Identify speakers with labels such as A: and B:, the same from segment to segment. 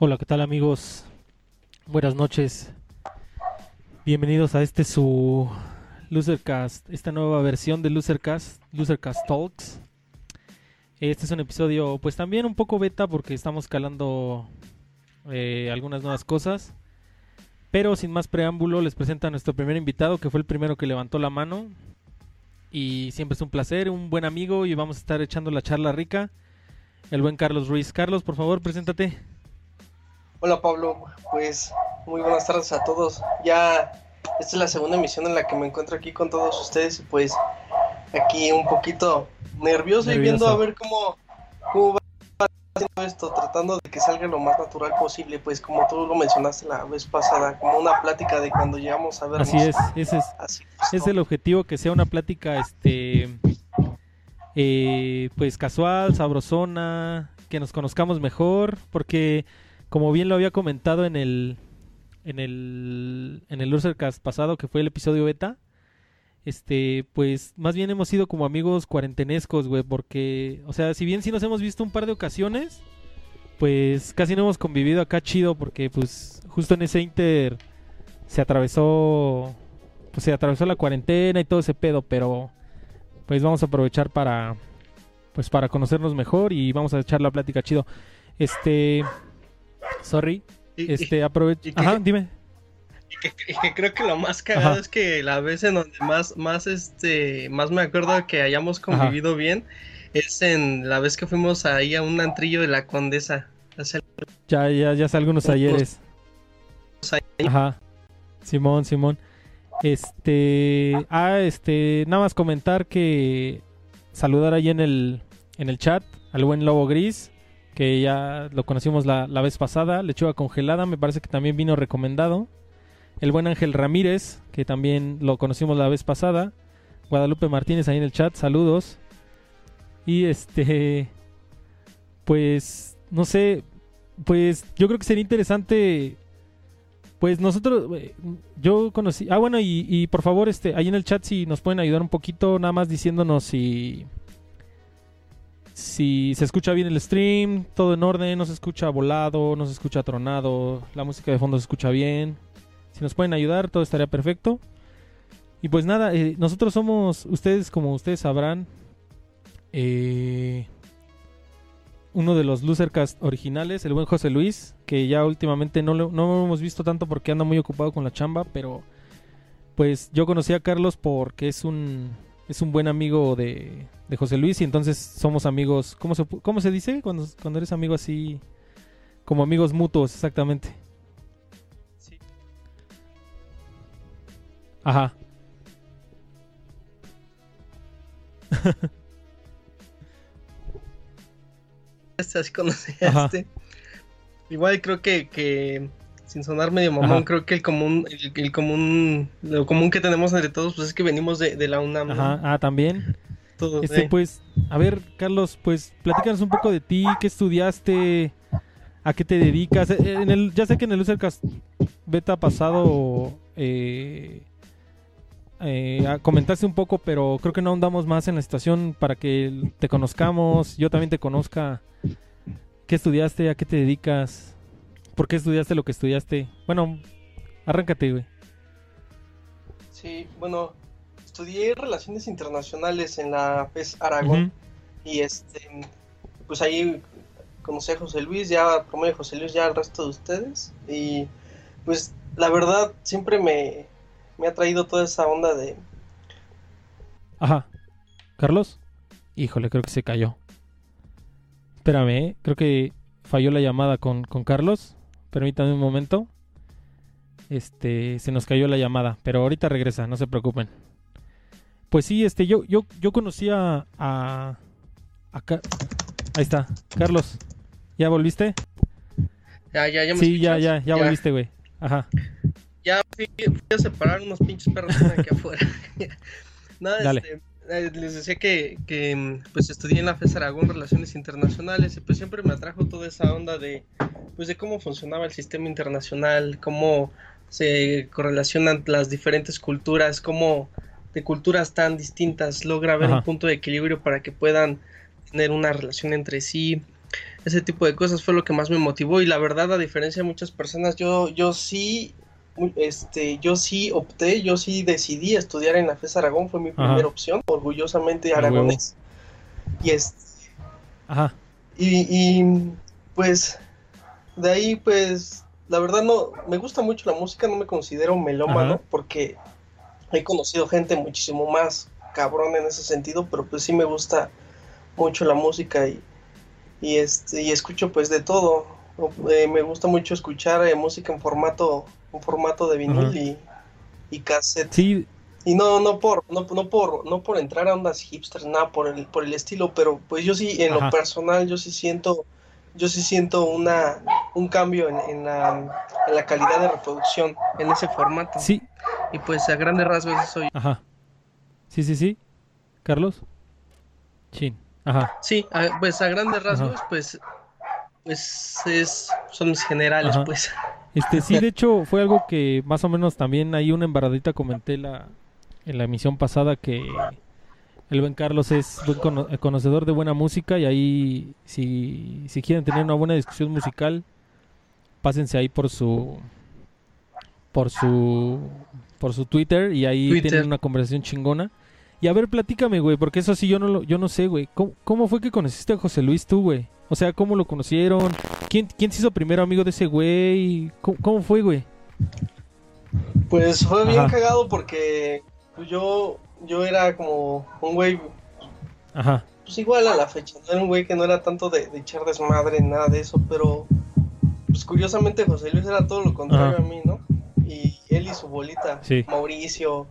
A: Hola, ¿qué tal amigos? Buenas noches. Bienvenidos a este su Losercast, esta nueva versión de Losercast, Losercast Talks. Este es un episodio pues también un poco beta porque estamos calando eh, algunas nuevas cosas. Pero sin más preámbulo les presento a nuestro primer invitado que fue el primero que levantó la mano. Y siempre es un placer, un buen amigo y vamos a estar echando la charla rica. El buen Carlos Ruiz. Carlos, por favor, preséntate.
B: Hola Pablo, pues muy buenas tardes a todos. Ya esta es la segunda emisión en la que me encuentro aquí con todos ustedes y pues aquí un poquito nervioso, y viendo a ver cómo, cómo va haciendo esto, tratando de que salga lo más natural posible, pues como tú lo mencionaste la vez pasada, como una plática de cuando llegamos a ver.
A: Así es, ese es, Así, es el objetivo, que sea una plática, este, eh, pues casual, sabrosona, que nos conozcamos mejor, porque como bien lo había comentado en el en el en el Losercast pasado que fue el episodio beta, este, pues más bien hemos sido como amigos cuarentenescos, güey, porque o sea, si bien sí nos hemos visto un par de ocasiones, pues casi no hemos convivido acá chido porque pues justo en ese inter se atravesó pues se atravesó la cuarentena y todo ese pedo, pero pues vamos a aprovechar para pues para conocernos mejor y vamos a echar la plática chido. Este, Sorry. este, aprovecho. Ajá, dime.
B: Y que, creo que lo más cagado es que la vez en donde más, más, este, más me acuerdo que hayamos convivido bien es en la vez que fuimos ahí a un antrillo de la Condesa.
A: Ya, ya, ya hace algunos ayeres. Ajá. Simón, Simón. Este, ah, este, nada más comentar que saludar ahí en el, en el chat al buen Lobo Gris, que ya lo conocimos la, vez pasada. Lechuga congelada, me parece que también vino recomendado. El buen Ángel Ramírez, que también lo conocimos la vez pasada. Guadalupe Martínez ahí en el chat, saludos. Y este, pues, no sé, pues yo creo que sería interesante, pues nosotros, eh, yo conocí, ah bueno, y, y por favor, este, ahí en el chat si nos pueden ayudar un poquito, nada más diciéndonos si si se escucha bien el stream, todo en orden, no se escucha volado, no se escucha tronado, la música de fondo se escucha bien. Si nos pueden ayudar, todo estaría perfecto. Y pues nada, eh, nosotros somos, ustedes como ustedes sabrán, eh, uno de los Losercast originales, el buen José Luis, que ya últimamente no lo, no hemos visto tanto porque anda muy ocupado con la chamba, pero pues yo conocí a Carlos porque es un, es un buen amigo de, de José Luis y entonces somos amigos. ¿Cómo se, cómo se dice cuando, cuando eres amigo así? Como amigos mutuos, exactamente. Sí. Ajá.
B: así conociste. Igual creo que, que sin sonar medio mamón, creo que el común, el, común, lo común que tenemos entre todos, pues es que venimos de, de la UNAM.
A: Ajá, ah, también. Este, pues, a ver, Carlos, pues, platícanos un poco de ti, qué estudiaste, a qué te dedicas. Eh, en el, ya sé que en el Usercast beta pasado eh, eh, comentaste un poco, pero creo que no andamos más en la situación para que te conozcamos, yo también te conozca. ¿Qué estudiaste? ¿A qué te dedicas? ¿Por qué estudiaste lo que estudiaste? Bueno, arráncate, güey.
B: Sí, bueno, estudié Relaciones Internacionales en la FES Aragón. Y este, pues ahí conocí a José Luis, ya promedio José Luis, ya al resto de ustedes. Y pues la verdad siempre me, me ha traído toda esa onda de...
A: Ajá. ¿Carlos? Híjole, creo que se cayó. Espérame, ¿eh? creo que falló la llamada con, con Carlos. Permítanme un momento. Este, se nos cayó la llamada, pero ahorita regresa, no se preocupen. Pues sí, este, yo, yo, yo conocía a, acá, ahí está, Carlos, ¿ya volviste?
B: Ya, ya, ya
A: me Sí, ya, ya, ya, volviste, güey. Ajá.
B: Ya fui, a separar unos pinches perros aquí afuera. Nada, Dale. este, eh, les decía que, que, pues estudié en la FES Aragón Relaciones Internacionales y pues siempre me atrajo toda esa onda de pues de cómo funcionaba el sistema internacional, cómo se correlacionan las diferentes culturas, cómo de culturas tan distintas logra haber un punto de equilibrio para que puedan tener una relación entre sí. ese tipo de cosas fue lo que más me motivó y la verdad a diferencia de muchas personas yo yo sí este yo sí opté yo sí decidí estudiar en la FES Aragón fue mi primera opción orgullosamente aragonés y es Ajá. Y, y pues de ahí pues la verdad no me gusta mucho la música no me considero melómano porque he conocido gente muchísimo más cabrón en ese sentido pero pues sí me gusta mucho la música y y este y escucho pues de todo. Eh, me gusta mucho escuchar eh, música en formato en formato de vinil y, y cassette.
A: Sí.
B: Y no no por no, no por no por entrar a ondas hipsters nada por el por el estilo pero pues yo sí en lo personal yo sí siento yo sí siento una un cambio en, la, en la calidad de reproducción en ese formato.
A: Sí
B: y pues a grandes rasgos eso
A: ajá. Sí sí sí. Carlos. Chin.
B: Sí, pues a grandes rasgos, pues, pues es, son mis generales, pues.
A: Este, sí, de hecho, fue algo que más o menos también hay una embarradita comenté la, en la emisión pasada que el buen Carlos es buen conocedor de buena música y ahí si, si quieren tener una buena discusión musical, pásense ahí por su por su por su Twitter y ahí tienen una conversación chingona. Y a ver, platícame, güey, porque eso sí yo no lo, yo no sé, güey. ¿Cómo, fue que conociste a José Luis tú, güey? O sea, ¿cómo lo conocieron? ¿Quién, quién se hizo primero amigo de ese güey? ¿Cómo, fue, güey?
B: Pues fue bien cagado porque pues, yo, yo era como un güey. Ajá. Pues igual a la fecha, no era un güey que no era tanto de, echar desmadre, nada de eso, pero pues curiosamente José Luis era todo lo contrario a mí, ¿no? Y él y su bolita, Mauricio,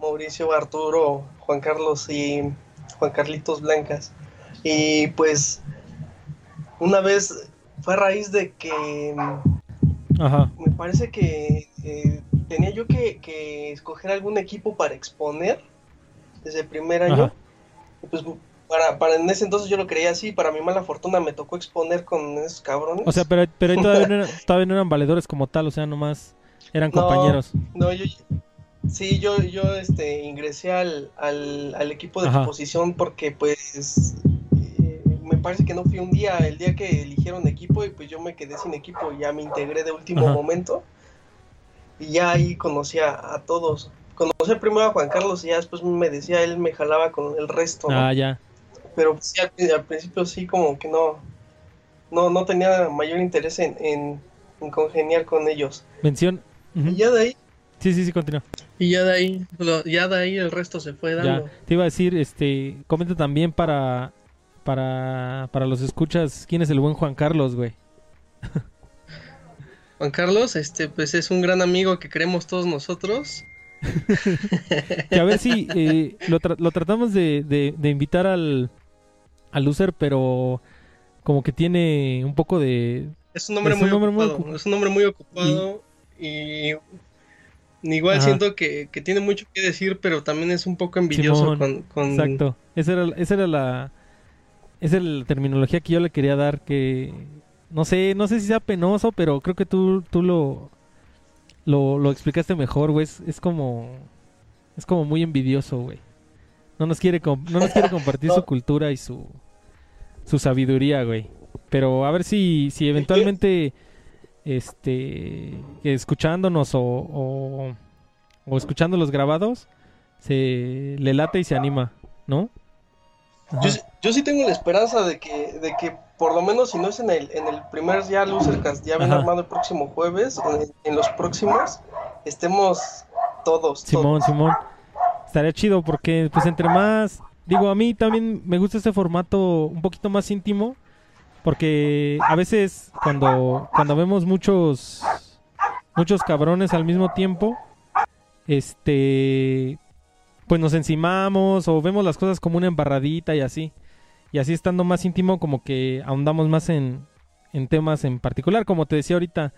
B: Mauricio, Arturo, Juan Carlos y Juan Carlitos Blancas. Y pues una vez fue a raíz de que me parece que eh, tenía yo que, escoger algún equipo para exponer desde el primer año. pues para, para en ese entonces yo lo creía así, para mi mala fortuna me tocó exponer con esos cabrones.
A: O sea, pero, pero todavía, no eran, todavía no eran valedores como tal, o sea, nomás eran compañeros.
B: No, yo, Sí, yo, yo este, ingresé al, al, equipo de exposición porque pues eh, me parece que no fui un día, el día que eligieron equipo y pues yo me quedé sin equipo y ya me integré de último momento y ya ahí conocí a, todos. Conocí primero a Juan Carlos y ya después me decía, él me jalaba con el resto.
A: Ah, ya.
B: Pero sí, al, principio sí como que no, no, no tenía mayor interés en, en, congeniar con ellos.
A: Mención.
B: Y ya de ahí
A: Sí, sí, sí, continúa.
B: Y ya de ahí, ya de ahí el resto se fue dando.
A: Te iba a decir, este, comenta también para, para, para los escuchas, ¿quién es el buen Juan Carlos, güey?
B: Juan Carlos, este, pues es un gran amigo que queremos todos nosotros.
A: que a ver si eh, lo, lo, tratamos de, de, invitar al, al loser, pero como que tiene un poco de...
B: Es un hombre, muy, ocupado, es un hombre muy ocupado y Igual siento que, tiene mucho que decir, pero también es un poco envidioso con,
A: Exacto. Esa era, esa era la... Esa es la terminología que yo le quería dar, que... No sé, no sé si sea penoso, pero creo que tú, tú lo, lo, explicaste mejor, güey. Es, como... Es como muy envidioso, güey. No nos quiere, no nos quiere compartir su cultura y su, su sabiduría, güey. Pero a ver si, si eventualmente este escuchándonos o, o, escuchando los grabados se le late y se anima, ¿no?
B: Yo, sí tengo la esperanza de que, de que por lo menos si no es en el, en el primer ya Losercast, ya bien armado el próximo jueves, en, los próximos, estemos todos.
A: Simón, Simón. Estaría chido porque pues entre más, digo, a mí también me gusta este formato un poquito más íntimo porque a veces cuando, cuando vemos muchos muchos cabrones al mismo tiempo, este pues nos encimamos o vemos las cosas como una embarradita y así. Y así estando más íntimo como que ahondamos más en, en temas en particular, como te decía ahorita,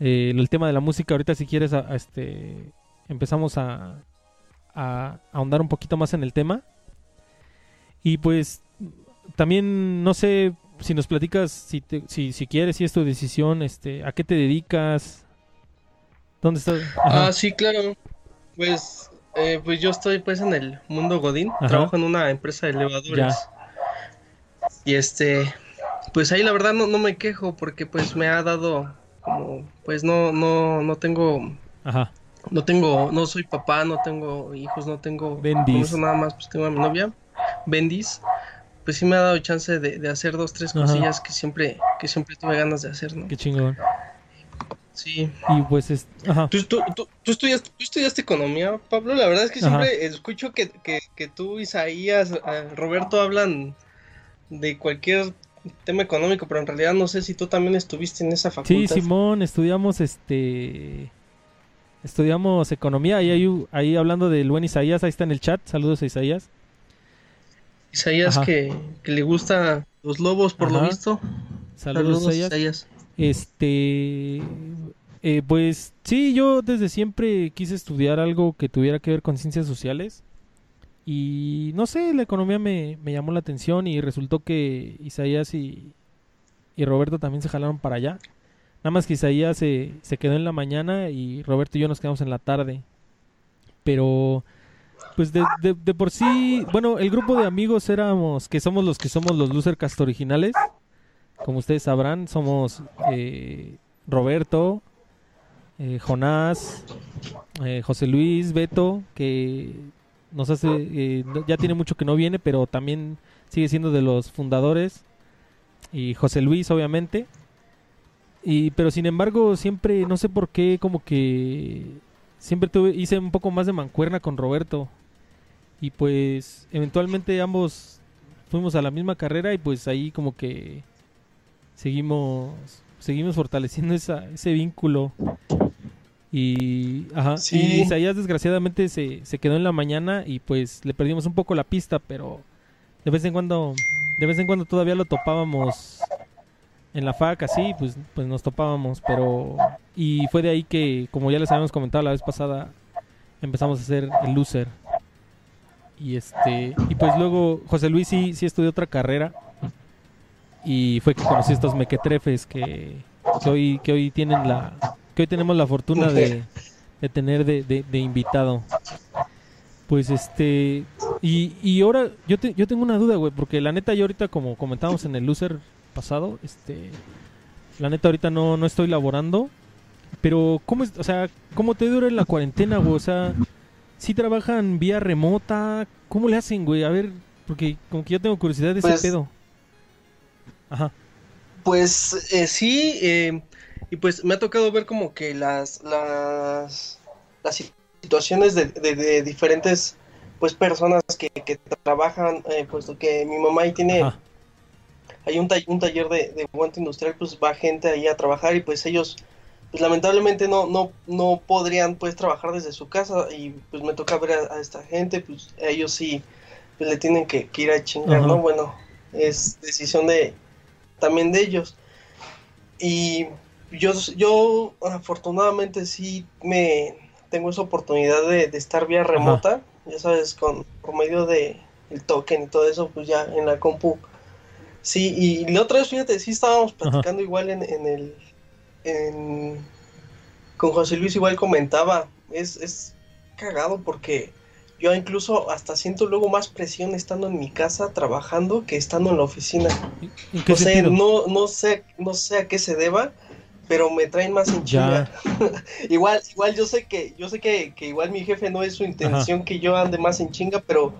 A: eh, el tema de la música, ahorita si quieres este empezamos a, a ahondar un poquito más en el tema. Y pues también no sé si nos platicas, si, si, si quieres, si es tu decisión, este, ¿a qué te dedicas? ¿Dónde estás?
B: Ah, sí, claro. Pues, eh, pues yo estoy pues en el mundo Godín, trabajo en una empresa de elevadores. Y este, Pues ahí la verdad no, no me quejo porque pues me ha dado como, pues no, no, no tengo...
A: Ajá.
B: No tengo, no soy papá, no tengo hijos, no tengo...
A: Bendis.
B: Eso nada más, pues tengo a mi novia, Bendis. Pues sí me ha dado chance de, de hacer dos, tres cosillas que siempre, que siempre tuve ganas de hacer, ¿no?
A: Qué chingón.
B: Sí.
A: Y pues es... Ajá.
B: ¿Tú, tú, tú, tú estudiaste, tú estudiaste economía, Pablo? La verdad es que siempre escucho que, que, que tú, Isaías, eh, Roberto hablan de cualquier tema económico, pero en realidad no sé si tú también estuviste en esa facultad.
A: Sí, Simón, estudiamos este estudiamos economía ahí, ahí, ahí hablando del buen Isaías, ahí está en el chat. Saludos a Isaías.
B: Isaías que, que, le gusta los lobos por
A: Ajá.
B: lo visto.
A: Saludos,
B: Saludos,
A: Isaías.
B: Isaías.
A: Este eh, pues sí, yo desde siempre quise estudiar algo que tuviera que ver con ciencias sociales. Y no sé, la economía me, me llamó la atención y resultó que Isaías y, y Roberto también se jalaron para allá. Nada más que Isaías se, se quedó en la mañana y Roberto y yo nos quedamos en la tarde. Pero, pues de, de, por sí, bueno, el grupo de amigos éramos, que somos los que somos los Losercast originales. Como ustedes sabrán, somos eh, Roberto, eh, Jonás, eh, José Luis, Beto, que nos hace, ya tiene mucho que no viene, pero también sigue siendo de los fundadores. Y José Luis, obviamente. Y, pero sin embargo, siempre, no sé por qué, como que siempre tuve, hice un poco más de mancuerna con Roberto. Y pues, eventualmente ambos fuimos a la misma carrera y pues ahí como que seguimos seguimos fortaleciendo esa, ese vínculo. Y, ajá,
B: Sí.
A: y Isaías desgraciadamente se, se quedó en la mañana y pues le perdimos un poco la pista, pero de vez en cuando, de vez en cuando todavía lo topábamos en la fac así, pues, pues nos topábamos, pero y fue de ahí que, como ya les habíamos comentado la vez pasada, empezamos a hacer el loser. Y este, y pues luego José Luis sí, sí estudió otra carrera y fue que conocí estos mequetrefes que, hoy que hoy tienen la que hoy tenemos la fortuna de, de tener de, de- de invitado. Pues este y, y ahora yo te- yo tengo una duda güey porque la neta yo ahorita como comentábamos en el loser pasado este la neta ahorita no no estoy laborando pero cómo es o sea cómo te dura en la cuarentena güey o sea si trabajan vía remota cómo le hacen güey a ver porque como que yo tengo curiosidad de ese
B: Pues,
A: pedo. Ajá.
B: Pues eh, sí, eh, y pues me ha tocado ver como que las, las, las situaciones de, de- de diferentes pues personas que, que trabajan, eh, puesto que mi mamá ahí tiene,
A: Ajá.
B: hay un, tall- un taller de, de guante industrial, pues va gente ahí a trabajar y pues ellos pues lamentablemente no, no, no podrían pues trabajar desde su casa y pues me toca ver a, a esta gente, pues ellos sí pues, le tienen que, que ir a chingar,
A: Ajá.
B: ¿no? Bueno, es decisión de también de ellos. Y yo, yo afortunadamente sí me tengo esa oportunidad de, de estar vía remota, ya sabes, con por medio de el token y todo eso, pues ya en la compu. Sí, y la otra vez, fíjate, sí estábamos platicando igual en, en el en, con José Luis igual comentaba, es, es cagado porque yo incluso hasta siento luego más presión estando en mi casa trabajando que estando en la oficina.
A: ¿En qué
B: O sea,
A: sentido?
B: no, no sé, no sé a qué se deba, pero me traen más en
A: Ya.
B: chinga. igual, igual yo sé que, yo sé que, que igual mi jefe no es su intención que yo ande más en chinga, pero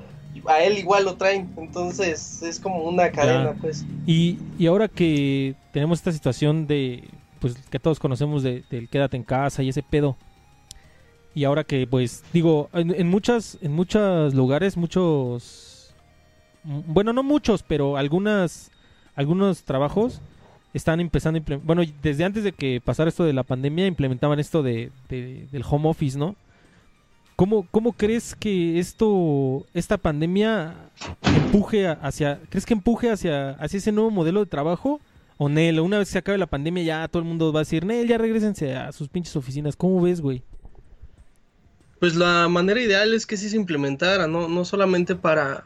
B: a él igual lo traen, entonces es como una cadena, pues.
A: Y, y ahora que tenemos esta situación de, pues que todos conocemos de- del quédate en casa y ese pedo. Y ahora que, pues, digo, en, muchas, en muchos lugares, muchos, bueno, no muchos, pero algunas, algunos trabajos están empezando, a bueno, desde antes de que pasara esto de la pandemia, implementaban esto de, de- del home office, ¿no? ¿Cómo, ¿Cómo crees que esto, esta pandemia empuje hacia, crees que empuje hacia, hacia ese nuevo modelo de trabajo? O Nel, una vez que se acabe la pandemia ya todo el mundo va a decir, Nel, ya regresense a sus pinches oficinas. ¿Cómo ves, güey?
B: Pues la manera ideal es que sí se implementara, no, no solamente para,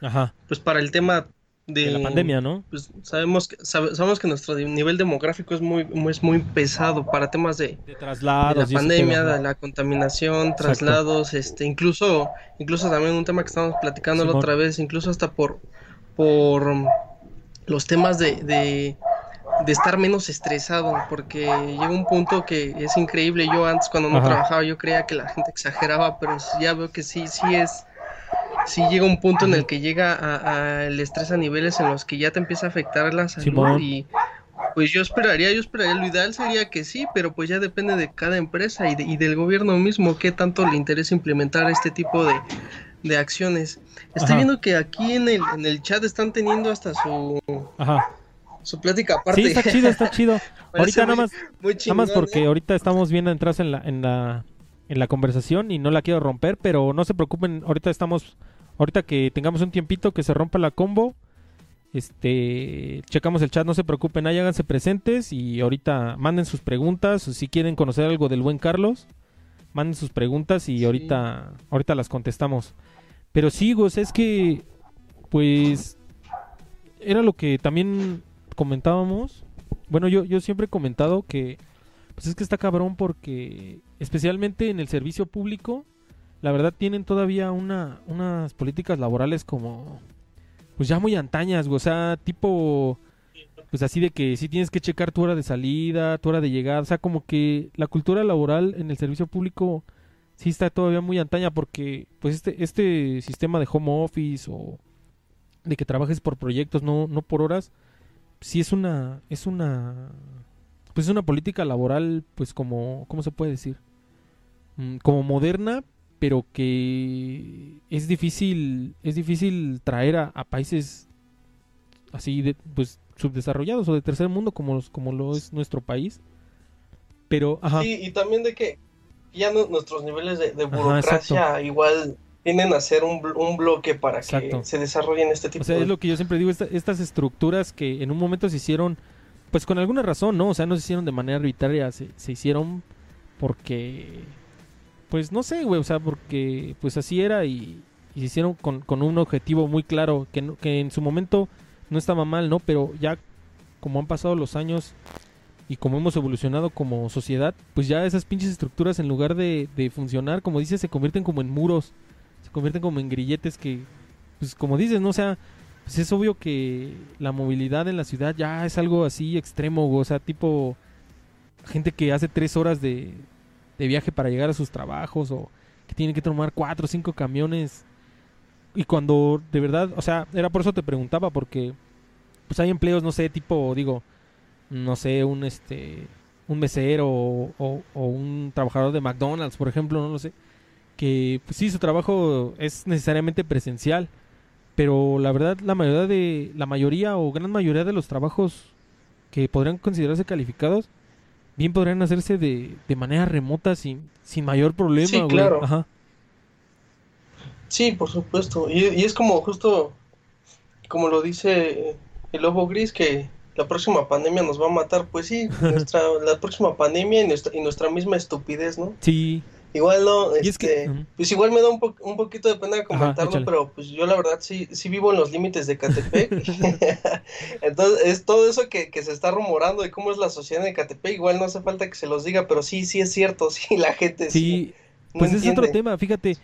A: Ajá.
B: pues para el tema de,
A: De la pandemia, ¿no?
B: Pues sabemos que, sabe- sabemos que nuestro nivel demográfico es muy, muy- es muy pesado para temas de,
A: De
B: de
A: traslados.
B: la
A: y ese
B: pandemia, de la contaminación, traslados, este, incluso, incluso también un tema que estábamos platicando la otra vez, incluso hasta por, por, los temas de, de, estar menos estresado, porque llega un punto que es increíble. Yo antes cuando no trabajaba yo creía que la gente exageraba, pero ya veo que sí, sí es, sí llega un punto en el que llega a, el estrés a niveles en los que ya te empieza a afectar la salud y pues yo esperaría, yo esperaría, lo ideal sería que sí, pero pues ya depende de cada empresa y, y del gobierno mismo qué tanto le interesa implementar este tipo de, de acciones. Estoy viendo que aquí en el, en el chat están teniendo hasta su su plática aparte.
A: Sí, está chido, está chido. ahorita nada más, nada más porque ¿eh? ahorita estamos viendo entras en la, en la en la conversación y no la quiero romper, pero no se preocupen, ahorita estamos ahorita que tengamos un tiempito que se rompa la combo, este, checamos el chat, no se preocupen, ahí háganse presentes y ahorita manden sus preguntas, si quieren conocer algo del buen Carlos, manden sus preguntas y ahorita ahorita las contestamos. Pero sí, Gus, es que, pues, era lo que también comentábamos. Bueno, yo, yo siempre he comentado que, pues es que está cabrón porque, especialmente en el servicio público, la verdad tienen todavía una, unas políticas laborales como, pues ya muy antañas, o sea, tipo, pues así de que si tienes que checar tu hora de salida, tu hora de llegada, o sea, como que la cultura laboral en el servicio público sí está todavía muy antaña porque pues este este sistema de home office o de que trabajes por proyectos no no por horas sí es una es una pues es una política laboral pues como cómo se puede decir mm, como moderna pero que es difícil es difícil traer a, países así de pues subdesarrollados o de tercer mundo como como lo es nuestro país pero
B: ajá. y también de que ya nuestros niveles de, burocracia igual tienen a ser un, un bloque para que se desarrollen este tipo
A: o sea, es lo que yo siempre digo, estas estructuras que en un momento se hicieron, pues con alguna razón, ¿no? O sea, no se hicieron de manera arbitraria, se, se hicieron porque, pues no sé, güey, o sea, porque pues así era y, se hicieron con, con, un objetivo muy claro, que, que en su momento no estaba mal, ¿no? Pero ya como han pasado los años y como hemos evolucionado como sociedad, pues ya esas pinches estructuras en lugar de, funcionar, como dices, se convierten como en muros, se convierten como en grilletes que, pues como dices, ¿no? O sea, pues es obvio que la movilidad en la ciudad ya es algo así extremo, o sea, tipo gente que hace tres horas de, de viaje para llegar a sus trabajos o que tiene que tomar cuatro o cinco camiones. Y cuando de verdad, o sea, era por eso te preguntaba, porque pues hay empleos, no sé, tipo, digo, no sé, un este un mesero o, un trabajador de McDonald's, por ejemplo, no lo sé, que pues, sí su trabajo es necesariamente presencial, pero la verdad la mayoría de la mayoría o gran mayoría de los trabajos que podrían considerarse calificados bien podrían hacerse de, de manera remota sin, sin mayor problema. Sí,
B: claro. Sí, por supuesto. Y, y es como justo, como lo dice el lobo gris, que la próxima pandemia nos va a matar, pues sí, nuestra, la próxima pandemia y nuestra, y nuestra misma estupidez, ¿no?
A: Sí.
B: Igual no, este, pues igual me da un, un poquito de pena comentarlo, pero pues yo la verdad sí, sí vivo en los límites de Catepec. Entonces, es todo eso que, que, se está rumorando de cómo es la sociedad de Catepec, igual no hace falta que se los diga, pero sí, sí es cierto, sí, la gente
A: sí. pues es otro tema, fíjate,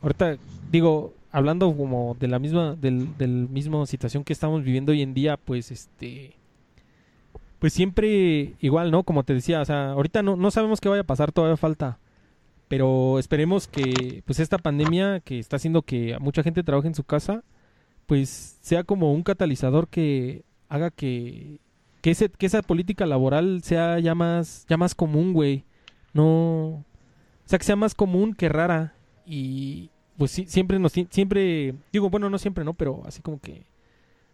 A: ahorita digo, hablando como de la misma, del, del mismo situación que estamos viviendo hoy en día, pues este pues siempre igual, ¿no? Como te decía, o sea, ahorita no, no sabemos qué vaya a pasar, todavía falta. Pero esperemos que pues esta pandemia que está haciendo que mucha gente trabaje en su casa, pues sea como un catalizador que haga que, que, ese, que esa política laboral sea ya más, ya más común, güey. No... O sea, que sea más común que rara. Y pues sí, siempre nos... Siempre... Digo, bueno, no siempre, ¿no? Pero así como que...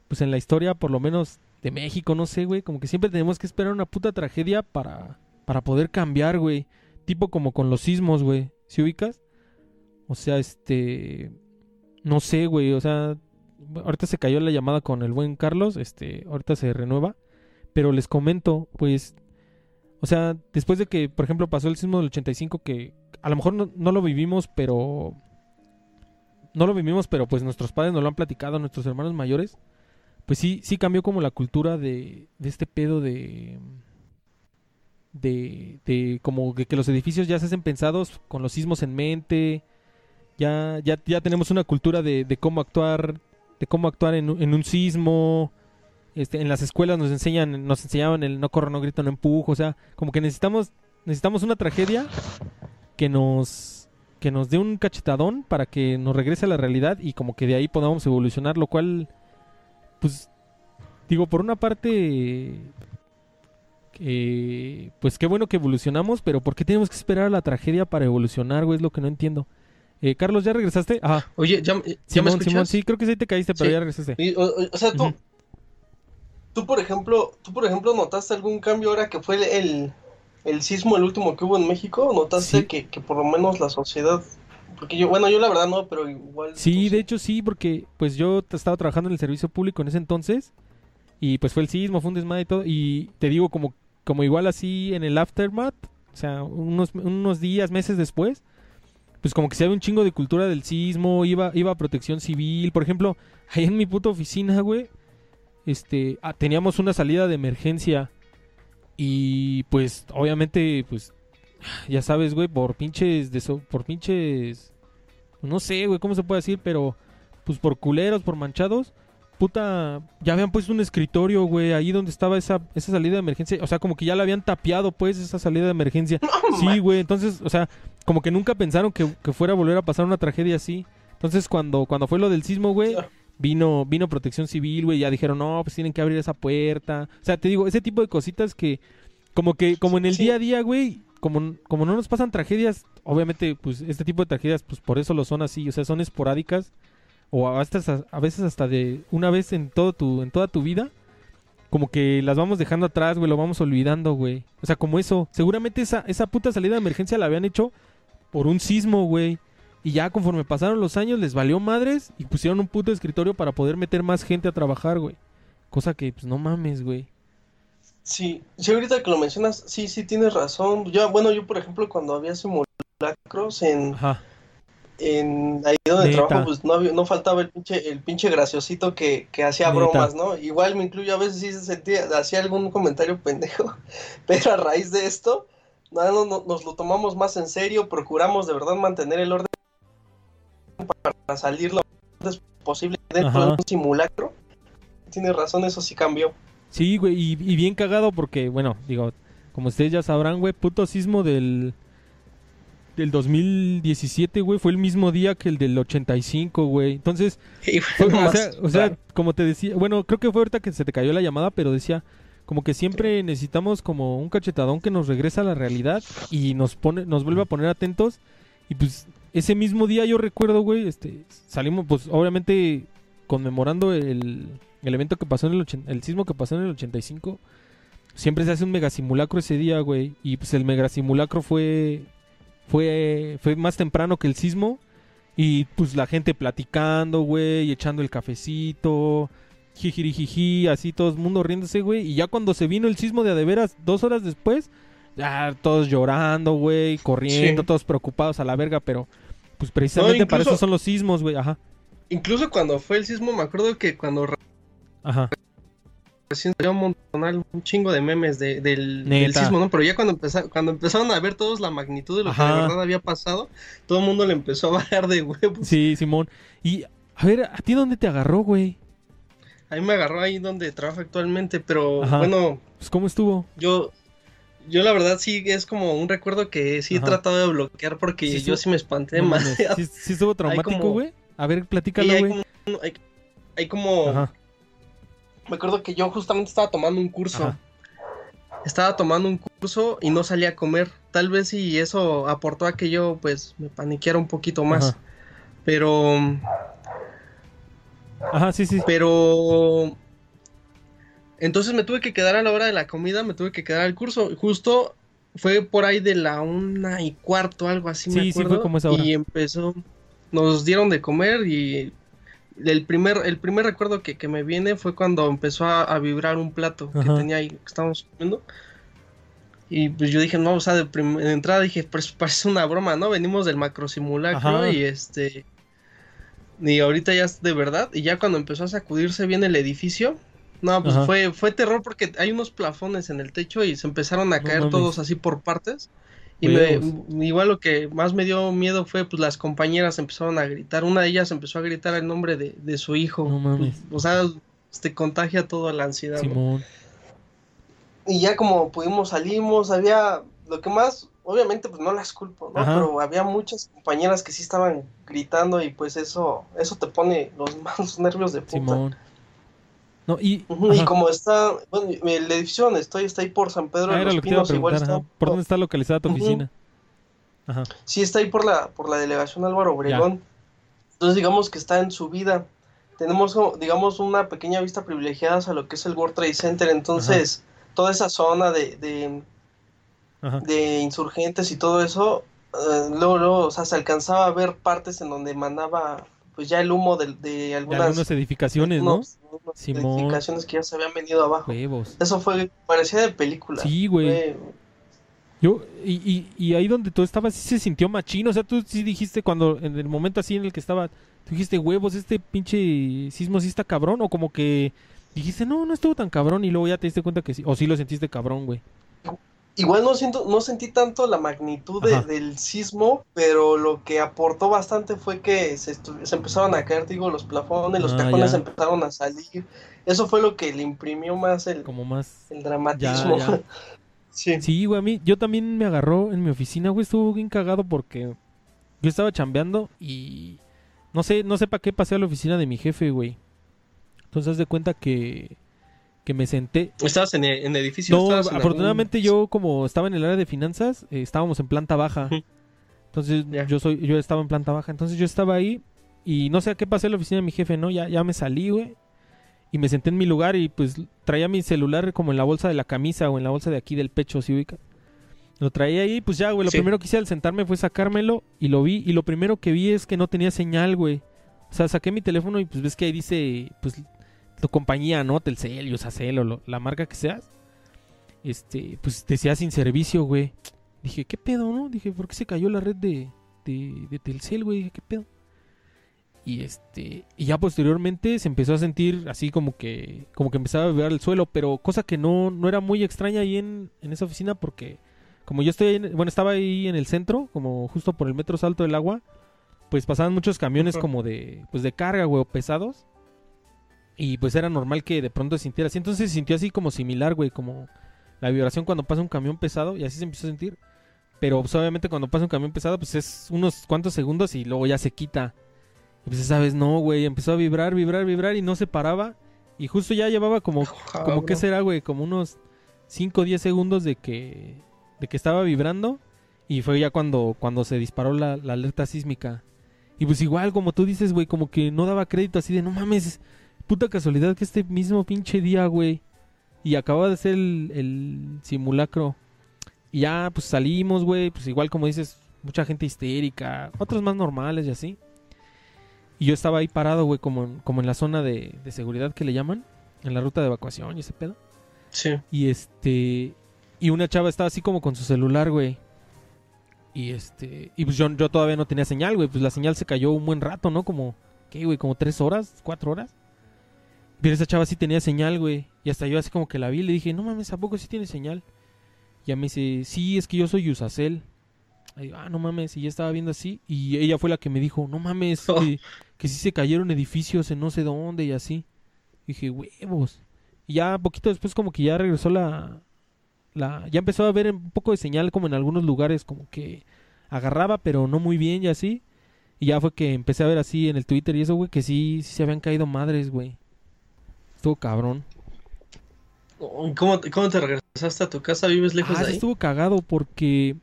A: Pues en la historia por lo menos de México, no sé, güey. Como que siempre tenemos que esperar una puta tragedia para, para poder cambiar, güey. Tipo como con los sismos, güey. ¿Sí ubicas? O sea, este... No sé, güey. O sea, ahorita se cayó la llamada con el buen Carlos. Este, ahorita se renueva. Pero les comento, pues... O sea, después de que, por ejemplo, pasó el sismo del 85, que a lo mejor no, no lo vivimos, pero... No lo vivimos, pero pues nuestros padres nos lo han platicado, nuestros hermanos mayores pues sí, sí cambió como la cultura de, de este pedo de, de, de como que, los edificios ya se hacen pensados con los sismos en mente, ya, ya, ya tenemos una cultura de, de cómo actuar, de cómo actuar en, en un sismo, este, en las escuelas nos enseñan, nos enseñaban el no corro, no grito, no empujo, o sea, como que necesitamos, necesitamos una tragedia que nos, que nos dé un cachetadón para que nos regrese a la realidad y como que de ahí podamos evolucionar, lo cual, pues, digo, por una parte, eh, pues qué bueno que evolucionamos, pero ¿por qué tenemos que esperar a la tragedia para evolucionar, güey? Es lo que no entiendo. Eh, Carlos, ¿ya regresaste? Ajá.
B: Oye, ¿ya,
A: Simón, Simón, sí, creo que sí te caíste, pero ya regresaste.
B: o, sea, tú, tú, por ejemplo, tú, por ejemplo, ¿notaste algún cambio ahora que fue el, el sismo, el último que hubo en México? ¿Notaste que, que por lo menos la sociedad porque yo, bueno, yo la verdad no, pero igual.
A: Sí, de hecho sí, porque pues yo estaba trabajando en el servicio público en ese entonces y pues fue el sismo, fue un desmadre y todo. Y te digo, como, como igual así en el aftermath, o sea, unos, unos días, meses después, pues como que se había un chingo de cultura del sismo, iba, iba a protección civil. Por ejemplo, ahí en mi puta oficina, güey, este, ah, teníamos una salida de emergencia. Y pues, obviamente, pues, ya sabes, güey, por pinches, de por pinches, no sé, güey, cómo se puede decir, pero, pues por culeros, por manchados puta, ya habían puesto un escritorio, güey, ahí donde estaba esa, esa salida de emergencia. O sea, como que ya la habían tapiado, pues, esa salida de emergencia. sí, güey, entonces, o sea, como que nunca pensaron que, fuera a volver a pasar una tragedia así. Entonces, cuando, cuando fue lo del sismo, güey, vino, vino protección civil, güey, ya dijeron, no, pues tienen que abrir esa puerta. O sea, te digo, ese tipo de cositas que, como que, como en el día a día, güey, como, como no nos pasan tragedias, obviamente, pues, este tipo de tragedias, pues, por eso lo son así, o sea, son esporádicas o a veces, hasta de una vez en todo tu en toda tu vida como que las vamos dejando atrás, güey, lo vamos olvidando, güey. O sea, como eso, seguramente esa esa puta salida de emergencia la habían hecho por un sismo, güey. Y ya conforme pasaron los años les valió madres y pusieron un puto escritorio para poder meter más gente a trabajar, güey. Cosa que pues no mames, güey.
B: Sí, sí, ahorita que lo mencionas, sí, sí tienes razón. Yo, bueno, yo por ejemplo cuando había simulacros en Ajá en ahí donde trabajo, pues no, no faltaba el pinche, el pinche graciosito que, que hacía bromas, ¿no? Igual me incluyo, a veces sí se sentía, hacía algún comentario pendejo, pero a raíz de esto, no, no, nos lo tomamos más en serio, procuramos de verdad mantener el orden para salir lo antes posible dentro de un simulacro. Tienes razón, eso sí cambió.
A: Sí, güey, y, y bien cagado porque, bueno, digo, como ustedes ya sabrán, güey, puto sismo del del 2017, güey, fue el mismo día que el del 85, güey. Entonces, o, sea, como te decía, bueno, creo que fue ahorita que se te cayó la llamada, pero decía, como que siempre necesitamos como un cachetadón que nos regresa a la realidad y nos pone, nos vuelve a poner atentos. Y pues ese mismo día yo recuerdo, güey, este, salimos, pues obviamente conmemorando el, el evento que pasó en el, el sismo que pasó en el 85. Siempre se hace un megasimulacro ese día, güey. Y pues el megasimulacro fue fue, fue más temprano que el sismo. Y pues la gente platicando, güey, echando el cafecito, jijirijiji, así todo el mundo riéndose, güey. Y ya cuando se vino el sismo de adeveras, dos horas después, ya todos llorando, güey, corriendo, todos preocupados a la verga, pero pues precisamente para eso son los sismos, güey, ajá.
B: Incluso cuando fue el sismo, me acuerdo que cuando Ajá recién salió un un chingo de memes de, del, sismo, ¿no? Pero ya cuando, empezaron, cuando empezaron a ver todos la magnitud de lo que de verdad había pasado, todo el mundo le empezó a bajar de huevos.
A: Sí, Simón. Y, a ver, ¿a ti dónde te agarró, güey?
B: A mí me agarró ahí donde trabajo actualmente, pero bueno...
A: Pues, ¿cómo estuvo?
B: Yo, yo la verdad sí es como un recuerdo que sí he tratado de bloquear porque yo sí me espanté más.
A: ¿Sí, estuvo traumático, güey? A ver, platícalo, güey.
B: Hay, hay, como me acuerdo que yo justamente estaba tomando un curso. Estaba tomando un curso y no salía a comer. Tal vez si eso aportó a que yo pues me paniqueara un poquito más. Pero...
A: Ajá, sí, sí.
B: Pero... Entonces me tuve que quedar a la hora de la comida, me tuve que quedar al curso. Justo fue por ahí de la una y cuarto, algo así. Sí, me acuerdo, sí, fue como esa hora. Y empezó, nos dieron de comer y el primer, el primer recuerdo que, me viene fue cuando empezó a, vibrar un plato que tenía ahí, que estábamos comiendo. Y pues yo dije, no, o sea, de, entrada dije, pues parece una broma, ¿no? Venimos del macro simulacro y este. Y ahorita ya es de verdad. Y ya cuando empezó a sacudirse bien el edificio, no, pues fue, fue terror porque hay unos plafones en el techo y se empezaron a caer todos así por partes. Y me, igual lo que más me dio miedo fue, pues las compañeras empezaron a gritar. Una de ellas empezó a gritar el nombre de, su hijo. O sea, te contagia toda la ansiedad. Simón. Y ya como pudimos salimos, había lo que más, obviamente pues no las culpo, ¿no? Pero había muchas compañeras que sí estaban gritando y pues eso, eso te pone los más nervios de puta. Simón.
A: No, y,
B: y como está, bueno, el edificio donde estoy está ahí por San Pedro de los Pinos, igual está.
A: ¿Por dónde está localizada tu oficina?
B: Ajá. Sí, está ahí por la, por la delegación Álvaro Obregón. Entonces digamos que está en su vida. Tenemos, digamos, una pequeña vista privilegiada a lo que es el World Trade Center. Entonces, toda esa zona de, de, de, insurgentes y todo eso, eh, luego, luego, o sea, se alcanzaba a ver partes en donde mandaba pues ya el humo de, de algunas,
A: edificaciones, ¿no?
B: edificaciones que ya se habían venido abajo. Eso fue, parecía de película.
A: Sí, güey. Yo, y, y, y, ahí donde tú estabas, sí se sintió machino. O sea, tú sí dijiste cuando, en el momento así en el que estaba, tú dijiste, huevos, este pinche sismo sí está cabrón. O como que dijiste, no, no estuvo tan cabrón. Y luego ya te diste cuenta que sí. O sí lo sentiste cabrón, güey.
B: Igual no siento, no sentí tanto la magnitud del sismo, pero lo que aportó bastante fue que se, se empezaron a caer, digo, los plafones, los ah, empezaron a salir. Eso fue lo que le imprimió más el,
A: Como más...
B: el dramatismo.
A: sí. Sí, güey, a mí, yo también me agarró en mi oficina, güey, estuvo bien cagado porque yo estaba chambeando y no sé, no sé para qué pasé a la oficina de mi jefe, güey. Entonces, haz de cuenta que que me senté.
B: ¿Estabas en el, edificio?
A: No, afortunadamente yo como estaba en el área de finanzas, eh, estábamos en planta baja. Entonces yo soy yo estaba en planta baja, entonces yo estaba ahí y no sé a qué pasé en la oficina de mi jefe, ¿no? Ya ya me salí, güey. Y me senté en mi lugar y pues traía mi celular como en la bolsa de la camisa o en la bolsa de aquí del pecho, ¿sí ubica? Lo traía ahí, pues ya, güey, lo primero que hice al sentarme fue sacármelo y lo vi y lo primero que vi es que no tenía señal, güey. O sea, saqué mi teléfono y pues ves que ahí dice, pues tu compañía, ¿no? Telcel, Usacel o la marca que seas, este, pues decía sin servicio, güey. Dije, ¿qué pedo, no? Dije, ¿por qué se cayó la red de, de, Telcel, güey? Dije, ¿qué pedo? Y este, y ya posteriormente se empezó a sentir así como que, como que empezaba a vibrar el suelo, pero cosa que no, no era muy extraña ahí en, en esa oficina porque como yo estoy, bueno, estaba ahí en el centro, como justo por el metro Salto del Agua, pues pasaban muchos camiones como de, pues de carga, güey, pesados. Y pues era normal que de pronto se sintiera así. Entonces se sintió así como similar, güey, como la vibración cuando pasa un camión pesado y así se empezó a sentir. Pero pues, obviamente cuando pasa un camión pesado pues es unos cuantos segundos y luego ya se quita. Y pues esa vez no, güey, empezó a vibrar, vibrar, vibrar y no se paraba. Y justo ya llevaba como, como ¿qué será, güey? Como unos 5 o 10 segundos de que, de que estaba vibrando. Y fue ya cuando, cuando se disparó la, la alerta sísmica. Y pues igual, como tú dices, güey, como que no daba crédito así de, no mames, puta casualidad que este mismo pinche día, güey. Y acaba de ser el, simulacro. Y ya, pues salimos, güey. Pues igual como dices, mucha gente histérica. Otros más normales y así. Y yo estaba ahí parado, güey, como, en, como en la zona de, de seguridad que le llaman. En la ruta de evacuación y ese pedo.
B: Sí.
A: Y este... Y una chava estaba así como con su celular, güey. Y este... Y pues yo, yo todavía no tenía señal, güey. Pues la señal se cayó un buen rato, ¿no? Como... ¿Qué, güey? Como tres horas, cuatro horas. Pero esa chava sí tenía señal, güey. Y hasta yo así como que la vi y le dije, no mames, ¿a poco sí tiene señal? Y ya me dice, sí, es que yo soy Usacel. Ahí, ah, no mames, y ya estaba viendo así. Y ella fue la que me dijo, no mames, que, que sí se cayeron edificios en no sé dónde y así. Y dije, huevos. Y ya poquito después como que ya regresó la... la ya empezó a ver un poco de señal como en algunos lugares, como que agarraba, pero no muy bien y así. Y ya fue que empecé a ver así en el Twitter y eso, güey, que sí, sí se habían caído madres, güey. Estuvo cabrón.
B: ¿Cómo, ¿Cómo, te regresaste a tu casa? ¿Vives lejos
A: ah,
B: de ahí?
A: estuvo cagado porque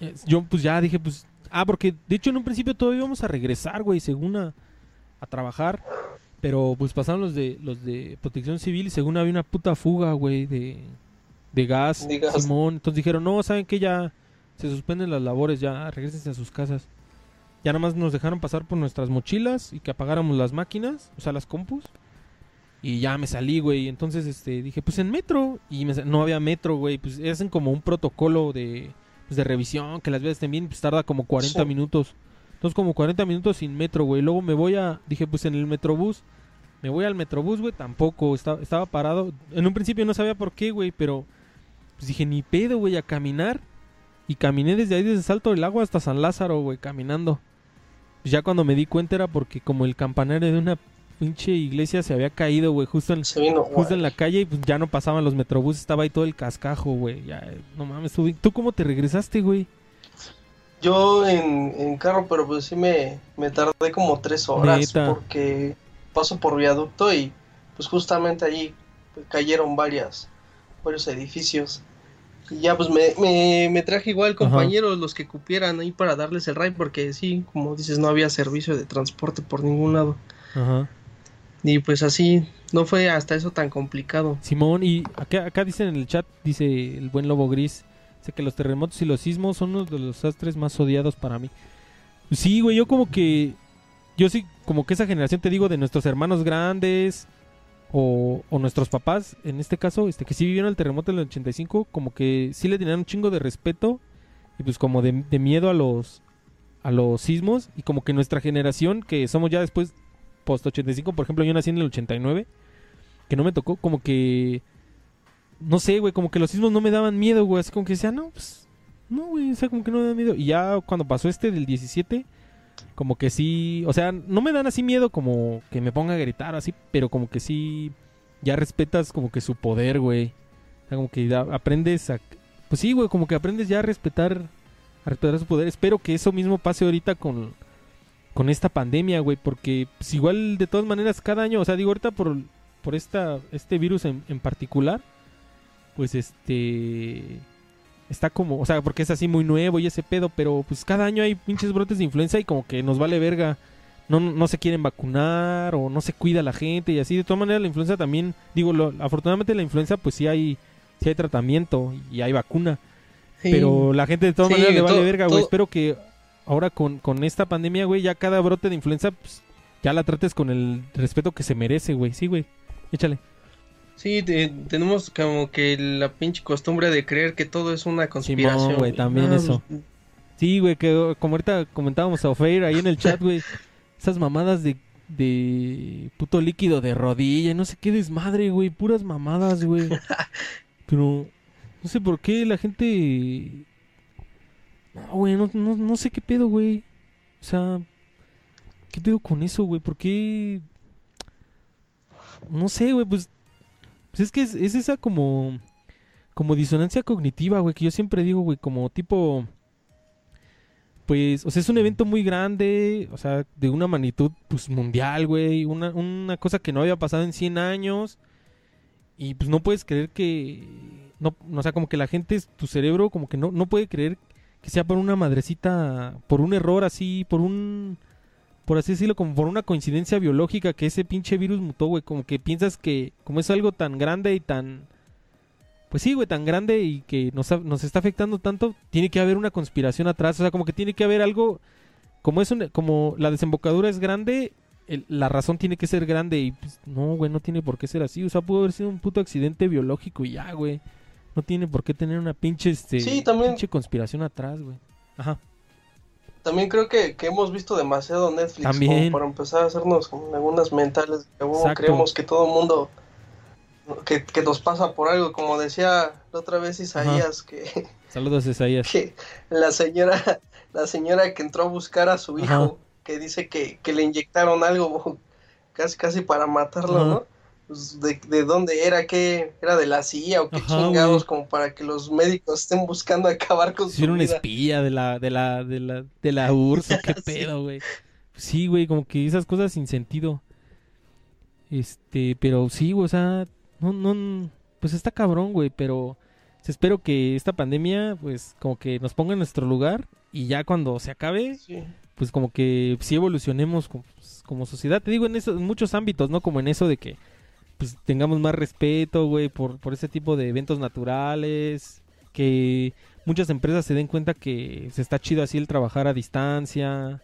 A: eh, yo pues ya dije pues... Ah, porque de hecho en un principio todavía íbamos a regresar, güey, según a, a trabajar. Pero pues pasaron los de los de protección civil y según había una puta fuga, güey, de, de gas, Simón. Entonces dijeron, no, ¿saben que Ya se suspenden las labores, ya regresense a sus casas. Ya nada más nos dejaron pasar por nuestras mochilas y que apagáramos las máquinas, o sea, las compus. Y ya me salí, güey. Entonces, este, dije, pues en metro. Y no había metro, güey. Pues hacen como un protocolo de, pues, de revisión, que las veas también, pues tarda como 40 minutos. Entonces, como 40 minutos sin metro, güey. Luego me voy a, dije, pues en el metrobús. Me voy al metrobús, güey, tampoco. Estaba, estaba parado. En un principio no sabía por qué, güey, pero pues dije, ni pedo, güey, a caminar. Y caminé desde ahí, desde Salto del Agua hasta San Lázaro, güey, caminando. Pues ya cuando me di cuenta era porque como el campanario de una pinche iglesia se había caído, güey, justo en, justo en la calle y pues ya no pasaban los metrobuses, estaba ahí todo el cascajo, güey. Ya, no mames, ¿tú, ¿tú cómo te regresaste, güey?
B: Yo en, carro, pero pues sí me, me tardé como tres horas porque paso por viaducto y pues justamente allí cayeron varias, varios edificios. Y ya pues me, me, traje igual compañeros, los que cupieran ahí para darles el ride, porque sí, como dices, no había servicio de transporte por ningún lado. Ajá. Y pues así, no fue hasta eso tan complicado.
A: Simón, y acá, dicen en el chat, dice el buen lobo gris, dice que los terremotos y los sismos son uno de los astres más odiados para mí. Sí, güey, yo como que, yo sí, como que esa generación, te digo, de nuestros hermanos grandes, o, nuestros papás, en este caso, este que sí vivieron el terremoto del 85, como que sí le tenían un chingo de respeto y pues como de, miedo a los a los sismos y como que nuestra generación, que somos ya después post 85, por ejemplo, yo nací en el 89, que no me tocó, como que no sé, güey, como que los sismos no me daban miedo, güey, así como que decía, no, pues no, güey, o sea, como que no me da miedo. Y ya cuando pasó este del 17, como que sí, o sea, no me dan así miedo como que me ponga a gritar así, pero como que sí, ya respetas como que su poder, güey. O sea, como que aprendes a... Pues sí, güey, como que aprendes ya a respetar, a respetar su poder. Espero que eso mismo pase ahorita con, con esta pandemia, güey, porque pues igual de todas maneras cada año, o sea, digo ahorita por, por esta, este virus en, en particular, pues este está como, o sea, porque es así muy nuevo y ese pedo, pero pues cada año hay pinches brotes de influenza y como que nos vale verga. No, no se quieren vacunar o no se cuida la gente y así. De todas maneras, la influenza también, digo, lo, afortunadamente la influenza pues sí hay, sí hay tratamiento y hay vacuna. Pero la gente de todas maneras le vale verga, güey. Espero que ahora con, con esta pandemia, güey, ya cada brote de influenza, pues, ya la trates con el respeto que se merece, güey. Sí, güey. Échale.
B: Sí, tenemos como que la pinche costumbre de creer que todo es una conspiración.
A: güey, también eso. Pues, sí, güey, que como ahorita comentábamos a Ofer ahí en el chat, güey. esas mamadas de, de puto líquido de rodilla, no sé qué desmadre, güey. Puras mamadas, güey. Pero no sé por qué la gente... No, güey, no, no, no sé qué pedo, güey. O sea, ¿qué pedo con eso, güey? ¿Por qué...? No sé, güey, pues pues es que es, esa como. Como disonancia cognitiva, güey, que yo siempre digo, güey, como tipo. Pues, o sea, es un evento muy grande, o sea, de una magnitud, pues, mundial, güey. Una, una cosa que no había pasado en 100 años. Y pues no puedes creer que. No, o sea, como que la gente, tu cerebro, como que no, no puede creer que sea por una madrecita, por un error así, por un por así decirlo, como por una coincidencia biológica que ese pinche virus mutó, güey. Como que piensas que, como es algo tan grande y tan. Pues sí, güey, tan grande y que nos, nos está afectando tanto, tiene que haber una conspiración atrás. O sea, como que tiene que haber algo. Como es un, como la desembocadura es grande, la razón tiene que ser grande. Y pues, no, güey, no tiene por qué ser así. O sea, pudo haber sido un puto accidente biológico y ya, güey. No tiene por qué tener una pinche, este, pinche conspiración atrás, güey. Ajá.
B: También creo que, hemos visto demasiado Netflix como para empezar a hacernos algunas mentales. creemos que todo mundo que, nos pasa por algo, como decía la otra vez Isaías, que
A: saludos Isaías,
B: que la señora, la señora que entró a buscar a su hijo, que dice que, que, le inyectaron algo casi casi para matarlo, ¿no? Pues, de, de, dónde era, qué era de la CIA o qué chingados, como para que los médicos estén buscando acabar con
A: si su era una espía de la, de la, de la, de la URSS, qué pedo, güey. Sí, güey, como que esas cosas sin sentido. Este, pero sí, güey, o sea, no, no, pues está cabrón, güey, pero espero que esta pandemia, pues, como que nos ponga en nuestro lugar y ya cuando se acabe, pues como que sí evolucionemos como, como sociedad. Te digo, en, eso, en muchos ámbitos, ¿no? Como en eso de que pues tengamos más respeto, güey, por, por ese tipo de eventos naturales, que muchas empresas se den cuenta que se está chido así el trabajar a distancia.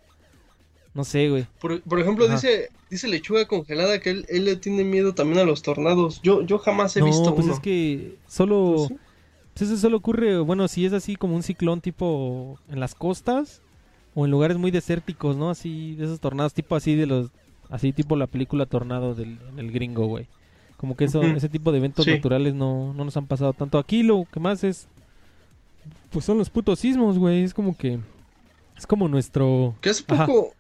A: No sé, güey.
B: Por, ejemplo, dice dice Lechuga Congelada que él, le tiene miedo también a los tornados. Yo, yo jamás he no, visto
A: pues es que solo... ¿Pues, pues eso solo ocurre, bueno, si es así como un ciclón tipo en las costas o en lugares muy desérticos, ¿no? Así, de esos tornados tipo así de los... Así tipo la película Tornado del, del gringo, güey. Como que eso, ese tipo de eventos naturales no, no nos han pasado tanto. Aquí lo que más es, pues son los putos sismos, güey. Es como que, es como nuestro...
B: Que hace poco,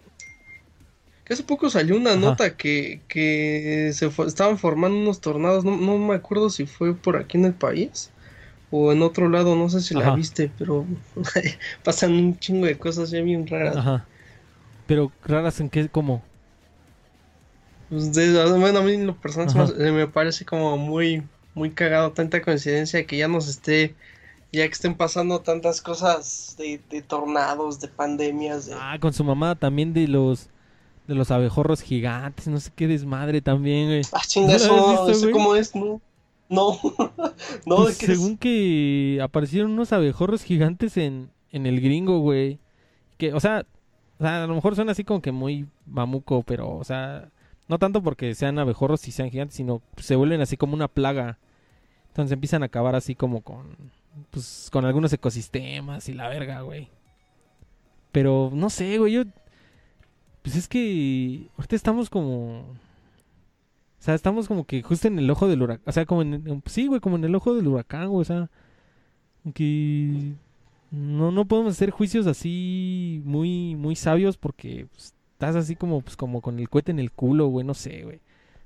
B: hace poco salió una nota que, que se estaban formando unos tornados, no, no, me acuerdo si fue por aquí en el país o en otro lado, no sé si la viste, pero pasan un chingo de cosas ya bien raras. Ajá.
A: Pero raras en qué, cómo?
B: Pues bueno, a mí lo personal me parece como muy, muy cagado, tanta coincidencia que ya nos esté ya que estén pasando tantas cosas de, tornados, de pandemias.
A: Ah, con su mamá también de los de los abejorros gigantes, no sé qué desmadre también, güey.
B: Ah, chinga, eso, cómo es, no. No, no,
A: pues según que aparecieron unos abejorros gigantes en, en el gringo, güey. Que, o sea, o sea, a lo mejor suena así como que muy mamuco, pero, o sea, no tanto porque sean abejorros y sean gigantes, sino se vuelven así como una plaga. Entonces empiezan a acabar así como con pues con algunos ecosistemas y la verga, güey. Pero no sé, güey, yo pues es que ahorita estamos como o sea, estamos como que justo en el ojo del huracán, o sea, como en sí, güey, como en el ojo del huracán, güey, o sea, que no no podemos hacer juicios así muy muy sabios porque pues, estás así como pues como con el cohete en el culo, güey, no sé, güey.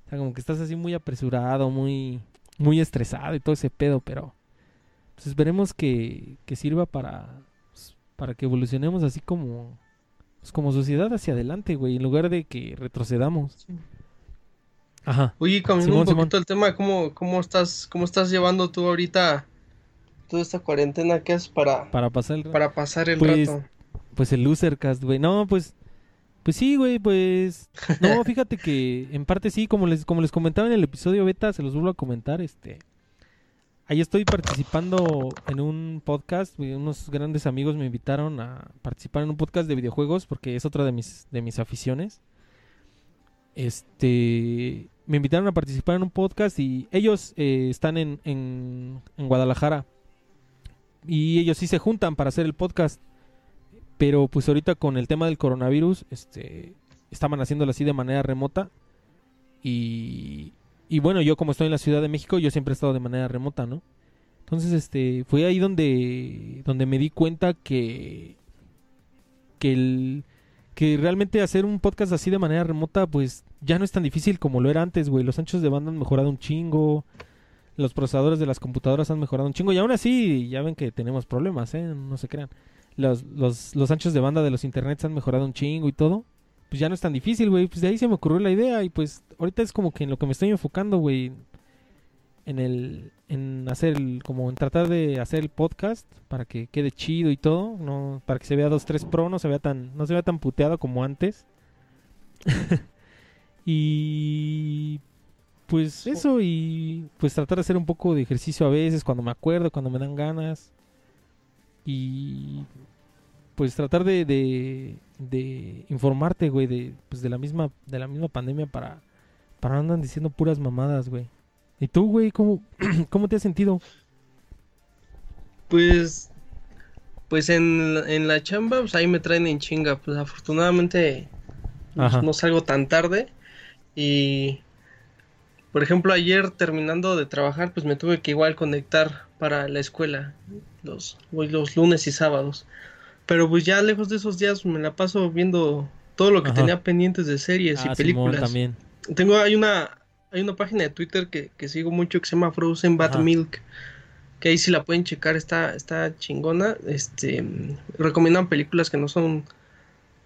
A: O sea, como que estás así muy apresurado, muy muy estresado y todo ese pedo, pero pues esperemos que, que sirva para, pues, para que evolucionemos así como, pues, como sociedad hacia adelante, güey, en lugar de que retrocedamos.
B: Ajá. Oye, cambiando un poquito el tema, ¿cómo, cómo, estás, ¿cómo estás llevando tú ahorita toda esta cuarentena que haces para,
A: para pasar el,
B: para pasar el pues, rato?
A: Pues el Losercast, güey. No, pues... Pues sí, güey, pues... No, fíjate que en parte sí, como les, como les comentaba en el episodio beta, se los vuelvo a comentar, este... Ahí estoy participando en un podcast. Unos grandes amigos me invitaron a participar en un podcast de videojuegos porque es otra de mis, de mis aficiones. Este, me invitaron a participar en un podcast y ellos eh, están en, en, Guadalajara. Y ellos sí se juntan para hacer el podcast. Pero pues ahorita con el tema del coronavirus, este, estaban haciéndolo así de manera remota. Y, y bueno, yo como estoy en la Ciudad de México, yo siempre he estado de manera remota, ¿no? Entonces, este, fue ahí donde, donde me di cuenta que, que el, que realmente hacer un podcast así de manera remota, pues ya no es tan difícil como lo era antes, güey. Los anchos de banda han mejorado un chingo. Los procesadores de las computadoras han mejorado un chingo. Y aún así, ya ven que tenemos problemas, ¿eh? No se crean. Los, los, los anchos de banda de los internets han mejorado un chingo y todo pues ya no es tan difícil, güey. Pues de ahí se me ocurrió la idea y pues ahorita es como que en lo que me estoy enfocando, güey. En el, en hacer el, como en tratar de hacer el podcast para que quede chido y todo, no, para que se vea 2-3 Pro, no se vea tan, no se vea tan puteado como antes. y pues eso y pues tratar de hacer un poco de ejercicio a veces cuando me acuerdo, cuando me dan ganas. Y pues tratar de, de, informarte, güey, de, pues de la misma, de la misma pandemia para, para no andan diciendo puras mamadas, güey. ¿Y tú, güey, cómo, cómo te has sentido?
B: Pues, pues en, en la chamba, pues ahí me traen en chinga. Pues afortunadamente pues, no salgo tan tarde. Y, por ejemplo, ayer terminando de trabajar, pues me tuve que igual conectar para la escuela los, los lunes y sábados. Pero pues ya lejos de esos días me la paso viendo todo lo que tenía pendientes de series y ah, películas. también. Tengo, hay una, hay una página de Twitter que, sigo mucho que se llama Frozen Bad Milk. Que ahí si la pueden checar, está, está chingona. Este recomiendan películas que no son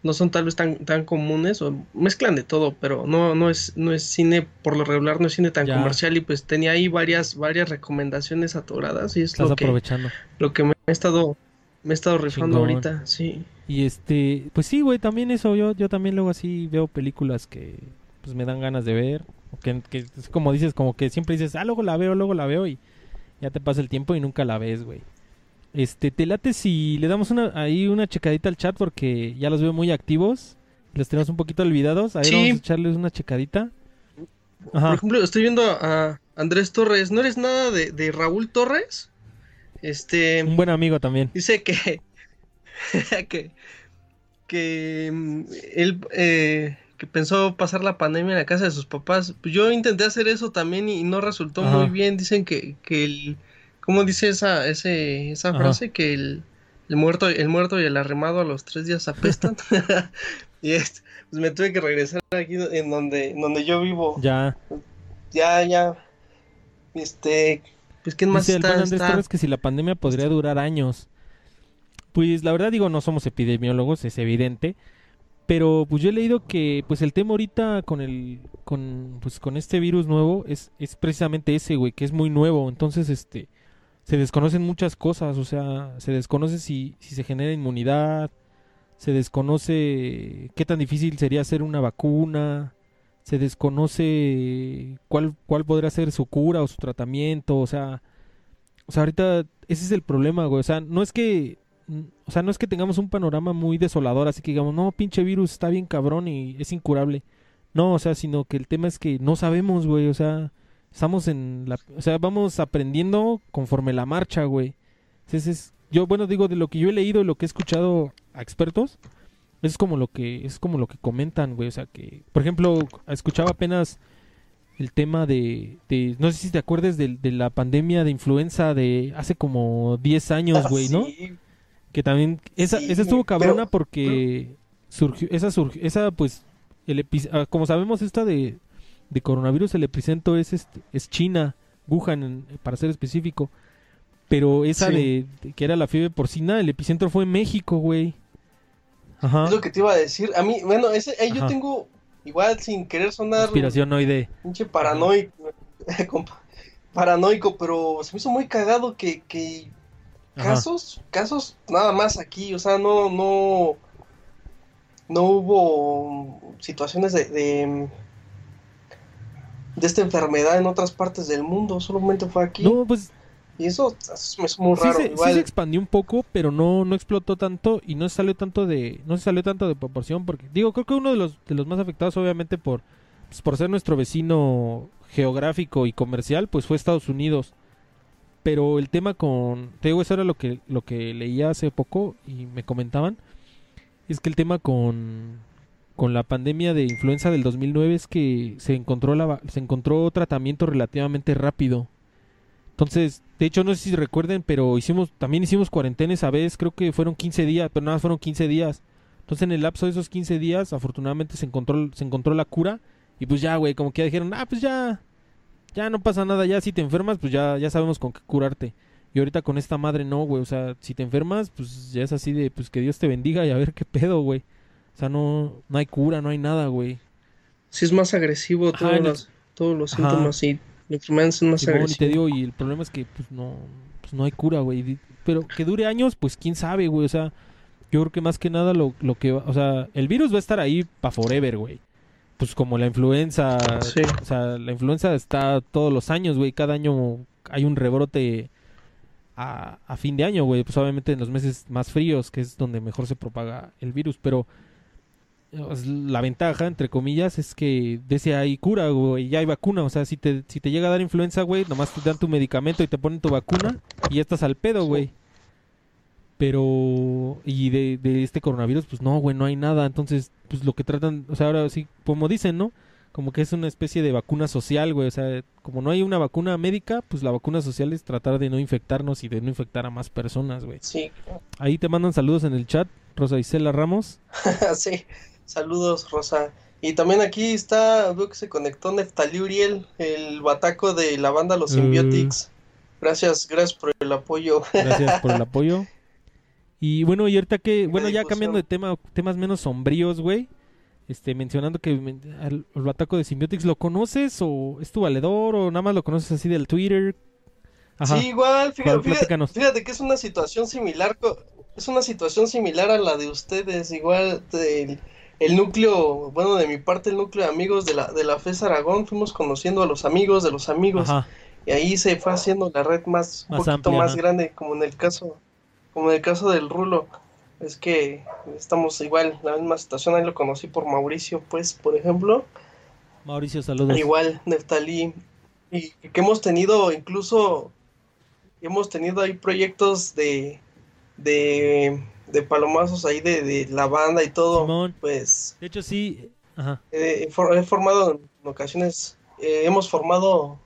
B: no son tal vez tan, tan comunes o mezclan de todo, pero no, no es, no es cine, por lo regular no es cine tan comercial y pues tenía ahí varias, varias recomendaciones atoradas y es lo que, lo que me ha estado me he estado rifando ahorita, sí.
A: Y este, pues sí, güey, también eso, yo, yo también luego así veo películas que pues me dan ganas de ver, que, que es como dices, como que siempre dices, ah, luego la veo, luego la veo y ya te pasa el tiempo y nunca la ves, güey. Este, te late si le damos una, ahí una checadita al chat porque ya los veo muy activos, los tenemos un poquito olvidados, ahí vamos a echarles una checadita.
B: Por ejemplo, estoy viendo a Andrés Torres, ¿no eres nada de, de Raúl Torres? Este.
A: Un buen amigo también.
B: Dice que. que. que. Mm, él. Eh, que pensó pasar la pandemia en la casa de sus papás. Pues yo intenté hacer eso también y, no resultó muy bien. Dicen que, que el. ¿Cómo dice esa, ese, esa frase? Que el, el, muerto, el muerto y el arremado a los tres días apestan. y es, pues me tuve que regresar aquí en donde, en donde yo vivo.
A: Ya.
B: Ya, ya. Este, pues ¿quién más
A: Dice el
B: está?
A: buen Andrés
B: Está-
A: Torres que si la pandemia podría durar años. Pues la verdad digo, no somos epidemiólogos, es evidente. Pero pues yo he leído que pues el tema ahorita con el con pues con este virus nuevo es es precisamente ese, güey, que es muy nuevo, entonces este se desconocen muchas cosas, o sea, se desconoce si si se genera inmunidad, se desconoce qué tan difícil sería hacer una vacuna, se desconoce cuál cuál podría ser su cura o su tratamiento, o sea, o sea, ahorita ese es el problema, güey, o sea, no es que mm, o sea, no es que tengamos un panorama muy desolador, así que digamos, no, pinche virus está bien cabrón y es incurable. No, o sea, sino que el tema es que no sabemos, güey, o sea, estamos en la, o sea, vamos aprendiendo conforme la marcha, güey. Ese es, yo, bueno, digo, de lo que yo he leído y lo que he escuchado a expertos, es como lo que, es como lo que comentan, güey, o sea, que, por ejemplo, escuchaba apenas el tema de, de no sé si te acuerdas de, de la pandemia de influenza de hace como 10 años,
B: Ah,
A: güey, ¿no?
B: sí.
A: Que también, esa,
B: Sí,
A: esa estuvo cabrona
B: pero-
A: porque surgió, esa surgió, esa pues, el epi- ah, como sabemos esta de, de coronavirus, el epicentro es este, es China, Wuhan para ser específico. Pero esa
B: Sí.
A: de, de que era la fiebre porcina, el epicentro fue en México, güey. Ajá.
B: Es lo que te iba a decir. A mí, bueno, ese, ahí yo tengo, igual sin querer sonar
A: Conspiración de
B: pinche paranoico, paranoico, pero se me hizo muy cagado que, que
A: Ajá.
B: casos, casos nada más aquí, o sea, no, no, no hubo situaciones de, de, de esta enfermedad en otras partes del mundo, solamente fue aquí.
A: No, pues
B: Y eso, eso hizo muy
A: sí
B: raro.
A: se, sí
B: igual,
A: se expandió un poco, pero no, no explotó tanto y no se salió tanto de, no se salió tanto de proporción, porque digo, creo que uno de los, de los más afectados, obviamente, por, pues, por ser nuestro vecino geográfico y comercial, pues fue Estados Unidos. Pero el tema con, te digo, eso era lo que, lo que leía hace poco y me comentaban, es que el tema con, con la pandemia de influenza del 2009 es que se encontró la, se encontró tratamiento relativamente rápido. Entonces, de hecho, no sé si recuerden, pero hicimos, también hicimos cuarentena esa vez, creo que fueron 15 días, pero nada, fueron 15 días. Entonces, en el lapso de esos 15 días, afortunadamente se encontró, se encontró la cura, y pues ya, güey, como que ya dijeron, ah, pues ya, ya no pasa nada, ya si te enfermas, pues ya, ya sabemos con qué curarte. Y ahorita con esta madre no, güey, o sea, si te enfermas, pues ya es así de, pues que Dios te bendiga y a ver qué pedo, güey. O sea, no, no hay cura, no hay nada, güey.
B: sí es más agresivo todos los, todos los
A: Ajá.
B: síntomas y la enfermedad es más
A: Simón, y te digo, y el problema es que pues no, pues no hay cura, güey. Pero que dure años, pues quién sabe, güey. O sea, yo creo que más que nada lo, lo que va, o sea, el virus va a estar ahí para forever, güey. Pues como la influenza,
B: Sí.
A: o sea, la influenza está todos los años, güey. Cada año hay un rebrote a, a fin de año, güey. Pues obviamente en los meses más fríos, que es donde mejor se propaga el virus, pero la ventaja, entre comillas, es que de ese hay cura, güey, ya hay vacuna. O sea, si te, si te llega a dar influenza, güey, nomás te dan tu medicamento y te ponen tu vacuna y ya estás al pedo, güey. Pero, y de, de este coronavirus, pues no, güey, no hay nada. Entonces, pues lo que tratan, o sea, ahora sí, como dicen, ¿no? Como que es una especie de vacuna social, güey. O sea, como no hay una vacuna médica, pues la vacuna social es tratar de no infectarnos y de no infectar a más personas, güey.
B: Sí,
A: Ahí te mandan saludos en el chat, Rosa Isela Ramos.
B: sí. Saludos, Rosa. Y también aquí está, veo que se conectó Neftalí Uriel, el bataco de la banda Los
A: Mm.
B: Symbiotics. Gracias, gracias por el apoyo.
A: Gracias por el apoyo. Y bueno, y ahorita que, bueno, ya cambiando de tema, temas menos sombríos, güey. Este, mencionando que al, al bataco de Symbiotics, ¿lo conoces o es tu valedor o nada más lo conoces así del Twitter? Ajá.
B: Sí, igual, fíjate, fíjate, que es una situación similar, es una situación similar a la de ustedes, igual del el núcleo, bueno, de mi parte el núcleo de amigos de la de la FES Aragón, fuimos conociendo a los amigos de los amigos
A: Ajá.
B: y ahí se fue haciendo la red más un
A: Más
B: poquito
A: amplia,
B: más grande, como en el caso como en el caso del Rulo. Es que estamos igual en la misma situación, ahí lo conocí por Mauricio, pues, por ejemplo.
A: Mauricio, saludos.
B: Igual, Neftalí. Y que hemos tenido incluso, hemos tenido ahí proyectos de, de, de palomazos ahí de, de la banda y todo.
A: Simón.
B: Pues
A: De hecho, sí. Ajá.
B: eh, he, for- he formado en ocasiones, eh, hemos formado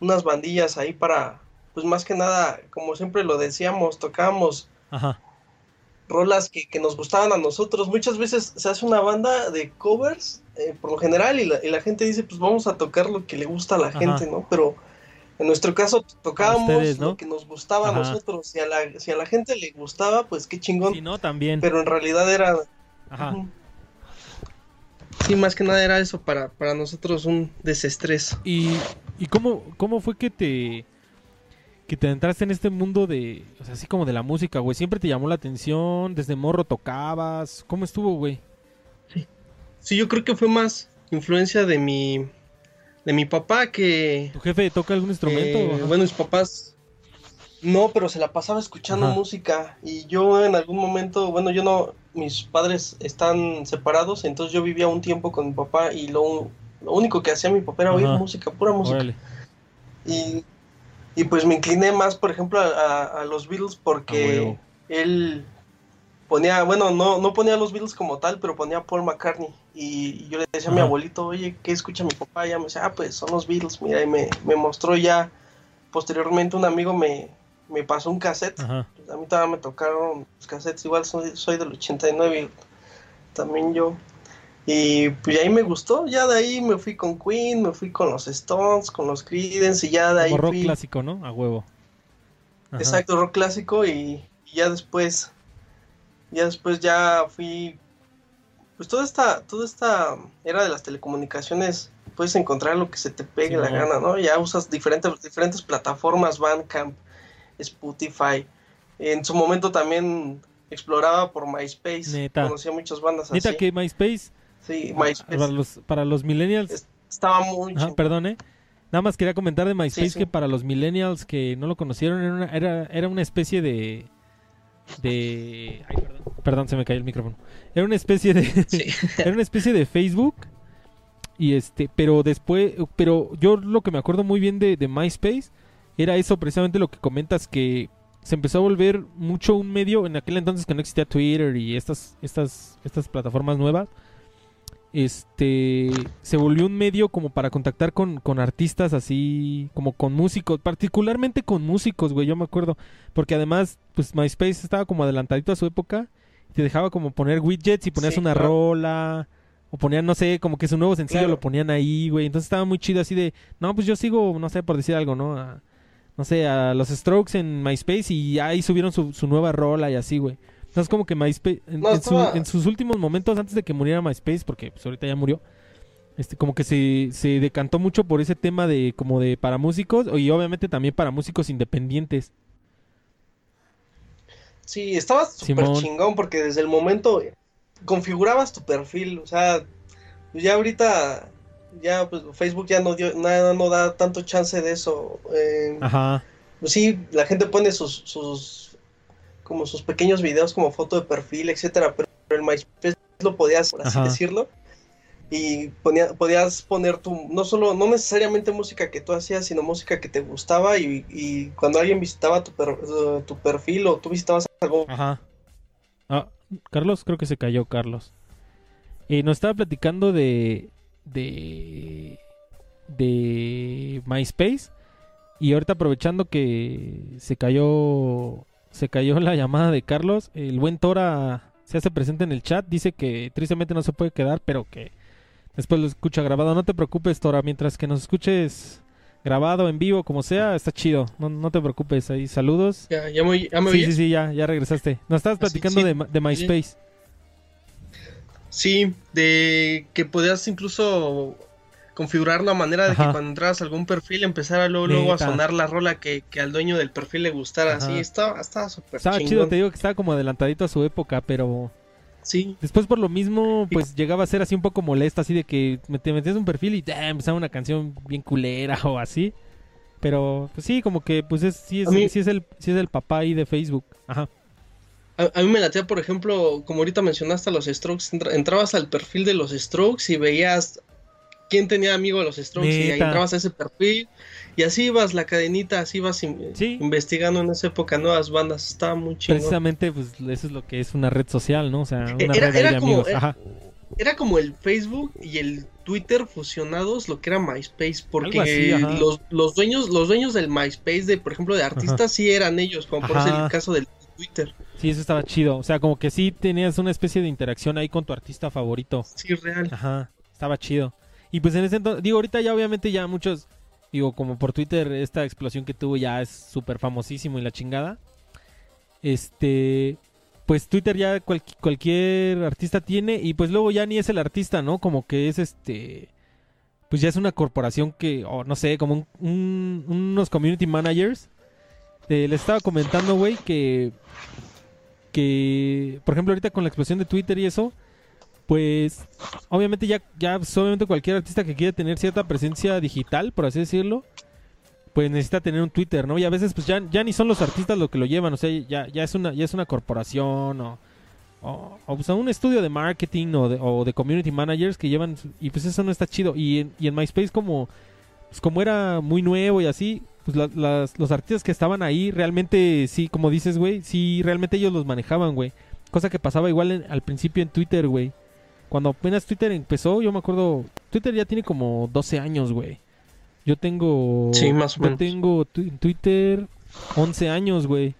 B: unas bandillas ahí para, pues más que nada, como siempre lo decíamos, tocábamos
A: Ajá.
B: rolas que, nos gustaban a nosotros. Muchas veces se hace una banda de covers, eh, por lo general, y la, gente dice, pues vamos a tocar lo que le gusta a la gente, ¿no? Pero en nuestro caso tocábamos lo que nos gustaba a nosotros. Si a, la, si a la gente le gustaba, pues qué chingón.
A: Si no, también.
B: Pero en realidad era... Ajá. Sí, más que nada era eso para, para nosotros un desestrés.
A: ¿Y, y cómo, cómo fue que te que te entraste en este mundo de, o sea, así como de la música, güey? ¿Siempre te llamó la atención? ¿Desde morro tocabas? ¿Cómo estuvo, güey?
B: Sí. Sí, yo creo que fue más influencia de mi de mi papá que
A: ¿Tu jefe toca algún instrumento?
B: Eh, bueno, mis papás no, pero se la pasaba escuchando música. Y yo en algún momento, bueno, yo no mis padres están separados, entonces yo vivía un tiempo con mi papá y lo, lo único que hacía mi papá era oír música, pura música. Y y pues me incliné más, por ejemplo, a, los Beatles porque él ponía, bueno, no, no ponía los Beatles como tal, pero ponía Paul McCartney. Y, yo le decía a mi abuelito, oye, ¿qué escucha mi papá? Y ya me decía, ah, pues son los Beatles, mira, y me, me mostró ya, posteriormente un amigo me, me pasó un cassette. A mí también me tocaron los cassettes, igual soy, soy del 89 y también yo y pues ahí me gustó, ya de ahí me fui con Queen, me fui con los Stones, con los Creedence y ya de ahí
A: Como rock clásico, ¿no? A huevo.
B: Exacto, rock clásico y, ya después, ya después ya fui, pues toda esta, toda esta era de las telecomunicaciones, puedes encontrar lo que se te pegue la gana, ¿no? Ya usas diferentes, diferentes plataformas, Bandcamp, Spotify. En su momento también exploraba por MySpace, Neta. conocía muchas bandas
A: Neta que MySpace
B: Sí, MySpace.
A: Para los, para los millennials.
B: Estaba muy
A: Ajá, perdón, Nada más quería comentar de MySpace que para los millennials que no lo conocieron era una, era, era una especie de... de... Ay, perdón. Perdón, se me cayó el micrófono. Era una especie de... era una especie de Facebook. Y este, pero después, pero yo lo que me acuerdo muy bien de, de MySpace era eso precisamente lo que comentas que se empezó a volver mucho un medio en aquel entonces que no existía Twitter y estas estas estas plataformas nuevas este se volvió un medio como para contactar con, artistas así, como con músicos, particularmente con músicos, güey, yo me acuerdo, porque además, pues MySpace estaba como adelantadito a su época, te dejaba como poner widgets y ponías una rola, o ponían, no sé, como que su nuevo sencillo lo ponían ahí, güey, entonces estaba muy chido así de, no, pues yo sigo, no sé, por decir algo, ¿no? no sé, a los Strokes en MySpace y ahí subieron su, su nueva rola y así, güey. Entonces como que MySpace, en, sus últimos momentos antes de que muriera MySpace, porque pues, ahorita ya murió, este como que se, se decantó mucho por ese tema de como de para músicos y obviamente también para músicos independientes.
B: Sí, estaba súper chingón porque desde el momento configurabas tu perfil, o sea, ya ahorita ya pues, Facebook ya no dio nada no da tanto chance de eso. Eh, Ajá. Pues sí, la gente pone sus, sus como sus pequeños videos como foto de perfil, etcétera, pero el MySpace lo podías, por así decirlo, y ponía, podías poner tu, no solo, no necesariamente música que tú hacías, sino música que te gustaba y, cuando alguien visitaba tu, tu perfil o tú visitabas algo.
A: Ajá. Ah, Carlos, creo que se cayó Carlos. Y nos estaba platicando de, de, de MySpace. Y ahorita aprovechando que se cayó se cayó la llamada de Carlos. El buen Tora se hace presente en el chat. Dice que tristemente no se puede quedar, pero que después lo escucha grabado. No te preocupes, Tora. Mientras que nos escuches grabado, en vivo, como sea, está chido. No, te preocupes. Ahí, saludos.
B: Ya, ya me, ya
A: Sí, sí, sí, ya, ya regresaste. Nos estabas platicando De, de, MySpace.
B: Sí, de que podías incluso configurarlo a manera de que cuando entras a algún perfil empezara luego, luego a sonar la rola que, al dueño del perfil le gustara. Así estaba, estaba súper
A: Estaba chido, te digo que estaba como adelantadito a su época, pero...
B: Sí.
A: Después por lo mismo, pues llegaba a ser así un poco molesta, así de que te metías un perfil y empezaba una canción bien culera o así. Pero pues sí, como que pues es, sí, es, sí, es el, sí es el papá ahí de Facebook. Ajá.
B: A, mí me latía, por ejemplo, como ahorita mencionaste a los Strokes, entrabas al perfil de los Strokes y veías quién tenía amigo de los Strokes y ahí entrabas a ese perfil y así ibas la cadenita, así ibas investigando en esa época nuevas bandas, estaba muy chido.
A: Precisamente pues eso es lo que es una red social, ¿no? O sea, una era, red de amigos.
B: Era, como el Facebook y el Twitter fusionados, lo que era MySpace, porque los, los dueños los dueños del MySpace de por ejemplo de artistas sí eran ellos, como por ejemplo el caso del Twitter.
A: Sí, eso estaba chido. O sea, como que sí tenías una especie de interacción ahí con tu artista favorito.
B: Sí, real.
A: Ajá, estaba chido. Y pues en ese entonces, digo, ahorita ya obviamente ya muchos, digo, como por Twitter, esta explosión que tuvo ya es súper famosísimo y la chingada. Este, pues Twitter ya cualquier artista tiene y pues luego ya ni es el artista, ¿no? Como que es este, pues ya es una corporación que, o no sé, como unos community managers. Eh, les estaba comentando, güey, que, que, por ejemplo, ahorita con la explosión de Twitter y eso, pues obviamente ya, ya pues, obviamente cualquier artista que quiera tener cierta presencia digital, por así decirlo, pues necesita tener un Twitter, ¿no? Y a veces pues ya, ya ni son los artistas los que lo llevan, o sea, ya, ya es una, ya es una corporación o, o, o pues, un estudio de marketing o de, o de community managers que llevan, y pues eso no está chido. Y en, y en MySpace como, pues como era muy nuevo y así, pues las, los artistas que estaban ahí realmente, sí, como dices, güey, sí, realmente ellos los manejaban, güey. Cosa que pasaba igual al principio en Twitter, güey. Cuando apenas Twitter empezó, yo me acuerdo, Twitter ya tiene como 12 años, güey. Yo tengo...
B: Sí, más o menos.
A: Yo tengo Twitter 11 años, güey.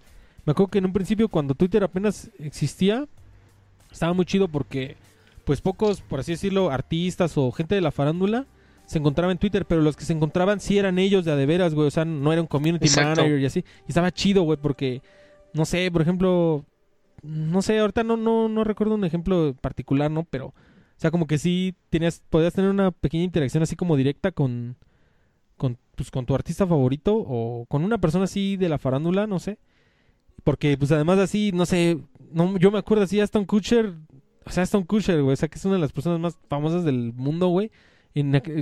A: Me acuerdo que en un principio cuando Twitter apenas existía, estaba muy chido porque, pues pocos, por así decirlo, artistas o gente de la farándula se encontraba en Twitter, pero los que se encontraban sí eran ellos de a de veras, güey. O sea, no era un community manager y así. Y estaba chido, güey, porque, no sé, por ejemplo, no sé, ahorita no, no, no recuerdo un ejemplo particular, ¿no? Pero, o sea, como que sí tenías, podías tener una pequeña interacción así como directa con, con, pues, con tu artista favorito o con una persona así de la farándula, no sé. Porque, pues además así, no sé, no, yo me acuerdo así, Aston Kutcher, o sea, Aston Kutcher, güey, o sea, que es una de las personas más famosas del mundo, güey.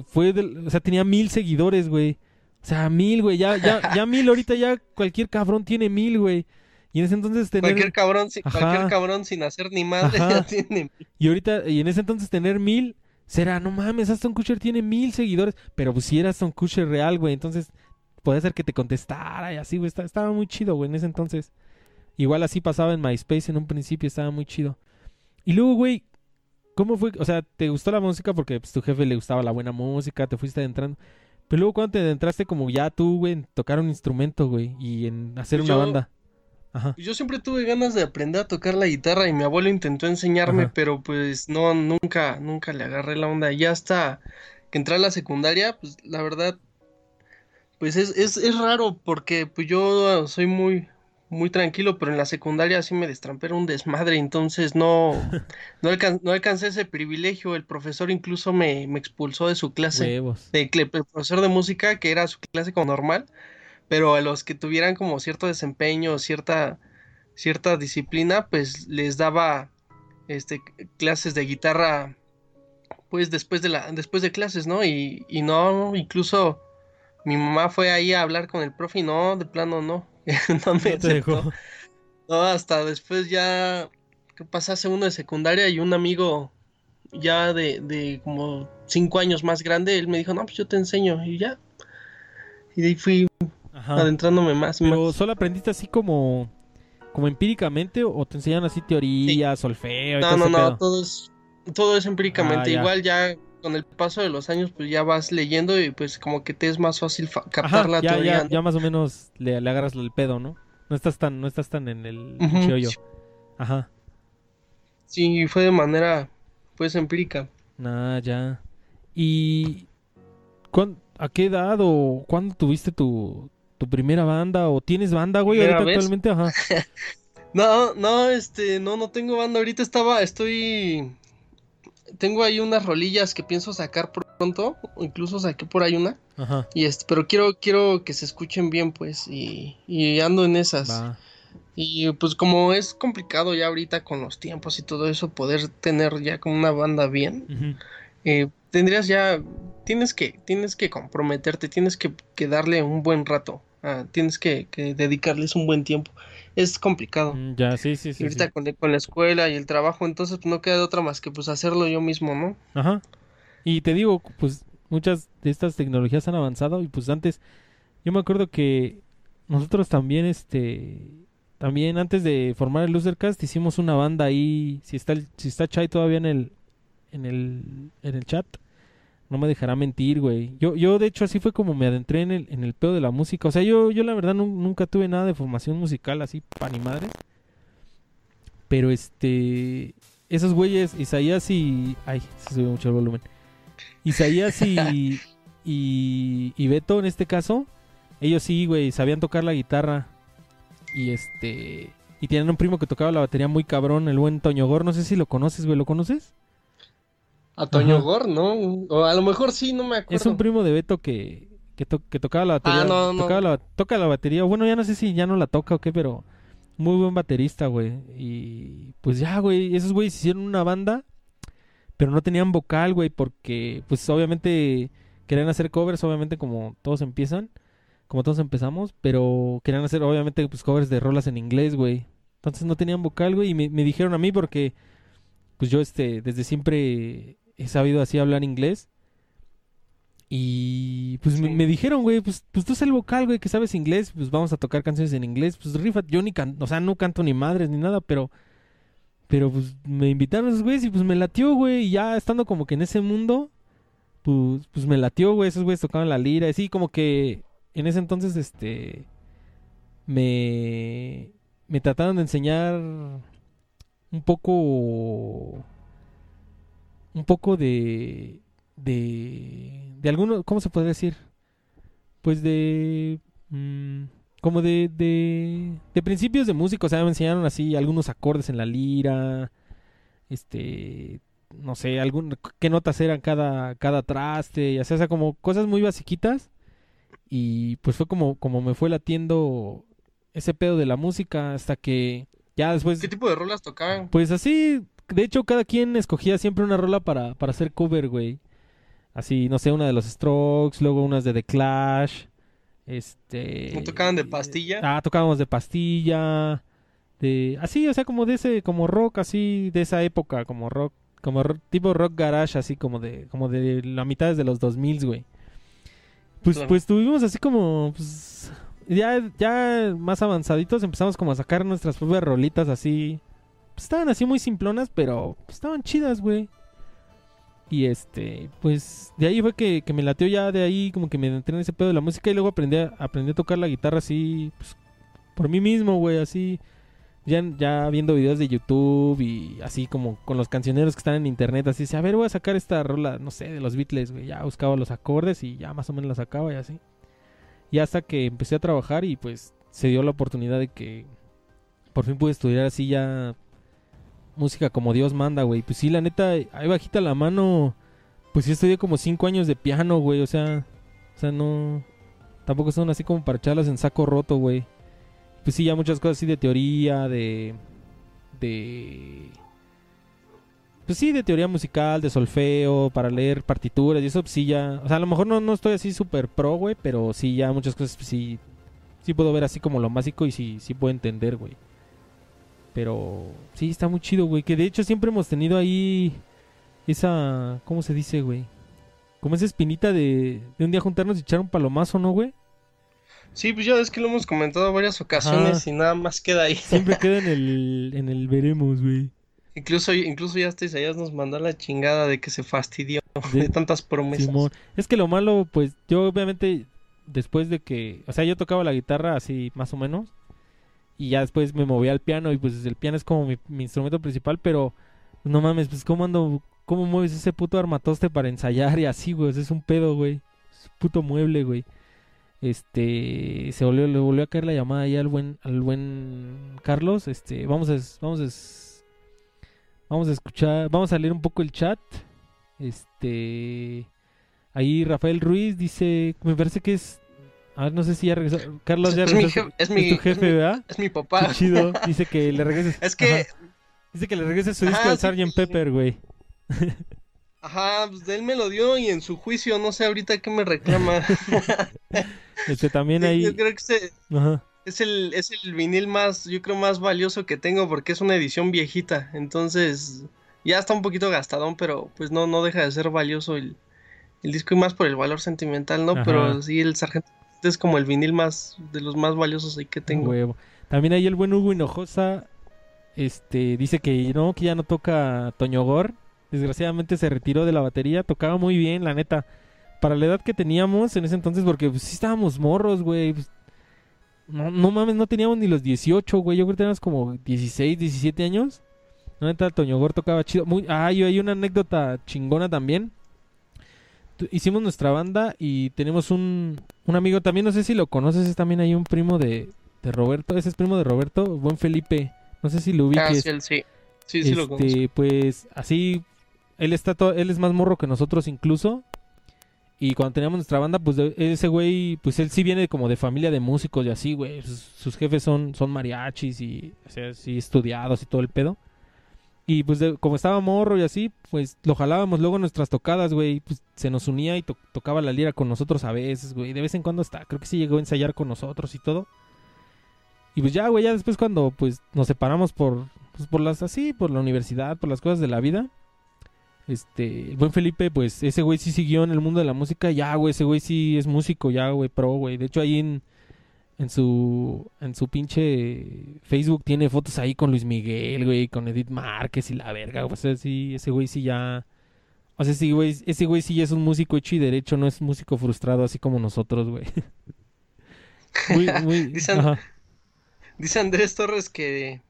A: fue del, o sea, tenía mil seguidores, güey. O sea, mil, güey, ya, ya, ya mil, ahorita ya cualquier cabrón tiene mil, güey. Y en ese entonces tener...
B: Cualquier cabrón, cualquier cabrón sin hacer ni madre ya tiene
A: mil. Y ahorita, y en ese entonces tener mil, será, no mames, Aston Kutcher tiene mil seguidores. Pero pues si era Aston Kutcher real, güey, entonces puede ser que te contestara y así, güey. Estaba muy chido, güey, en ese entonces. Igual así pasaba en MySpace en un principio, estaba muy chido. Y luego, güey, ¿cómo fue? O sea, ¿te gustó la música porque pues, tu jefe le gustaba la buena música, te fuiste adentrando? Pero luego cuando te adentraste como ya tú, güey, en tocar un instrumento, güey, y en hacer una banda.
B: Ajá. Yo siempre tuve ganas de aprender a tocar la guitarra y mi abuelo intentó enseñarme, pero pues no, nunca, nunca le agarré la onda. Ya hasta que entré a la secundaria, pues la verdad, pues es, es, es raro porque pues yo soy muy, muy tranquilo, pero en la secundaria sí me destrampé, un desmadre, entonces no, no, alcancé ese privilegio. El profesor incluso me, expulsó de su clase, de, el profesor de música, que era su clase como normal, pero a los que tuvieran como cierto desempeño, cierta, cierta disciplina, pues les daba este, clases de guitarra, pues después de, la, después de clases, ¿no? Y, y no, incluso mi mamá fue ahí a hablar con el profe y no, de plano no no me dejó. No, hasta después ya que pasase uno de secundaria y un amigo ya de, de como cinco años más grande, él me dijo, no, pues yo te enseño y ya. Y de fui adentrándome más.
A: Pero solo aprendiste así como, como empíricamente o te enseñan así teoría, solfeo.
B: no, no, no, todo es, todo es empíricamente. Ah, Igual ya con el paso de los años, pues ya vas leyendo y pues como que te es más fácil captar la
A: ya,
B: teoría.
A: Ya, más o menos le, le, agarras el pedo, ¿no? No estás tan, no estás tan en el uh Ajá.
B: Sí, fue de manera, pues, empírica.
A: Ah, ya. ¿Y a qué edad o cuándo tuviste tu, tu primera banda? ¿O tienes banda, güey, ahorita actualmente? Ajá.
B: no, no, este, no, no tengo banda. Ahorita estaba, estoy tengo ahí unas rolillas que pienso sacar pronto, o incluso saqué por ahí una. Ajá. Y este, pero quiero, quiero que se escuchen bien, pues, y, y ando en esas. Y pues como es complicado ya ahorita con los tiempos y todo eso, poder tener ya como una banda bien, eh, tendrías ya, tienes que, tienes que comprometerte, tienes que, que darle un buen rato, ah, tienes que, que dedicarles un buen tiempo es complicado.
A: Mm, ya, sí, sí, sí.
B: Y ahorita Con, la escuela y el trabajo, entonces pues, no queda de otra más que pues hacerlo yo mismo, ¿no?
A: Ajá. Y te digo, pues muchas de estas tecnologías han avanzado y pues antes, yo me acuerdo que nosotros también, este, también antes de formar el Losercast hicimos una banda ahí, si está, si está Chai todavía en el, en el, en el chat, no me dejará mentir, güey. Yo, yo de hecho así fue como me adentré en el, en el pedo de la música. O sea, yo, yo la verdad nunca tuve nada de formación musical así, pa ni madre. Pero este. Esos güeyes, Isaías y. Ay, se sube mucho el volumen. Isaías y. y, y Beto, en este caso. Ellos sí, güey, sabían tocar la guitarra. Y este. Y tienen un primo que tocaba la batería muy cabrón, el buen Toño Gor. No sé si lo conoces, güey, ¿lo conoces?
B: A Toño Gor, ¿no? O a lo mejor sí, no me acuerdo.
A: Es un primo de Beto que, que, tocaba la batería. Ah, no, no. La, toca la batería. Bueno, ya no sé si ya no la toca o qué, pero muy buen baterista, güey. Y pues ya, güey, esos güeyes hicieron una banda, pero no tenían vocal, güey, porque pues obviamente querían hacer covers, obviamente como todos empiezan como todos empezamos, pero querían hacer obviamente pues covers de rolas en inglés, güey. Entonces no tenían vocal, güey, y me, dijeron a mí porque pues yo este desde siempre he sabido así hablar inglés. Y pues me, dijeron, güey, pues, pues tú eres el vocal, güey, que sabes inglés, pues vamos a tocar canciones en inglés. Pues rifa, yo ni canto, o sea, no canto ni madres ni nada, pero pero pues me invitaron esos güeyes y pues me latió, güey, y ya estando como que en ese mundo, pues, pues me latió, güey, esos güeyes tocaban la lira, así como que en ese entonces, este, me, me trataron de enseñar un poco, un poco de, de, de alguno, ¿cómo se podría decir? Pues de, mm, como de, de, de principios de música, o sea, me enseñaron así algunos acordes en la lira, este, no sé, algún, qué notas eran cada, cada traste, y así, o sea, como cosas muy basiquitas y pues fue como, como me fue latiendo ese pedo de la música hasta que ya después...
B: ¿Qué tipo de rolas tocaban?
A: Pues así, de hecho cada quien escogía siempre una rola para, para hacer cover, güey. Así, no sé, una de los Strokes, luego unas de The Clash. Este...
B: ¿No tocaban de pastilla?
A: Ah, tocábamos de pastilla. De... Así, o sea, como de ese, como rock así, de esa época, como rock, como tipo rock garage, así como de, como de la mitad de los 2000, güey. Pues, pues tuvimos así como, pues, ya, ya más avanzaditos empezamos como a sacar nuestras propias rolitas así. Estaban así muy simplonas, pero estaban chidas, güey. Y este, pues de ahí fue que, me lateó ya de ahí, como que me entré en ese pedo de la música y luego aprendí a, aprendí a tocar la guitarra así, pues, por mí mismo, güey, así ya, ya viendo videos de YouTube y así como con los cancioneros que están en internet, así a ver, voy a sacar esta rola, no sé, de los Beatles, güey. Ya buscaba los acordes y ya más o menos la sacaba y así. Y hasta que empecé a trabajar y pues se dio la oportunidad de que por fin pude estudiar así ya música como Dios manda, güey. Pues sí, la neta, ahí bajita la mano, pues sí estudié como cinco años de piano, güey. O sea, o sea, no... Tampoco son así como para echarlas en saco roto, güey pues sí, ya muchas cosas así de teoría, de... de... Pues sí, de teoría musical, de solfeo, para leer partituras y eso, pues sí ya... O sea, a lo mejor no, no estoy así súper pro, güey, pero sí ya muchas cosas pues sí... Sí puedo ver así como lo básico y sí, sí puedo entender, güey. Pero sí, está muy chido, güey. Que de hecho siempre hemos tenido ahí esa... ¿Cómo se dice, güey? Como esa espinita de, de un día juntarnos y echar un palomazo, ¿no, güey?
B: Sí, pues ya es que lo hemos comentado varias ocasiones y nada más queda ahí.
A: Siempre queda en el, en el veremos, güey.
B: Incluso, incluso ya hasta ya nos mandó la chingada de que se fastidió de, tantas promesas.
A: Es que lo malo, pues yo obviamente después de que, o sea, yo tocaba la guitarra así más o menos y ya después me moví al piano y pues el piano es como mi, instrumento principal, pero no mames, pues cómo ando, cómo mueves ese puto armatoste para ensayar y así, güey, es un pedo, güey. Es un puto mueble, güey. Este se volvió le volvió a caer la llamada ahí al buen al buen Carlos. Este vamos a vamos a vamos a escuchar vamos a leer un poco el chat. Este ahí Rafael Ruiz dice me parece que es a ver no sé si ya regresó Carlos ya regresó
B: es, mi,
A: tu jefe ¿verdad?
B: es mi papá
A: chido dice que le regreses
B: es que
A: dice que le regreses su disco de Sgt. Pepper güey
B: Ajá, pues él me lo dio y en su juicio no sé ahorita qué me reclama.
A: este también ahí.
B: Yo creo que es el es el vinil más, yo creo más valioso que tengo porque es una edición viejita, entonces ya está un poquito gastadón, pero pues no no deja de ser valioso el, disco y más por el valor sentimental, ¿no? Pero sí el sargento es como el vinil más de los más valiosos ahí que tengo.
A: También ahí el buen Hugo Hinojosa este dice que no que ya no toca Toño Gor desgraciadamente se retiró de la batería. Tocaba muy bien, la neta. Para la edad que teníamos en ese entonces, porque pues, sí estábamos morros, güey. Pues, no, no mames, no teníamos ni los 18, güey. Yo creo que teníamos como 16, 17 años. No, neta, Toño Gor tocaba chido. Muy, ah, y hay una anécdota chingona también. Hicimos nuestra banda y tenemos un, un amigo también, no sé si lo conoces, es también hay un primo de, de Roberto. Ese es primo de Roberto, buen Felipe. No sé si lo ubiques.
B: Ah, sí, sí. Sí, lo
A: este, conozco. Pues así, él está todo, él es más morro que nosotros incluso. Y cuando teníamos nuestra banda, pues ese güey, pues él sí viene como de familia de músicos y así, güey. Sus, jefes son, son mariachis y o sea, sí estudiados y todo el pedo. Y pues como estaba morro y así, pues lo jalábamos luego nuestras tocadas, güey. Pues se nos unía y tocaba la lira con nosotros a veces, güey. De vez en cuando está, creo que sí llegó a ensayar con nosotros y todo. Y pues ya, güey, ya después cuando pues nos separamos por, pues, por las así, por la universidad, por las cosas de la vida. Este, buen Felipe, pues ese güey sí siguió en el mundo de la música. Ya, güey, ese güey sí es músico, ya, güey, pro, güey. De hecho, ahí en, en su en su pinche Facebook tiene fotos ahí con Luis Miguel, güey, con Edith Márquez y la verga. O sea, sí, ese güey sí ya... O sea, sí, güey, ese güey sí ya es un músico hecho y derecho, no es músico frustrado así como nosotros, güey.
B: muy, muy... Dice Andrés Torres que,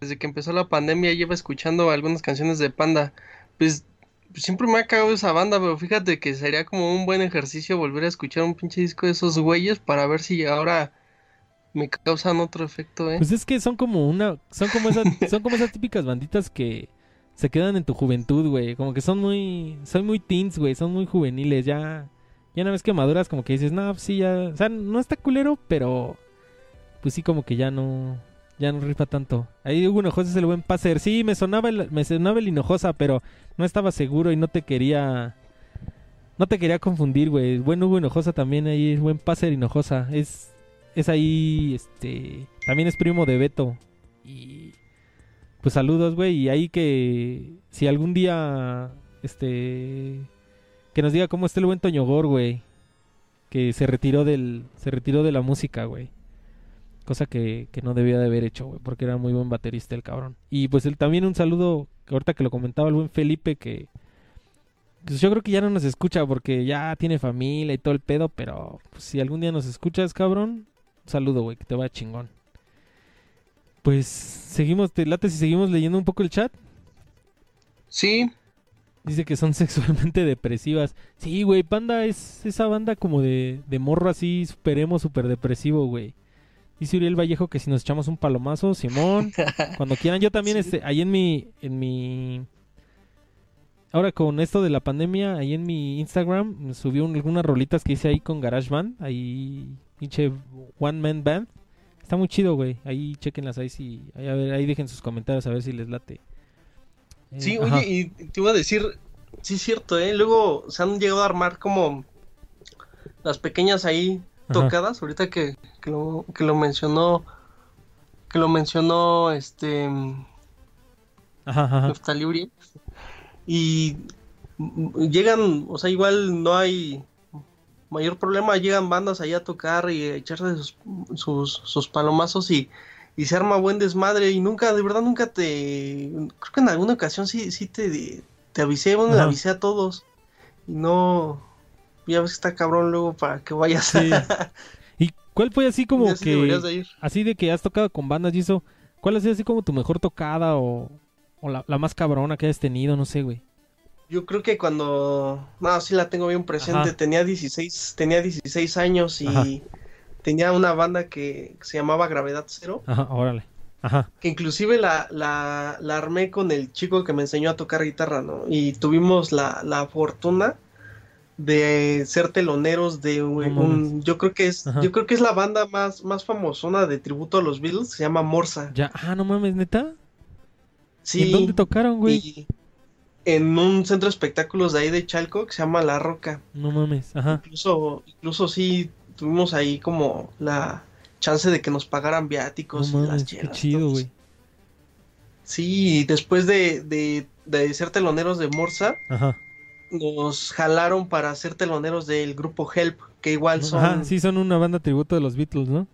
B: desde que empezó la pandemia lleva escuchando algunas canciones de Panda. Pues, siempre me ha cagado esa banda, pero fíjate que sería como un buen ejercicio volver a escuchar un pinche disco de esos güeyes para ver si ahora me causan otro efecto, ¿eh?
A: Pues es que son como una, son como esas, son como esas típicas banditas que se quedan en tu juventud, güey. Como que son muy, son muy teens, güey, son muy juveniles, ya, ya una vez que maduras como que dices, no, pues sí, ya, o sea, no está culero, pero pues sí como que ya no ya no rifa tanto. Ahí Hugo Hinojosa es el buen paser. Sí, me sonaba el, me sonaba el Hinojosa, pero no estaba seguro y no te quería no te quería confundir, güey. Buen Hugo Hinojosa también ahí es buen paser Hinojosa. Es es ahí este también es primo de Beto y pues saludos, güey, y ahí que si algún día este que nos diga cómo está el buen Toñogor, güey, que se retiró del se retiró de la música, güey. Cosa que, no debía de haber hecho, güey, porque era muy buen baterista el cabrón. Y pues él también un saludo, que ahorita que lo comentaba el buen Felipe, que pues yo creo que ya no nos escucha porque ya tiene familia y todo el pedo, pero pues, si algún día nos escuchas, cabrón, un saludo, güey, que te vaya chingón. Pues seguimos, te late si seguimos leyendo un poco el chat.
B: Sí.
A: Dice que son sexualmente depresivas. Sí, güey, Panda es esa banda como de, de morro así, superemos, super depresivo, güey. Dice Uriel Vallejo que si nos echamos un palomazo, Simón, cuando quieran. Yo también, este, ahí en mi, en mi, ahora con esto de la pandemia, ahí en mi Instagram subí algunas rolitas que hice ahí con GarageBand, ahí pinche One Man Band. Está muy chido, güey. Ahí chequenlas ahí si, ahí, a ver, ahí dejen sus comentarios a ver si les late.
B: Eh, sí, oye, y te iba a decir, sí es cierto, eh. Luego se han llegado a armar como las pequeñas ahí tocadas, ahorita que, que, lo, que lo mencionó, que lo mencionó este
A: ajá,
B: y llegan, o sea, igual no hay mayor problema, llegan bandas allá a tocar y a echarse sus, sus, palomazos y, y, se arma buen desmadre y nunca, de verdad nunca te, creo que en alguna ocasión sí, sí te, te avisé, bueno, le avisé a todos y no, ya ves que está cabrón luego para que vayas.
A: ¿Y cuál fue así como que... Así de que has tocado con bandas y eso, ¿cuál ha sido así como tu mejor tocada o, la, más cabrona que hayas tenido? No sé, güey.
B: Yo creo que cuando... No, sí la tengo bien presente. Tenía 16, tenía 16 años y tenía una banda que se llamaba Gravedad Cero.
A: Ajá, órale. Ajá.
B: Que inclusive la, la, la, armé con el chico que me enseñó a tocar guitarra, ¿no? Y tuvimos la, la fortuna de ser teloneros de un, yo creo que es yo creo que es la banda más más famosona de tributo a los Beatles se llama Morsa.
A: Ya ah no mames neta
B: sí.
A: ¿En dónde tocaron güey
B: en un centro de espectáculos de ahí de Chalco que se llama La Roca.
A: No mames ajá.
B: Incluso incluso sí tuvimos ahí como la chance de que nos pagaran viáticos
A: no mames, qué chido güey.
B: sí después de, de de ser teloneros de Morsa
A: ajá
B: nos jalaron para ser teloneros del grupo Help, que igual son... Ajá,
A: sí, son una banda tributo de los Beatles, ¿no?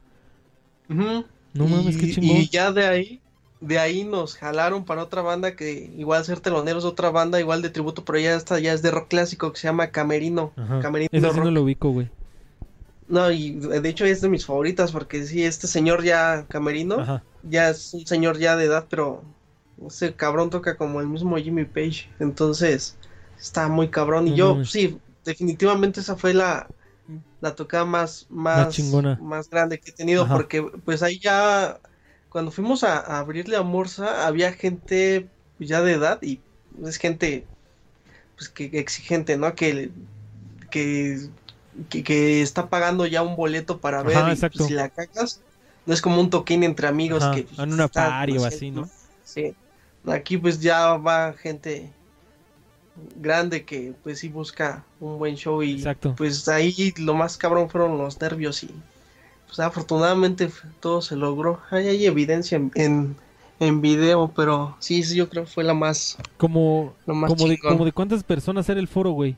B: No mames, qué chingón. Y ya de ahí, de ahí nos jalaron para otra banda que igual ser teloneros de otra banda, igual de tributo, pero ya esta ya es de rock clásico que se llama Camerino.
A: Camerino Ese no lo ubico, güey.
B: No, y de hecho es de mis favoritas porque sí, este señor ya camerino, ya es un señor ya de edad, pero ese cabrón toca como el mismo Jimmy Page, entonces está muy cabrón. Y yo, sí, definitivamente esa fue la, la tocada más, más, más, grande que he tenido, porque pues ahí ya, cuando fuimos a, abrirle a Morsa, había gente ya de edad y es gente pues que, exigente, ¿no? Que, que, que, está pagando ya un boleto para ver y, pues, si la cagas, no es como un toquín entre amigos que
A: en una party o así, ¿no?
B: Sí. Aquí pues ya va gente grande que pues sí busca un buen show y pues ahí lo más cabrón fueron los nervios y pues afortunadamente todo se logró. Ahí hay evidencia en, en, video, pero sí, sí, yo creo que fue la más...
A: Como, como, de, como de cuántas personas era el foro, güey.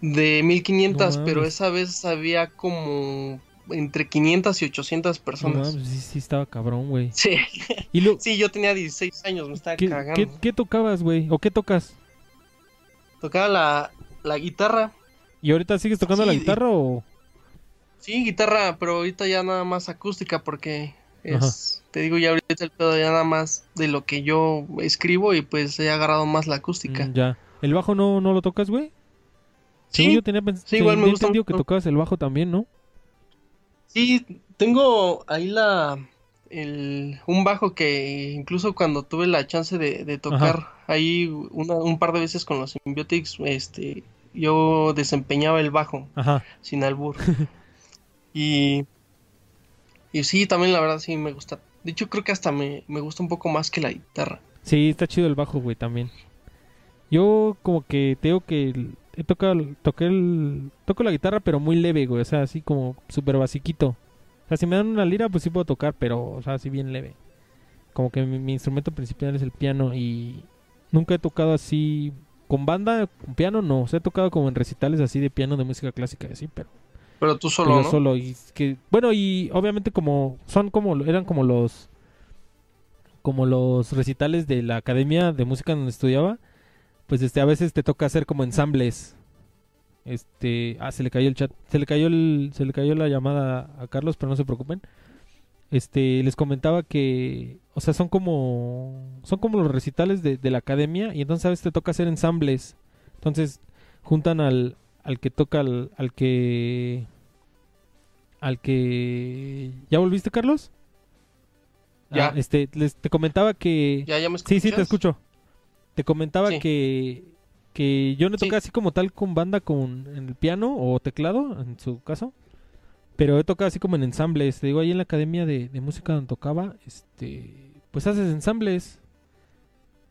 B: De 1500, pero esa vez había como entre 500 y 800 personas.
A: No, sí, sí estaba cabrón, güey.
B: Sí. sí, yo tenía 16 años, me estaba cagando.
A: ¿qué, ¿Qué tocabas, güey? ¿O qué tocas?
B: Tocaba la, la guitarra.
A: ¿Y ahorita sigues tocando la guitarra o...?
B: Sí, guitarra, pero ahorita ya nada más acústica porque es, te digo ya ahorita el pedo ya nada más de lo que yo escribo y pues he agarrado más la acústica.
A: Mm, ya. ¿El bajo no, no lo tocas, güey?
B: Sí,
A: yo tenía sí, igual me gusta. que tocabas el bajo también, ¿no?
B: Sí, tengo ahí la el, un bajo que incluso cuando tuve la chance de, tocar ahí un par de veces con los Symbiotics, este, yo desempeñaba el bajo sin albur. y, y sí, también la verdad sí me gusta. De hecho, creo que hasta me, me gusta un poco más que la guitarra.
A: Sí, está chido el bajo, güey, también. Yo como que tengo que he tocado, toqué el, toco la guitarra pero muy leve, güey, o sea, así como súper basiquito sea, si me dan una lira, pues sí puedo tocar, pero, o sea, así bien leve. Como que mi, instrumento principal es el piano y nunca he tocado así con banda, con piano, no. O sea, he tocado como en recitales así de piano de música clásica y así, pero...
B: Pero tú solo, ¿no?
A: solo y que bueno y obviamente como son como eran como los como los recitales de la academia de música donde estudiaba, pues este a veces te toca hacer como ensambles este, ah, se le cayó el chat, se le cayó el, se le cayó la llamada a Carlos, pero no se preocupen. Este, les comentaba que, o sea, son como, son como los recitales de, la academia y entonces a veces te toca hacer ensambles. Entonces juntan al, al que toca, al, al que, al que, ¿ya volviste, Carlos?
B: Ya.
A: Ah, este, les, te comentaba que,
B: ¿Ya, ya me
A: sí, sí, te escucho. Te comentaba que que yo no toqué así como tal con banda con en el piano o teclado, en su caso. Pero he tocado así como en ensambles. Te digo, ahí en la academia de, música donde tocaba, este, pues haces ensambles.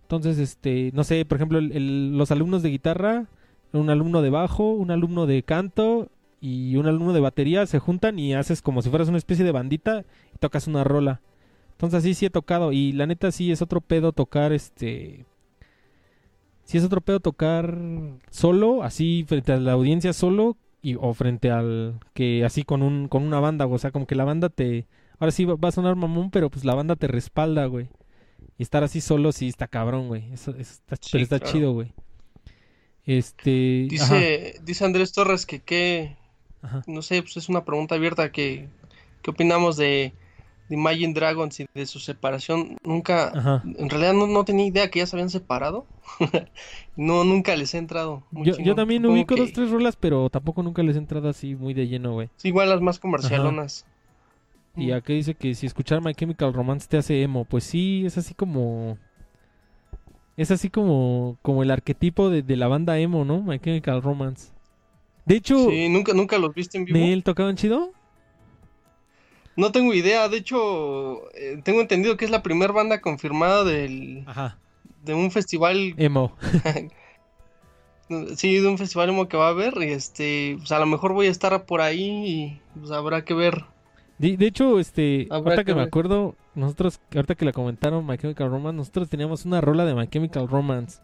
A: Entonces, este, no sé, por ejemplo, los alumnos de guitarra, un alumno de bajo, un alumno de canto y un alumno de batería se juntan y haces como si fueras una especie de bandita y tocas una rola. Entonces así sí he tocado y la neta sí es otro pedo tocar este si es otro pedo tocar solo, así frente a la audiencia solo, y, o frente al que así con un con una banda, o sea, como que la banda te ahora sí va, a sonar mamón, pero pues la banda te respalda, güey. Y estar así solo sí está cabrón, güey. Eso, está, pero está chido, güey. Este,
B: dice dice Andrés Torres que qué no sé, pues es una pregunta abierta que qué opinamos de de Imagine Dragons y de su separación, nunca, en realidad no, tenía idea que ya se habían separado. no, nunca les he entrado.
A: yo, yo, también ubico dos, tres rolas, pero tampoco nunca les he entrado así muy de lleno, güey.
B: igual las más comercialonas.
A: Y aquí dice que si escuchar My Chemical Romance te hace emo, pues sí, es así como... Es así como, como el arquetipo de, de la banda emo, ¿no? My Chemical Romance. De hecho...
B: Sí, nunca, nunca los viste en vivo.
A: ¿Él tocaban chido?
B: No tengo idea, de hecho, eh, tengo entendido que es la primera banda confirmada del de un festival
A: emo.
B: sí, de un festival emo que va a haber y este, pues a lo mejor voy a estar por ahí y pues habrá que ver.
A: De, hecho, este, ahorita que, me acuerdo, nosotros, ahorita que la comentaron My Chemical Romance, nosotros teníamos una rola de My Chemical Romance.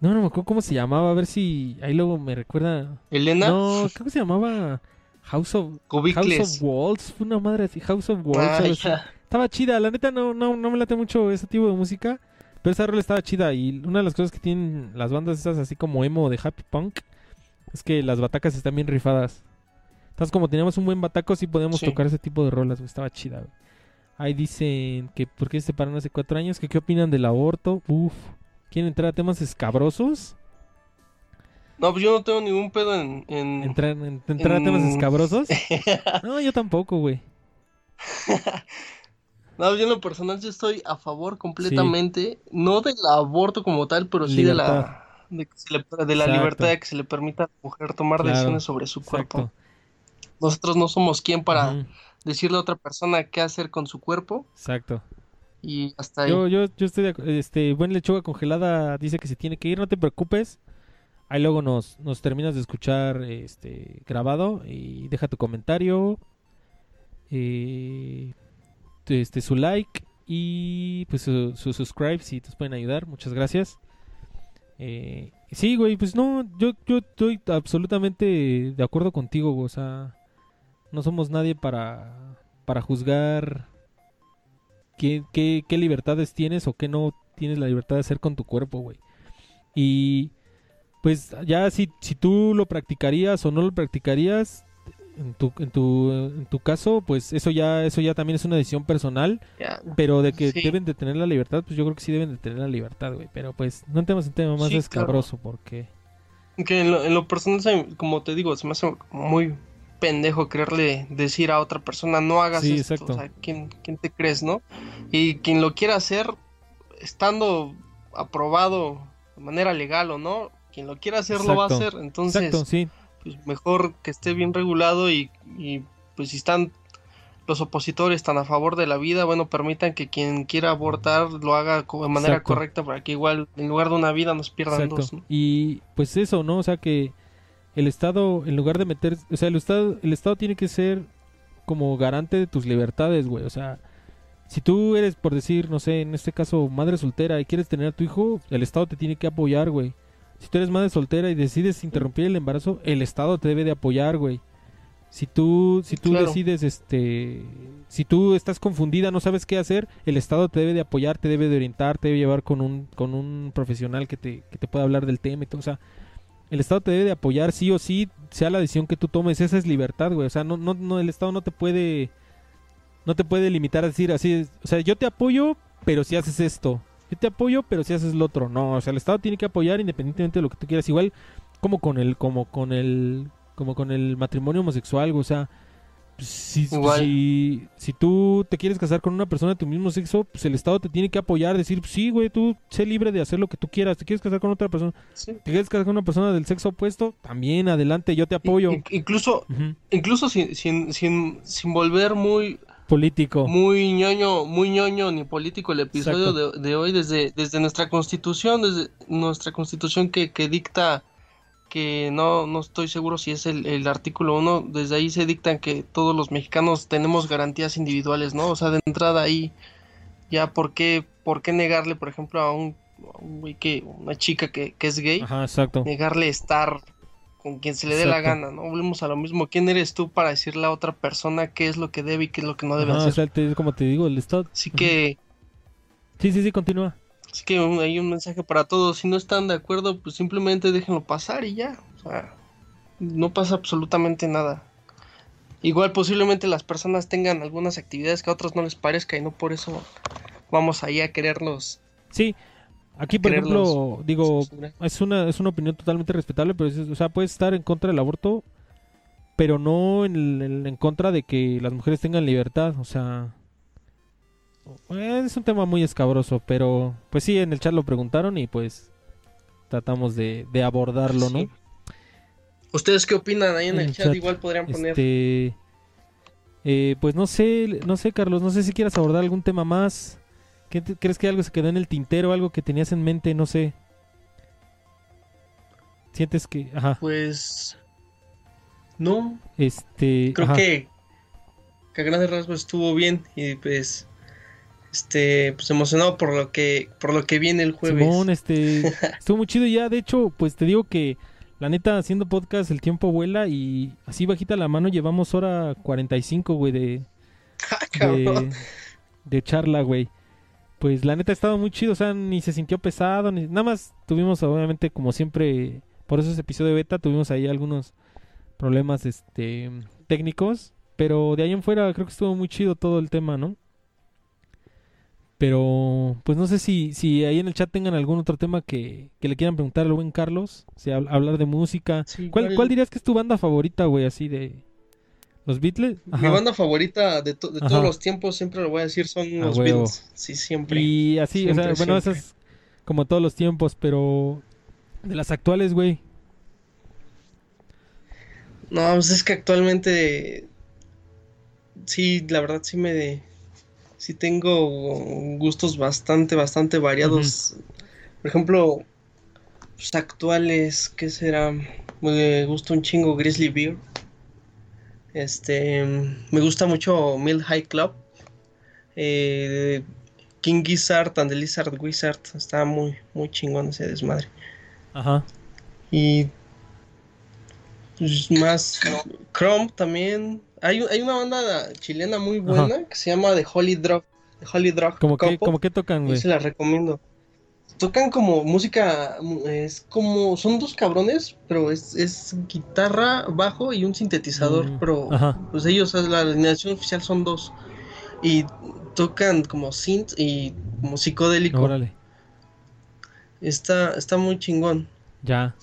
A: No, no me acuerdo cómo se llamaba, a ver si ahí luego me recuerda.
B: ¿Elena?
A: No, ¿cómo se llamaba? House of, House of Walls, fue una madre así, House of Walls. estaba chida, la neta no, no, no me late mucho ese tipo de música, pero esa rola estaba chida y una de las cosas que tienen las bandas esas así como emo de happy punk es que las batacas están bien rifadas. Entonces, como teníamos un buen bataco, sí podíamos tocar ese tipo de rolas, güey. Estaba chida. Ahí dicen que por qué se separan hace cuatro años, que qué opinan del aborto. Uf. ¿Quieren entrar a temas escabrosos?
B: No, pues yo no tengo ningún pedo en...
A: ¿Entrar, en, entrar a temas escabrosos? no, yo tampoco, güey.
B: no, yo en lo personal yo estoy a favor completamente, no del aborto como tal, pero sí de la... De, la libertad de que se le permita a la mujer tomar decisiones sobre su cuerpo. Nosotros no somos quien para decirle a otra persona qué hacer con su cuerpo.
A: Exacto.
B: Y hasta ahí.
A: Yo, yo, yo estoy de este, buen lechuga congelada dice que se tiene que ir, no te preocupes. Ahí luego nos, nos terminas de escuchar este grabado y deja tu comentario, eh, este su like y pues su, subscribe si te pueden ayudar. Muchas gracias. Eh, sí, güey, pues no, yo, yo estoy absolutamente de acuerdo contigo, o sea, no somos nadie para, para juzgar qué, qué, qué libertades tienes o qué no tienes la libertad de hacer con tu cuerpo, güey. Y pues ya si, si tú lo practicarías o no lo practicarías, en tu, en tu, en tu caso, pues eso ya, eso ya también es una decisión personal. Pero de que deben de tener la libertad, pues yo creo que sí deben de tener la libertad, güey. Pero pues no entremos en tema más escabroso porque...
B: Que en lo, en lo personal, como te digo, se me hace muy pendejo quererle decir a otra persona no hagas esto. O sea, ¿quién, ¿quién, te crees, no? Y quien lo quiera hacer, estando aprobado de manera legal o no, quien lo quiera hacer lo va a hacer. Entonces, pues mejor que esté bien regulado y, y pues si están los opositores están a favor de la vida, bueno, permitan que quien quiera abortar lo haga de manera correcta para que igual en lugar de una vida nos pierdan dos.
A: Y pues eso, ¿no? O sea que el Estado, en lugar de meter, o sea, el Estado, el Estado tiene que ser como garante de tus libertades, güey. O sea, si tú eres, por decir, no sé, en este caso, madre soltera y quieres tener a tu hijo, el Estado te tiene que apoyar, güey. Si tú eres madre soltera y decides interrumpir el embarazo, el Estado te debe de apoyar, güey. Si tú, si tú decides, este, si tú estás confundida, no sabes qué hacer, el Estado te debe de apoyar, te debe de orientar, te debe llevar con un, con un profesional que te, que te pueda hablar del tema y todo. O sea, el Estado te debe de apoyar sí o sí, sea la decisión que tú tomes, esa es libertad, güey. O sea, no, no, no, el Estado no te puede, no te puede limitar a decir así, o sea, yo te apoyo, pero si haces esto. Yo te apoyo, pero si haces lo otro. No, o sea, el Estado tiene que apoyar independientemente de lo que tú quieras. Igual como con el, como con el, como con el matrimonio homosexual, o sea, pues, si, si, si, tú te quieres casar con una persona de tu mismo sexo, pues el Estado te tiene que apoyar, decir, sí, güey, tú sé libre de hacer lo que tú quieras. ¿Te quieres casar con otra persona? ¿Te quieres casar con una persona del sexo opuesto? También, adelante, yo te apoyo.
B: incluso, incluso sin, sin, sin, sin volver muy
A: político.
B: Muy ñoño, muy ñoño ni político el episodio de, de, hoy desde, desde nuestra constitución, desde nuestra constitución que, que dicta que no, no estoy seguro si es el, artículo 1, desde ahí se dictan que todos los mexicanos tenemos garantías individuales, ¿no? O sea, de entrada ahí, ya, ¿por qué, por qué negarle, por ejemplo, a un, güey que, una chica que, es gay,
A: Ajá, exacto.
B: negarle estar con quien se le dé la gana, ¿no? Volvemos a lo mismo, ¿quién eres tú para decirle a otra persona qué es lo que debe y qué es lo que no debe hacer?
A: O sea, como te digo, el Estado...
B: Así que...
A: Sí, sí, sí, continúa.
B: Así que hay un mensaje para todos. Si no están de acuerdo, pues simplemente déjenlo pasar y ya. O sea, no pasa absolutamente nada. Igual posiblemente las personas tengan algunas actividades que a otros no les parezca y no por eso vamos ahí a quererlos.
A: Sí, aquí por ejemplo, digo, es una, es una opinión totalmente respetable, pero o sea, puedes estar en contra del aborto, pero no en, en contra de que las mujeres tengan libertad. O sea, es un tema muy escabroso, pero pues sí, en el chat lo preguntaron y pues tratamos de, abordarlo, ¿no?
B: ¿Ustedes qué opinan ahí en, el, chat? Igual podrían poner.
A: Este, eh, pues no sé, no sé, Carlos, no sé si quieras abordar algún tema más. ¿Qué ¿Crees que algo se quedó en el tintero, algo que tenías en mente? No sé. ¿Sientes que.? Ajá.
B: Pues. No.
A: Este.
B: Creo que. Que a grandes rasgos estuvo bien y pues este, pues emocionado por lo que, por lo que viene el jueves.
A: Simón, este, estuvo muy chido ya, de hecho, pues te digo que la neta haciendo podcast el tiempo vuela y así bajita la mano llevamos hora 45, güey, de,
B: ah, de,
A: de charla, güey. Pues la neta ha estado muy chido, o sea, ni se sintió pesado, ni nada más tuvimos obviamente como siempre, por eso ese episodio beta tuvimos ahí algunos problemas este técnicos, pero de ahí en fuera creo que estuvo muy chido todo el tema, ¿no? Pero, pues no sé si, si ahí en el chat tengan algún otro tema que, que le quieran preguntar al buen Carlos. Si hablar de música. ¿Cuál, ¿Cuál, dirías que es tu banda favorita, güey? Así de. ¿Los Beatles?
B: Mi banda favorita de, de todos los tiempos, siempre lo voy a decir, son los Beatles. Sí, siempre.
A: Y así, o sea, bueno, esas como todos los tiempos, pero. De las actuales, güey.
B: No, pues es que actualmente. Sí, la verdad sí me sí tengo gustos bastante, bastante variados. Por ejemplo, pues, actuales, ¿qué será? Me gusta un chingo Grizzly Bear. Este, me gusta mucho Mill High Club. Eh, King Gizzard and the Lizard Wizard. Está muy, muy chingón ese desmadre. Ajá. Y pues, más Chrome también. Hay, una banda chilena muy buena que se llama The Holy Drug. The Holy Drug.
A: ¿Cómo que, como que tocan, güey?
B: Se la recomiendo. Tocan como música, es como, son dos cabrones, pero es, guitarra, bajo y un sintetizador, mm, pero pues ellos, la alineación oficial son dos. Y tocan como synth y como psicodélico. Órale. Está, está muy chingón.
A: Ya.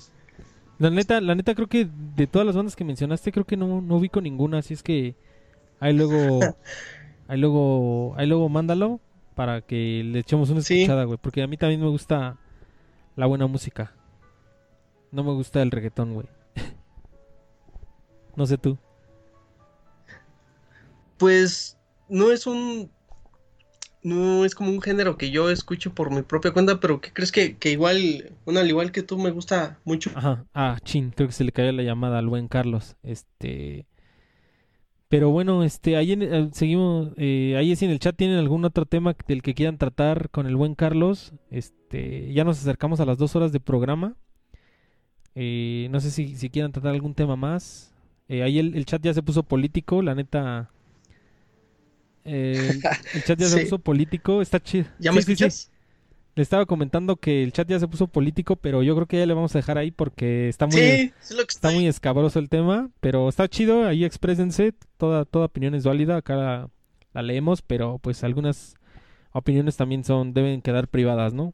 A: La neta, la neta creo que de todas las bandas que mencionaste, creo que no, no ubico ninguna, así es que ahí luego, ahí luego, ahí luego mándalo para que le echemos una escuchada, güey, porque a mí también me gusta la buena música. No me gusta el reggaetón, güey. no sé tú.
B: Pues no es un no es como un género que yo escucho por mi propia cuenta, pero ¿qué crees que, que igual, bueno, al igual que tú, me gusta mucho?
A: Ajá, ah, chin, creo que se le cayó la llamada al buen Carlos, este... Pero bueno, este, ahí eh, seguimos, eh, ahí es en el chat tienen algún otro tema del que quieran tratar con el buen Carlos, este, ya nos acercamos a las dos horas de programa, eh, no sé si, si quieran tratar algún tema más, ahí el, el chat ya se puso político, la neta, el chat ya se puso político, está chido.
B: ¿Ya me escuchas?
A: Le estaba comentando que el chat ya se puso político, pero yo creo que ya le vamos a dejar ahí porque está muy, está muy escabroso el tema, pero está chido, ahí exprésense, toda, toda opinión es válida, acá la, leemos, pero pues algunas opiniones también son, deben quedar privadas, ¿no?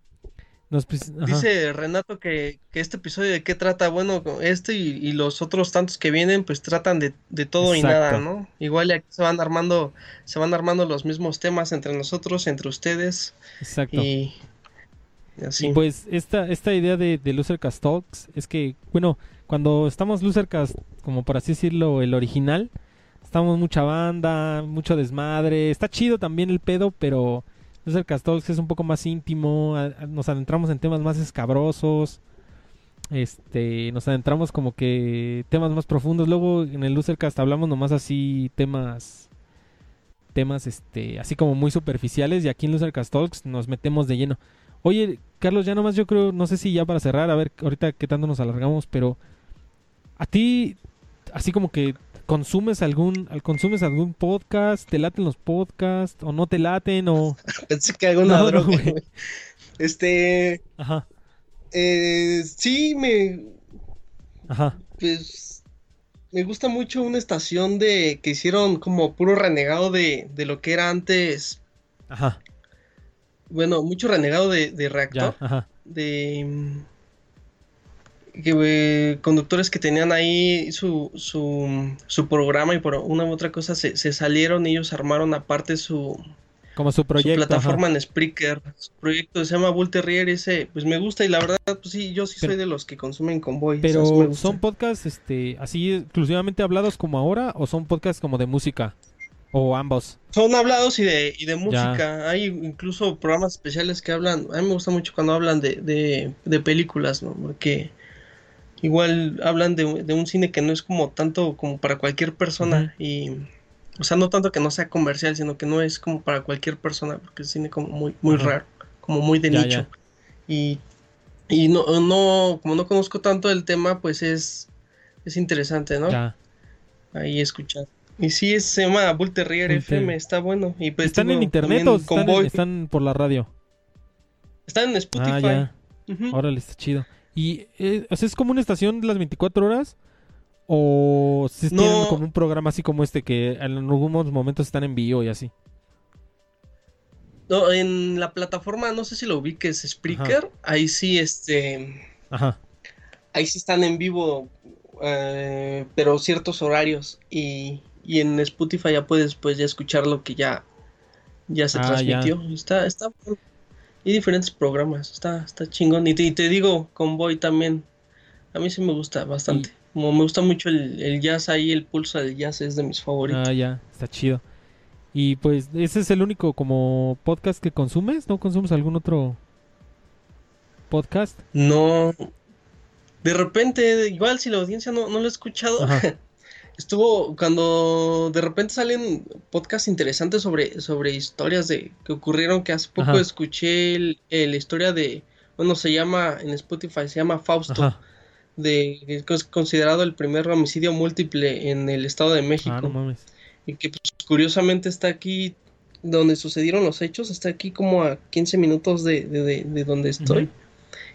B: Dice Renato que, este episodio de qué trata, bueno, este y, los otros tantos que vienen, pues tratan de, todo y nada, ¿no? Igual aquí se van armando, se van armando los mismos temas entre nosotros, entre ustedes. Exacto. Y,
A: pues esta, esta idea de, de Losercast Talks es que, bueno, cuando estamos Losercast, como por así decirlo, el original, estamos mucha banda, mucho desmadre, está chido también el pedo, pero el Talks es un poco más íntimo, nos adentramos en temas más escabrosos, este, nos adentramos como que temas más profundos. Luego en el Losercast hablamos nomás así temas, temas, este, así como muy superficiales y aquí en Losercast Talks nos metemos de lleno. Oye, Carlos, ya nomás yo creo, no sé si ya para cerrar, a ver ahorita qué tanto nos alargamos, pero a ti, así como que ¿Consumes algún, consumes algún podcast? ¿Te laten los podcasts? ¿O no te laten? O...
B: Pensé que alguna droga. este. Ajá. Eh, sí, me. Ajá. Pues. Me gusta mucho una estación de. que hicieron como puro renegado de, de lo que era antes. Ajá. Bueno, mucho renegado de, de reactor. De que, conductores que tenían ahí su, su, su, programa y por una u otra cosa se, se salieron y ellos armaron aparte su,
A: como su proyecto.
B: Su plataforma en Spreaker. Su proyecto se llama Bull Terrier y ese, pues me gusta y la verdad, pues sí, yo sí soy de los que consumen Convoy.
A: Pero ¿son podcasts este, así exclusivamente hablados como ahora o son podcasts como de música? ¿O ambos?
B: Son hablados y de, y de música. Hay incluso programas especiales que hablan, a mí me gusta mucho cuando hablan de, de, de películas, ¿no? Porque igual hablan de, un cine que no es como tanto como para cualquier persona y o sea no tanto que no sea comercial sino que no es como para cualquier persona porque es cine como muy muy raro como muy de nicho. Y y no no como no conozco tanto el tema pues es es interesante no ahí escuchar y sí se llama Bull Terrier FM está bueno y pues
A: están en internet o están, por la radio
B: están en Spotify
A: ah, ya. está chido y eh, es como una estación de las 24 horas. ¿O si tienen como un programa así como este que en algunos momentos están en vivo y así?
B: No, en la plataforma, no sé si lo ubiques, Spreaker, ahí sí, este... Ajá. Ahí sí están en vivo, eh, pero ciertos horarios. Y, y, en Spotify ya puedes pues ya escuchar lo que ya, ya se ah, transmitió. Está, está Y diferentes programas, está, está chingón. Y te, y te digo, Convoy también, a mí sí me gusta bastante. Como me gusta mucho el, el, jazz ahí, el pulso del jazz es de mis favoritos.
A: Ah, ya, está chido. Y pues ese es el único como podcast que consumes, ¿no consumes algún otro podcast?
B: No. De repente, igual si la audiencia no, no lo ha escuchado, estuvo cuando de repente salen podcasts interesantes sobre, sobre historias de que ocurrieron, que hace poco escuché la historia de, bueno, se llama en Spotify, se llama Fausto, de que es considerado el primer homicidio múltiple en el Estado de México. Ah, no mames y que pues, curiosamente está aquí donde sucedieron los hechos, está aquí como a 15 minutos de, de, donde estoy.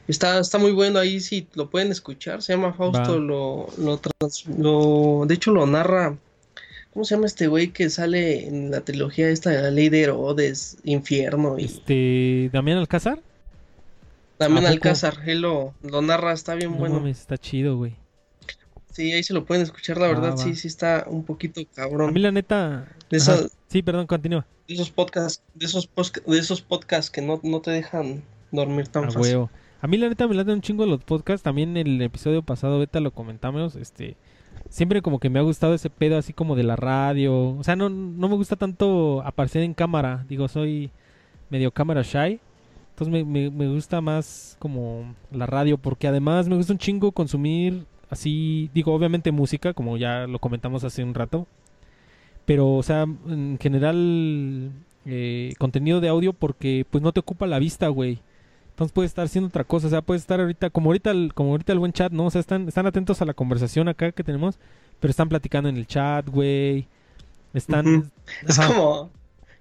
B: Está, está muy bueno ahí, si lo pueden escuchar, se llama Fausto, lo, lo, de hecho lo narra, ¿cómo se llama este güey que sale en la trilogía esta de la ley de Herodes, Infierno? Y...
A: Este, Damián Alcázar.
B: Damián Alcázar, él lo, narra, está bien bueno.
A: está chido, güey.
B: Sí, ahí se lo pueden escuchar, la verdad, sí, sí está un poquito cabrón.
A: A mí la neta... Sí, perdón, continúa.
B: De esos podcasts, de esos, de esos podcasts que no, te dejan dormir tan fácil.
A: A mí la neta me late un chingo los podcasts, también en el episodio pasado, beta lo comentamos, este... Siempre como que me ha gustado ese pedo así como de la radio. O sea, no, no me gusta tanto aparecer en cámara. Digo, soy medio cámara shy. Entonces me, me, gusta más como la radio porque además me gusta un chingo consumir Así, digo, obviamente música, como ya lo comentamos hace un rato. Pero, o sea, en general, eh, contenido de audio porque pues no te ocupa la vista, güey. Entonces puedes estar haciendo otra cosa, o sea, puedes estar ahorita, como ahorita el, como ahorita el buen chat, ¿no? O sea, están, están atentos a la conversación acá que tenemos, pero están platicando en el chat, güey. Están...
B: Es como,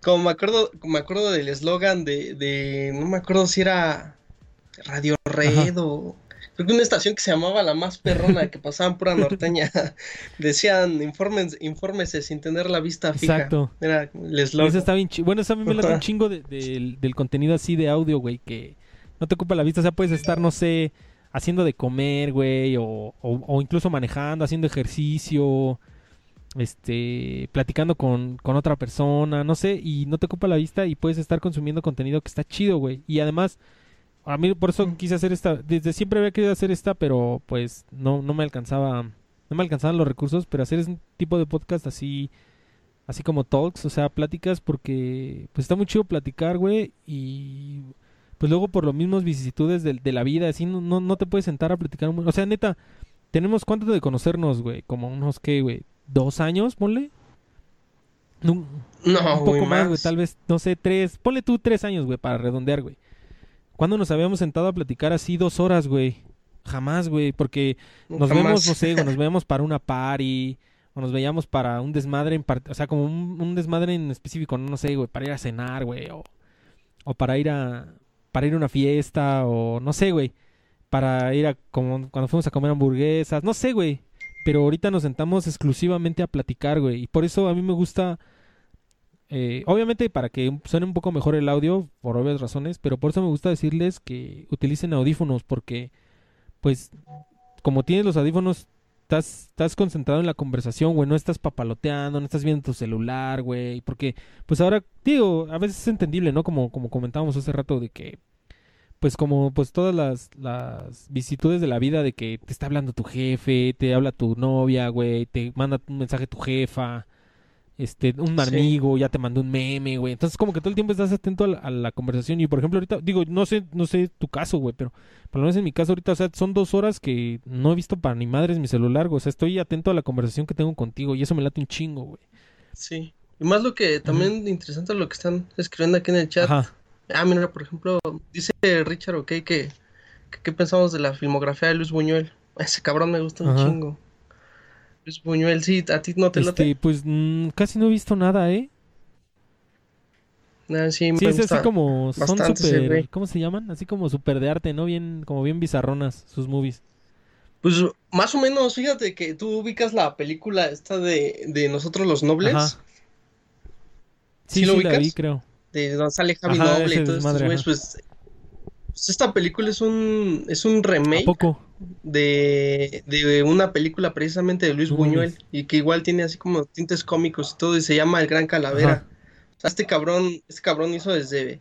B: como me acuerdo, me acuerdo del eslogan de, de, no me acuerdo si era Radio Red o creo que una estación que se llamaba La Más Perrona, que pasaban pura norteña, decían, informes, infórmese sin tener la vista fija. Exacto. Era
A: Eso está bien Bueno, eso a mí me da un chingo del contenido así de audio, güey, que no te ocupa la vista, o sea, puedes estar, no sé, haciendo de comer, güey, o, o, incluso manejando, haciendo ejercicio, este, platicando con, con otra persona, no sé, y no te ocupa la vista y puedes estar consumiendo contenido que está chido, güey. Y además a mí por eso quise hacer esta, desde siempre había querido hacer esta, pero pues no, no me alcanzaba, no me alcanzaban los recursos, pero hacer un tipo de podcast así, así como talks, o sea, pláticas, porque pues está muy chido platicar, güey, y pues luego por los mismos vicisitudes de, de la vida, así no, no, te puedes sentar a platicar, o sea, neta, tenemos cuánto de conocernos, güey, como unos, ¿qué, güey? ¿Dos años, ponle? No, un poco más, güey, tal vez, no sé, tres, ponle tú tres años, güey, para redondear, güey. ¿Cuándo nos habíamos sentado a platicar así dos horas, güey? Jamás, güey, porque nos vemos, no sé, nos veíamos para una party, o nos veíamos para un desmadre en o sea, como un, desmadre en específico, no, sé, güey, para ir a cenar, güey, o, o para ir a para ir a una fiesta o no sé, güey, para ir a como cuando fuimos a comer hamburguesas, no sé, güey, pero ahorita nos sentamos exclusivamente a platicar, güey, y por eso a mí me gusta eh, obviamente para que suene un poco mejor el audio, por obvias razones, pero por eso me gusta decirles que utilicen audífonos, porque pues como tienes los audífonos, estás, estás concentrado en la conversación, güey, no estás papaloteando, no estás viendo tu celular, güey, porque pues ahora, digo, a veces es entendible, ¿no? Como, como comentábamos hace rato de que pues como pues todas las, las vicitudes de la vida de que te está hablando tu jefe, te habla tu novia, güey, te manda un mensaje tu jefa, este, un amigo ya te mandó un meme, güey. Entonces, como que todo el tiempo estás atento a la, conversación. Y por ejemplo, ahorita, digo, no sé, no sé tu caso, güey, pero por lo menos en mi caso ahorita, o sea, son dos horas que no he visto para ni madres mi celular, güey. O sea, estoy atento a la conversación que tengo contigo y eso me late un chingo, güey.
B: Sí. Y más lo que también interesante lo que están escribiendo aquí en el chat. Ajá. Ah, mira, por ejemplo, dice Richard, ok, que, ¿qué pensamos de la filmografía de Luis Buñuel? Ese cabrón me gusta un chingo. Luis Buñuel, sí, a ti no te este,
A: Pues mm, casi no he visto nada, ¿eh?
B: Ah, sí,
A: sí es así como son super, ¿cómo se llaman? Así como super de arte, ¿no? Bien, como bien bizarronas sus movies.
B: Pues más o menos, fíjate que tú ubicas la película esta de, de Nosotros los Nobles. Ajá.
A: Sí, lo ubicas? La vi, creo.
B: De donde sale Javi Noble y todo esto, pues, pues, esta película es un es un remake De, de una película precisamente de Luis Buñuel y que igual tiene así como tintes cómicos y todo y se llama El Gran Calavera. O sea, este cabrón, este cabrón hizo desde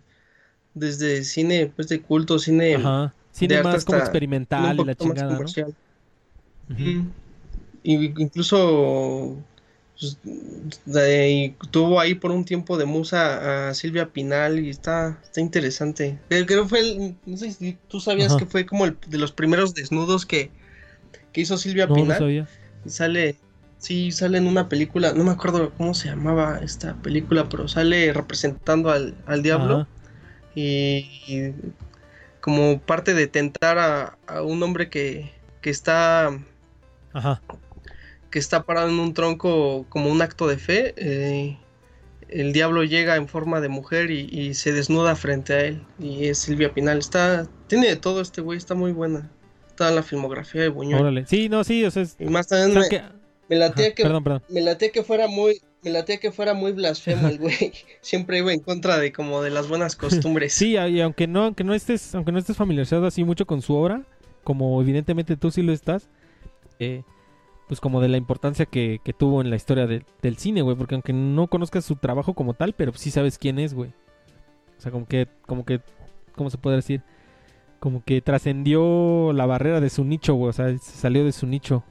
B: desde cine pues de culto, cine
A: Ajá. Cine más como experimental y la chingada, ¿no?
B: incluso pues, tuvo ahí por un tiempo de musa a Silvia Pinal y está, está interesante. Creo que fue el, no sé si tú sabías que fue como el de los primeros desnudos que, que hizo Silvia Pinal. Y sale, sí, sale en una película, no me acuerdo cómo se llamaba esta película, pero sale representando al, diablo. Y, como parte de tentar a, a un hombre que, que está
A: Ajá.
B: Que está parado en un tronco como un acto de fe. Eh, el diablo llega en forma de mujer y, se desnuda frente a él. Y es Silvia Pinal. Está, tiene de todo este güey, está muy buena. Está en la filmografía de Buñuel.
A: Sí, no, sí, o sea,
B: Y más también me, que... me que, me que fuera muy, me que fuera muy blasfemo el güey. Siempre iba en contra de como de las buenas costumbres.
A: Sí, y aunque no, aunque no estés, aunque no estés familiarizado así mucho con su obra, como evidentemente tú sí lo estás, pues como de la importancia que, tuvo en la historia del cine, güey. Porque aunque no conozcas su trabajo como tal, pero sí sabes quién es, güey. O sea, como que, como que, ¿cómo se puede decir? Como que trascendió la barrera de su nicho, güey. O sea, salió de su nicho.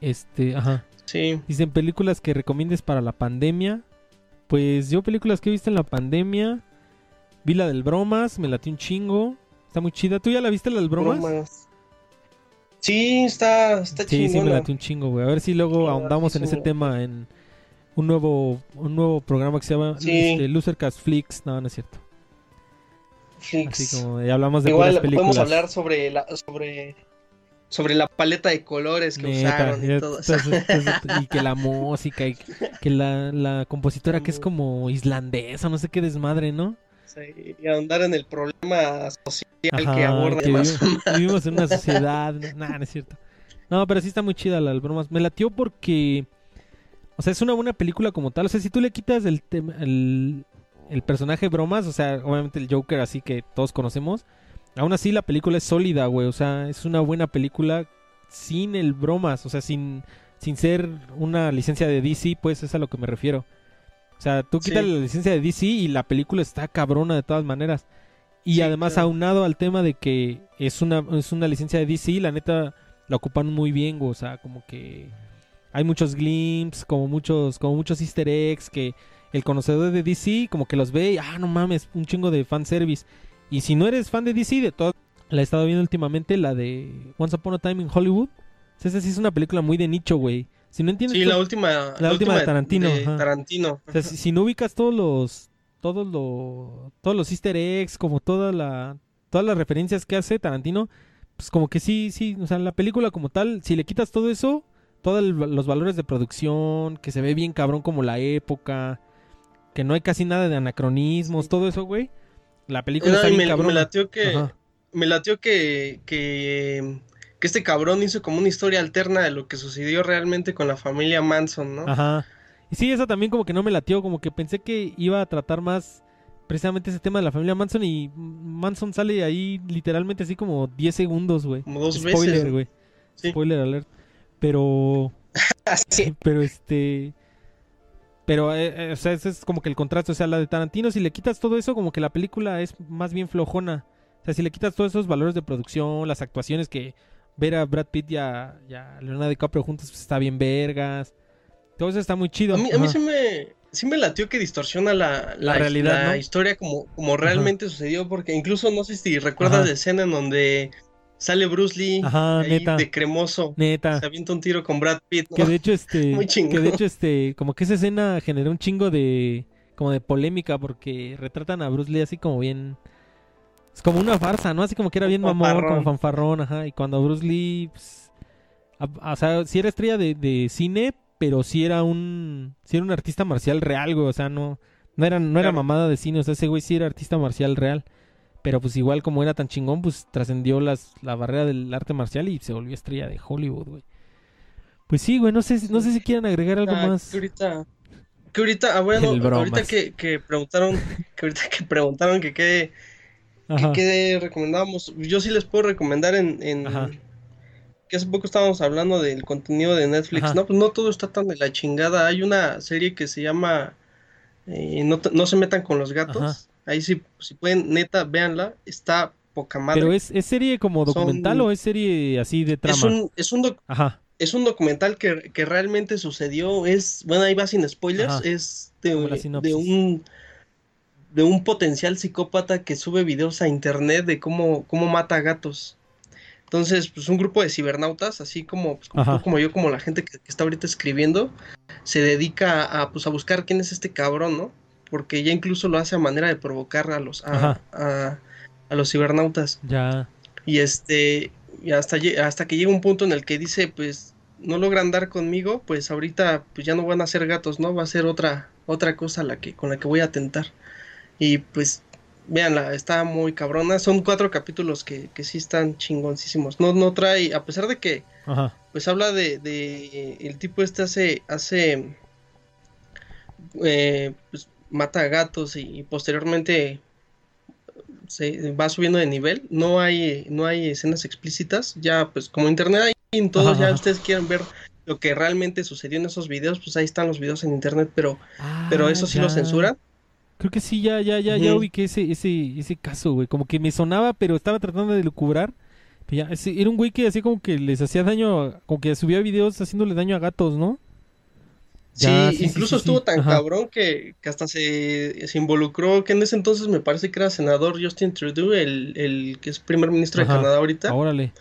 A: Este, ajá.
B: Sí.
A: Dicen películas que recomiendes para la pandemia. Pues yo películas que he visto en la pandemia. Vi la del Bromas, me latió un chingo. Está muy chida. ¿Tú ya la viste la del Bromas?
B: Sí, está, está
A: Sí, sí, me late un chingo, güey. A ver si luego ahondamos en ese tema en un nuevo, un nuevo programa que se llama este, Losercast Flix. No, no es cierto.
B: Flix.
A: Así como ya hablamos de
B: Igual podemos hablar sobre la, sobre, sobre la paleta de colores que usaron y todo eso.
A: y que la música y que la, la compositora que es como islandesa, no sé qué desmadre, ¿no?
B: Y ahondar en el problema social que aborda más
A: vivimos en una sociedad, no, no es cierto. No, pero sí está muy chida la del bromas. Me latió porque, o sea, es una buena película como tal. O sea, si tú le quitas el, el, el personaje bromas, o sea, obviamente el Joker así que todos conocemos, aún así la película es sólida, güey. O sea, es una buena película sin el bromas, o sea, sin, sin ser una licencia de DC, pues es a lo que me refiero. O sea, tú quitas la licencia de DC y la película está cabrona de todas maneras. Y además aunado al tema de que es una, es una licencia de DC, la neta la ocupan muy bien, o sea, como que hay muchos glimpses, como muchos, como muchos easter eggs que el conocedor de DC como que los ve y, ah, no mames, un chingo de fanservice. Y si no eres fan de DC, de todo, la he estado viendo últimamente, la de Once Upon a Time in Hollywood. esa sí es una película muy de nicho, güey. Si no entiendes.
B: Sí, la última.
A: La, última, de Tarantino.
B: Tarantino.
A: O sea, si, no ubicas todos los. Todos los. Todos los easter eggs, como toda la. Todas las referencias que hace Tarantino. Pues como que sí, sí. O sea, la película como tal, si le quitas todo eso. Todos los valores de producción. Que se ve bien cabrón como la época. Que no hay casi nada de anacronismos. Todo eso, güey. La película está bien
B: me,
A: cabrón.
B: Me latió que. Me latió que. que que este cabrón hizo como una historia alterna de lo que sucedió realmente con la familia Manson, ¿no?
A: Ajá. Y sí, eso también como que no me latió, como que pensé que iba a tratar más precisamente ese tema de la familia Manson y Manson sale ahí literalmente así como 10 segundos, güey.
B: Como dos
A: Spoiler, veces. güey. Spoiler alert. Pero... sí. Pero este... Pero, eh, eh, o sea, ese es como que el contraste. O sea, la de Tarantino, si le quitas todo eso, como que la película es más bien flojona. O sea, si le quitas todos esos valores de producción, las actuaciones que ver a Brad Pitt y a, Leonardo DiCaprio juntos pues, está bien vergas. Todo eso está muy chido.
B: A mí, a mí sí, me, sí me latió que distorsiona la, la, realidad, la historia como, como realmente sucedió, porque incluso no sé si recuerdas la escena en donde sale Bruce Lee de cremoso.
A: Neta.
B: Se avienta un tiro con Brad Pitt.
A: Que de hecho, este. que de hecho, este. Como que esa escena generó un chingo de. como de polémica, porque retratan a Bruce Lee así como bien es como una farsa, ¿no? Así como que era bien mamón, como fanfarrón, ajá. Y cuando Bruce Lee, pues, o sea, sí era estrella de, cine, pero sí era un, sí era un artista marcial real, güey. O sea, no, no era, no era mamada de cine, o sea, ese güey sí era artista marcial real. Pero pues igual como era tan chingón, pues trascendió las, la barrera del arte marcial y se volvió estrella de Hollywood, güey. Pues sí, güey, no sé, no sé si quieren agregar algo
B: Ah,
A: más.
B: Que ahorita, que ahorita, ah, bueno, ahorita que, que preguntaron, que ahorita que preguntaron que qué,
A: Ajá.
B: qué recomendábamos, yo sí les puedo recomendar en, en que hace poco estábamos hablando del contenido de Netflix,
A: Ajá.
B: no, pues no todo está tan de la chingada, hay una serie que se llama eh, no, no se metan con los gatos,
A: Ajá.
B: ahí sí, si pueden, neta, véanla, está poca madre.
A: Pero es, es serie como documental
B: Son-
A: o es serie así de
B: Es
A: trama.
B: un, es un doc-
A: Ajá.
B: es un documental que, que realmente sucedió, es, bueno, ahí va sin spoilers,
A: Ajá.
B: es de un de un potencial psicópata que sube videos a internet de cómo, cómo mata gatos. Entonces, pues un grupo de cibernautas, así como, pues, como, como yo, como la gente que, que está ahorita escribiendo, se dedica a, pues, a buscar quién es este cabrón, ¿no? Porque ya incluso lo hace a manera de provocar a los, a, a- a los cibernautas.
A: Ya.
B: Y este, y hasta, hasta que llega un punto en el que dice, pues, no logran dar conmigo, pues ahorita pues ya no van a ser gatos, ¿no? Va a ser otra, otra cosa la que, con la que voy a tentar. Y pues, véanla, está muy cabrona. Son cuatro capítulos que, que sí están chingoncísimos. No, no trae, a pesar de que,
A: Ajá.
B: pues habla de, de el tipo este hace, hace, eh, pues mata a gatos y, y posteriormente se va subiendo de nivel. No hay, no hay escenas explícitas. Ya, pues como internet hay en todos, ya ustedes quieren ver lo que realmente sucedió en esos videos, pues ahí están los videos en internet, pero, pero
A: Ah,
B: eso sí lo
A: ya.
B: censuran.
A: Creo que sí, ya, ya, ya, ya ubiqué ese, ese, ese caso, güey. Como que me sonaba, pero estaba tratando de lucubrar. Ya, ese- era un güey que así como que les hacía daño, como que subía videos haciéndole daño a gatos, ¿no?
B: Sí,
A: Ya, sí, sí,
B: incluso
A: sí,
B: estuvo tan
A: Ajá.
B: cabrón que, que hasta se, se involucró, que en ese entonces me parece que era senador Justin Trudeau, el, el que es primer ministro de. Canadá ahorita.
A: Órale.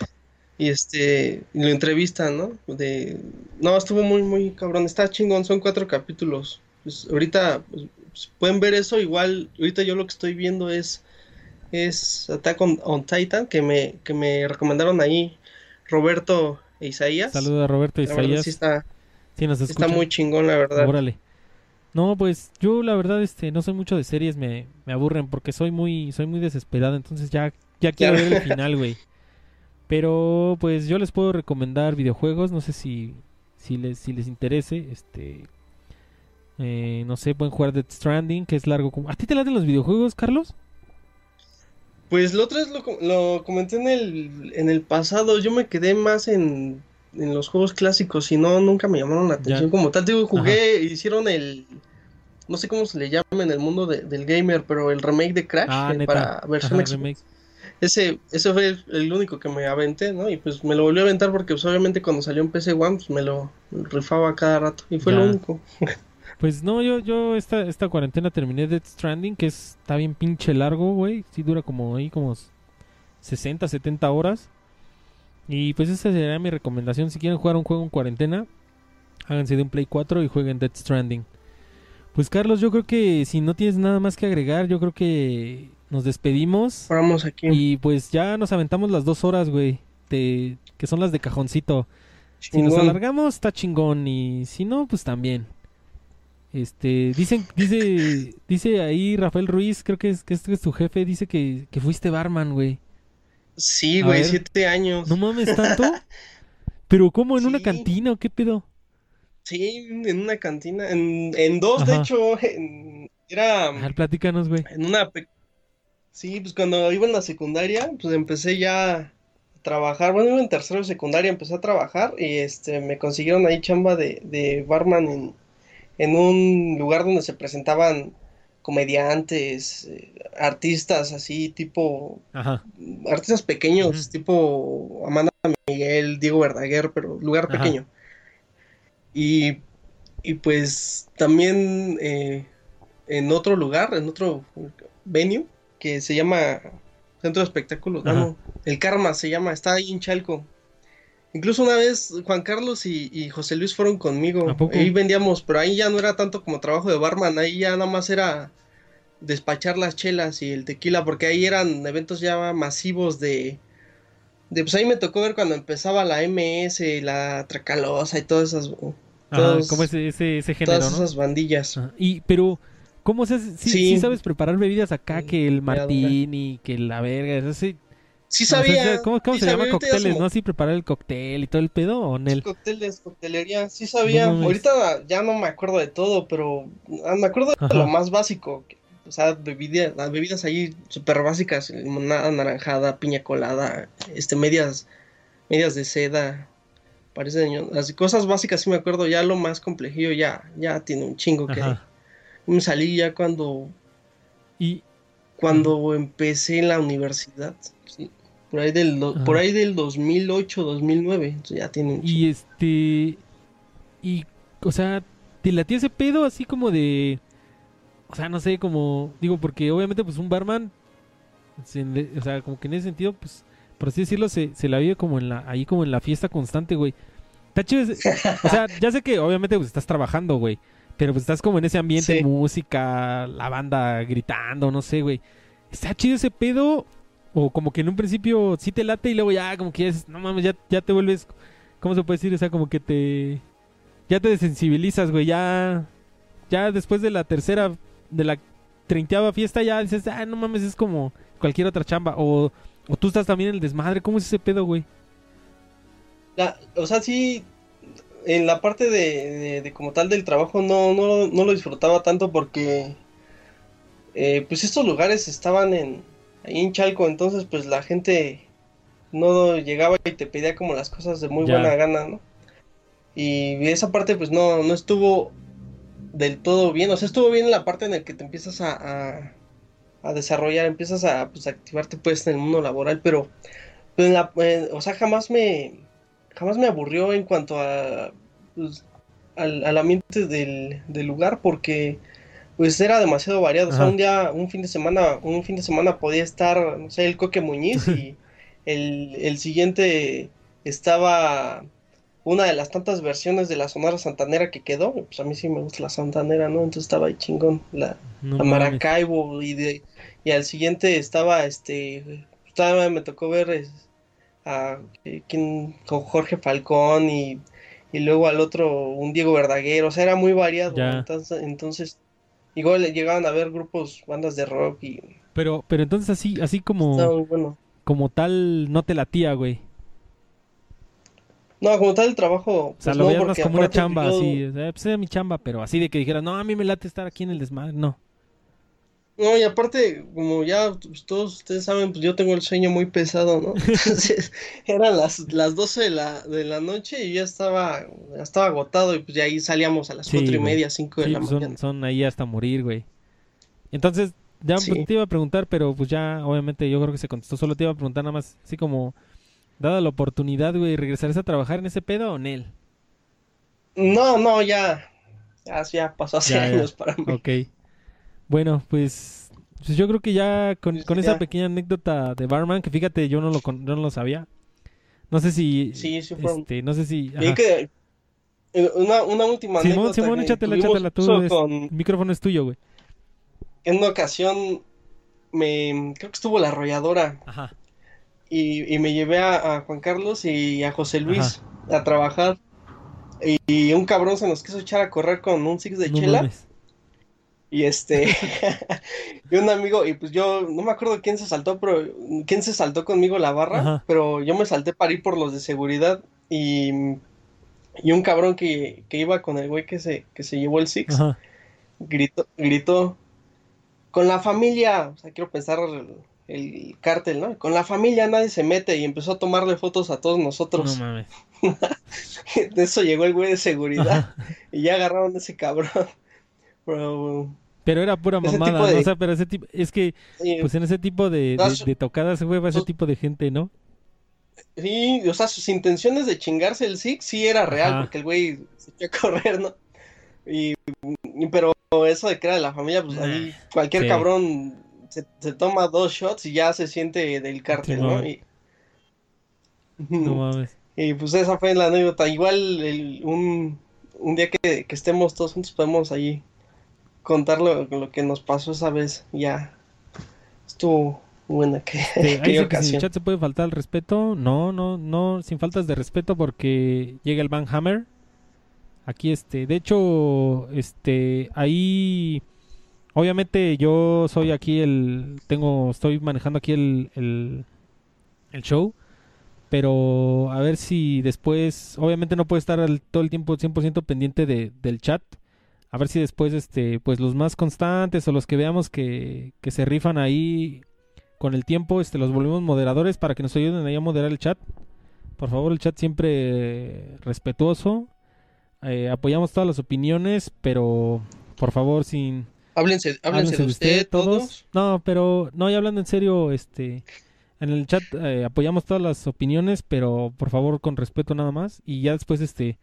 B: Y este, lo entrevistan, ¿no? De, no, estuvo muy, muy cabrón, está chingón, son cuatro capítulos. Pues ahorita pues, pueden ver eso, igual, ahorita yo lo que estoy viendo es, es Attack on, on Titan, que me, que me recomendaron ahí Roberto e Isaías.
A: Saludos a Roberto
B: verdad
A: Isaías.
B: sí está,
A: Sí, nos
B: está muy chingón, la verdad.
A: Órale. No, pues yo la verdad este no soy mucho de series, me, me aburren porque soy muy soy muy desesperado, entonces ya ya quiero ver el final, güey. Pero pues yo les puedo recomendar videojuegos, no sé si si les si les interese, este eh, no sé, pueden jugar Death Stranding, que es largo como ¿A ti te laten los videojuegos, Carlos?
B: Pues la otra vez lo, co- lo comenté en el, en el pasado, yo me quedé más en, en los juegos clásicos y no, nunca me llamaron la atención
A: Ya.
B: como tal. Digo, jugué, hicieron el, no sé cómo se le llama en el mundo de- del gamer, pero el remake de Crash
A: Ah,
B: eh, para versión
A: Ajá.
B: Ese, ese fue el, el único que me aventé, ¿no? Y pues me lo volví a aventar porque pues, obviamente cuando salió en PC One, pues me lo rifaba cada rato y fue
A: Ya.
B: lo único.
A: Pues no, yo, yo esta, esta cuarentena terminé Death Stranding, que es- está bien pinche largo, güey. Sí dura como ahí como 60, 70 horas. Y pues esa sería mi recomendación. Si quieren jugar un juego en cuarentena, háganse de un Play 4 y jueguen Death Stranding. Pues Carlos, yo creo que si no tienes nada más que agregar, yo creo que nos despedimos.
B: Paramos aquí.
A: Y pues ya nos aventamos las dos horas, güey. Que son las de cajoncito. Si nos alargamos, está chingón. Y si no, pues también. Este, dicen, dice, dice ahí Rafael Ruiz, creo que es, que este es tu jefe, dice que, que fuiste barman, güey.
B: Sí,
A: A
B: güey,
A: ver.
B: siete años.
A: No mames tanto. Pero ¿cómo? ¿En una cantina o qué pedo?
B: Sí, en una cantina, en, en dos, de hecho, en- era
A: A ver, platícanos, güey.
B: en una... Sí, pues cuando iba en la secundaria, pues empecé ya a trabajar, bueno, iba en tercero de secundaria, empecé a trabajar y este, me consiguieron ahí chamba de, de barman en, en un lugar donde se presentaban comediantes, eh, artistas así, tipo,
A: Ajá.
B: artistas pequeños, tipo Amanda Miguel, Diego Verdaguer, pero lugar
A: Ajá.
B: pequeño. Y, y pues también eh, en otro lugar, en otro venue, que se llama Centro de Espectáculos, no, el Karma se llama, está ahí en Chalco. Incluso una vez Juan Carlos y, y José Luis fueron conmigo.
A: ¿A poco?
B: Ahí vendíamos, pero ahí ya no era tanto como trabajo de barman, ahí ya nada más era despachar las chelas y el tequila, porque ahí eran eventos ya masivos de, de pues ahí me tocó ver cuando empezaba la MS, la Tracalosa y todas esas, todos-
A: como ese, ese, ese género,
B: todas
A: ¿no?
B: esas bandillas.
A: Y, pero, ¿Cómo se hace? Sí, sabes preparar bebidas acá, que el martini, que la verga,
B: sí. Sí sabía.
A: ¿Cómo, se llama cócteles, no? Sí, preparar el cóctel y todo el pedo, ¿o Nel?
B: Cócteles, coctelería, sí sabía. Ahorita ya no me acuerdo de todo, pero ah, me acuerdo de lo más básico. O sea, bebidas, las bebidas ahí súper básicas, limonada naranjada, piña colada, este, medias, medias de seda, parece, las cosas básicas sí me acuerdo, ya lo más complejillo ya, ya tiene un chingo que me salí ya cuando y cuando empecé en la universidad, por ahí del por ahí del 2008, 2009, ya tiene un
A: chingo. Y este y o sea, te latía ese pedo así como de o sea, no sé, como digo porque obviamente pues un barman o sea, como que en ese sentido pues por así decirlo, se, se la vive como en la, ahí como en la fiesta constante, güey. Está chido. o sea, ya sé que obviamente pues estás trabajando, güey. Pero pues estás como en ese ambiente, música, la banda gritando, no sé, güey. Está chido ese pedo. O como que en un principio sí te late y luego ya como que ya no mames, ya, ya te vuelves, ¿cómo se puede decir? O sea, como que te, ya te desensibilizas, güey. Ya, ya después de la tercera, de la treintaava fiesta ya dices, ah, no mames, es como cualquier otra chamba. O ¿O tú estás también en el desmadre? ¿Cómo es ese pedo, güey?
B: o sea, sí, en la parte de, como tal del trabajo no, no, no, lo disfrutaba tanto porque eh, pues estos lugares estaban en, ahí en Chalco, entonces pues la gente no llegaba y te pedía como las cosas de muy buena gana, ¿no? Y esa parte pues no, no estuvo del todo bien, o sea, estuvo bien en la parte en la que te empiezas a a desarrollar, empiezas a pues, activarte pues en el mundo laboral, pero, pues, o sea, jamás me, jamás me aburrió en cuanto a, pues, al, ambiente del, lugar porque pues era demasiado variado. O sea, un día, un fin de semana, un fin de semana podía estar, no sé, el Coque Muñiz y el, el siguiente estaba una de las tantas versiones de la Sonora Santanera que quedó, pues a mí sí me gusta la Santanera, ¿no? Entonces estaba ahí chingón, la, Maracaibo y de y al siguiente estaba este estaba, me tocó ver a quien con Jorge Falcón y, y, luego al otro un Diego Verdaguer, o sea, era muy variado, entonces, entonces igual llegaban a ver grupos, bandas de rock y
A: Pero pero entonces así así como como tal no te latía, güey.
B: No, como tal el trabajo.
A: o sea, pues lo veías más como una chamba, así. pues era mi chamba, pero así de que dijera, no, a mí me late estar aquí en el desmadre, no.
B: No, y aparte, como ya pues, todos ustedes saben, pues yo tengo el sueño muy pesado, ¿no? Entonces, eran las, las 12 de la, de la noche y ya estaba, ya estaba agotado y pues ya ahí salíamos a las cuatro y media, cinco de la
A: pues,
B: mañana.
A: Son ahí hasta morir, güey. Entonces, ya te iba a preguntar, pero pues ya obviamente yo creo que se contestó. Solo te iba a preguntar nada más, así como dada la oportunidad, güey, ¿regresarías a trabajar en ese pedo o en él?
B: No, no, ya. Ya, pasó hace años para mí.
A: Ok. Bueno, pues, pues yo creo que ya con, esa pequeña anécdota de Barman, que fíjate, yo no lo, no lo sabía. No sé si.
B: Sí, sí fue.
A: Este, no sé si.
B: Que, eh, una, una última
A: anécdota. Simón, échatela, échatela tú. El micrófono es tuyo, güey.
B: En una ocasión, me creo que estuvo la arrolladora. Ajá y, me llevé a, Juan Carlos y a José Luis a trabajar. Y, un cabrón se nos quiso echar a correr con un six de chela. Y este, y un amigo, y pues yo no me acuerdo quién se saltó, pero quién se saltó conmigo la barra, pero yo me salté para ir por los de seguridad. Y, y un cabrón que, que, iba con el güey que se, que se llevó el six, gritó, gritó, con la familia, o sea, quiero pensar el cártel, ¿no? Con la familia nadie se mete y empezó a tomarle fotos a todos nosotros. No mames. de eso llegó el güey de seguridad y ya agarraron a ese cabrón.
A: Pero, era pura mamada, o sea, pero ese tipo, es que, pues en ese tipo de, de, tocadas se fue ese tipo de gente, ¿no?
B: Sí, o sea, sus intenciones de chingarse el Six sí era real, porque el güey se echó a correr, ¿no? Y, pero eso de que era de la familia, pues ahí cualquier cabrón se, toma dos shots y ya se siente del cártel, ¿no? Y,
A: no mames.
B: Y pues esa fue la anécdota. Igual un, un día que, estemos todos juntos podemos ahí contar lo, que nos pasó esa vez. Ya estuvo buena que,
A: que ocasión. el chat se puede faltar el respeto. No, no, no, sin faltas de respeto porque llega el Van Hammer. Aquí este, de hecho, este, ahí obviamente yo soy aquí el, tengo, estoy manejando aquí el, el, el show, pero a ver si después, obviamente no puedo estar todo el tiempo 100% pendiente de, del chat, a ver si después, este, pues los más constantes o los que veamos que, que se rifan ahí con el tiempo, este, los volvemos moderadores para que nos ayuden ahí a moderar el chat. Por favor, el chat siempre respetuoso. Eh, apoyamos todas las opiniones, pero por favor, sin...
B: Háblense, háblense, de usted, todos.
A: No, pero no, ya hablando en serio, este... En el chat eh, apoyamos todas las opiniones, pero por favor con respeto nada más. Y ya después, este,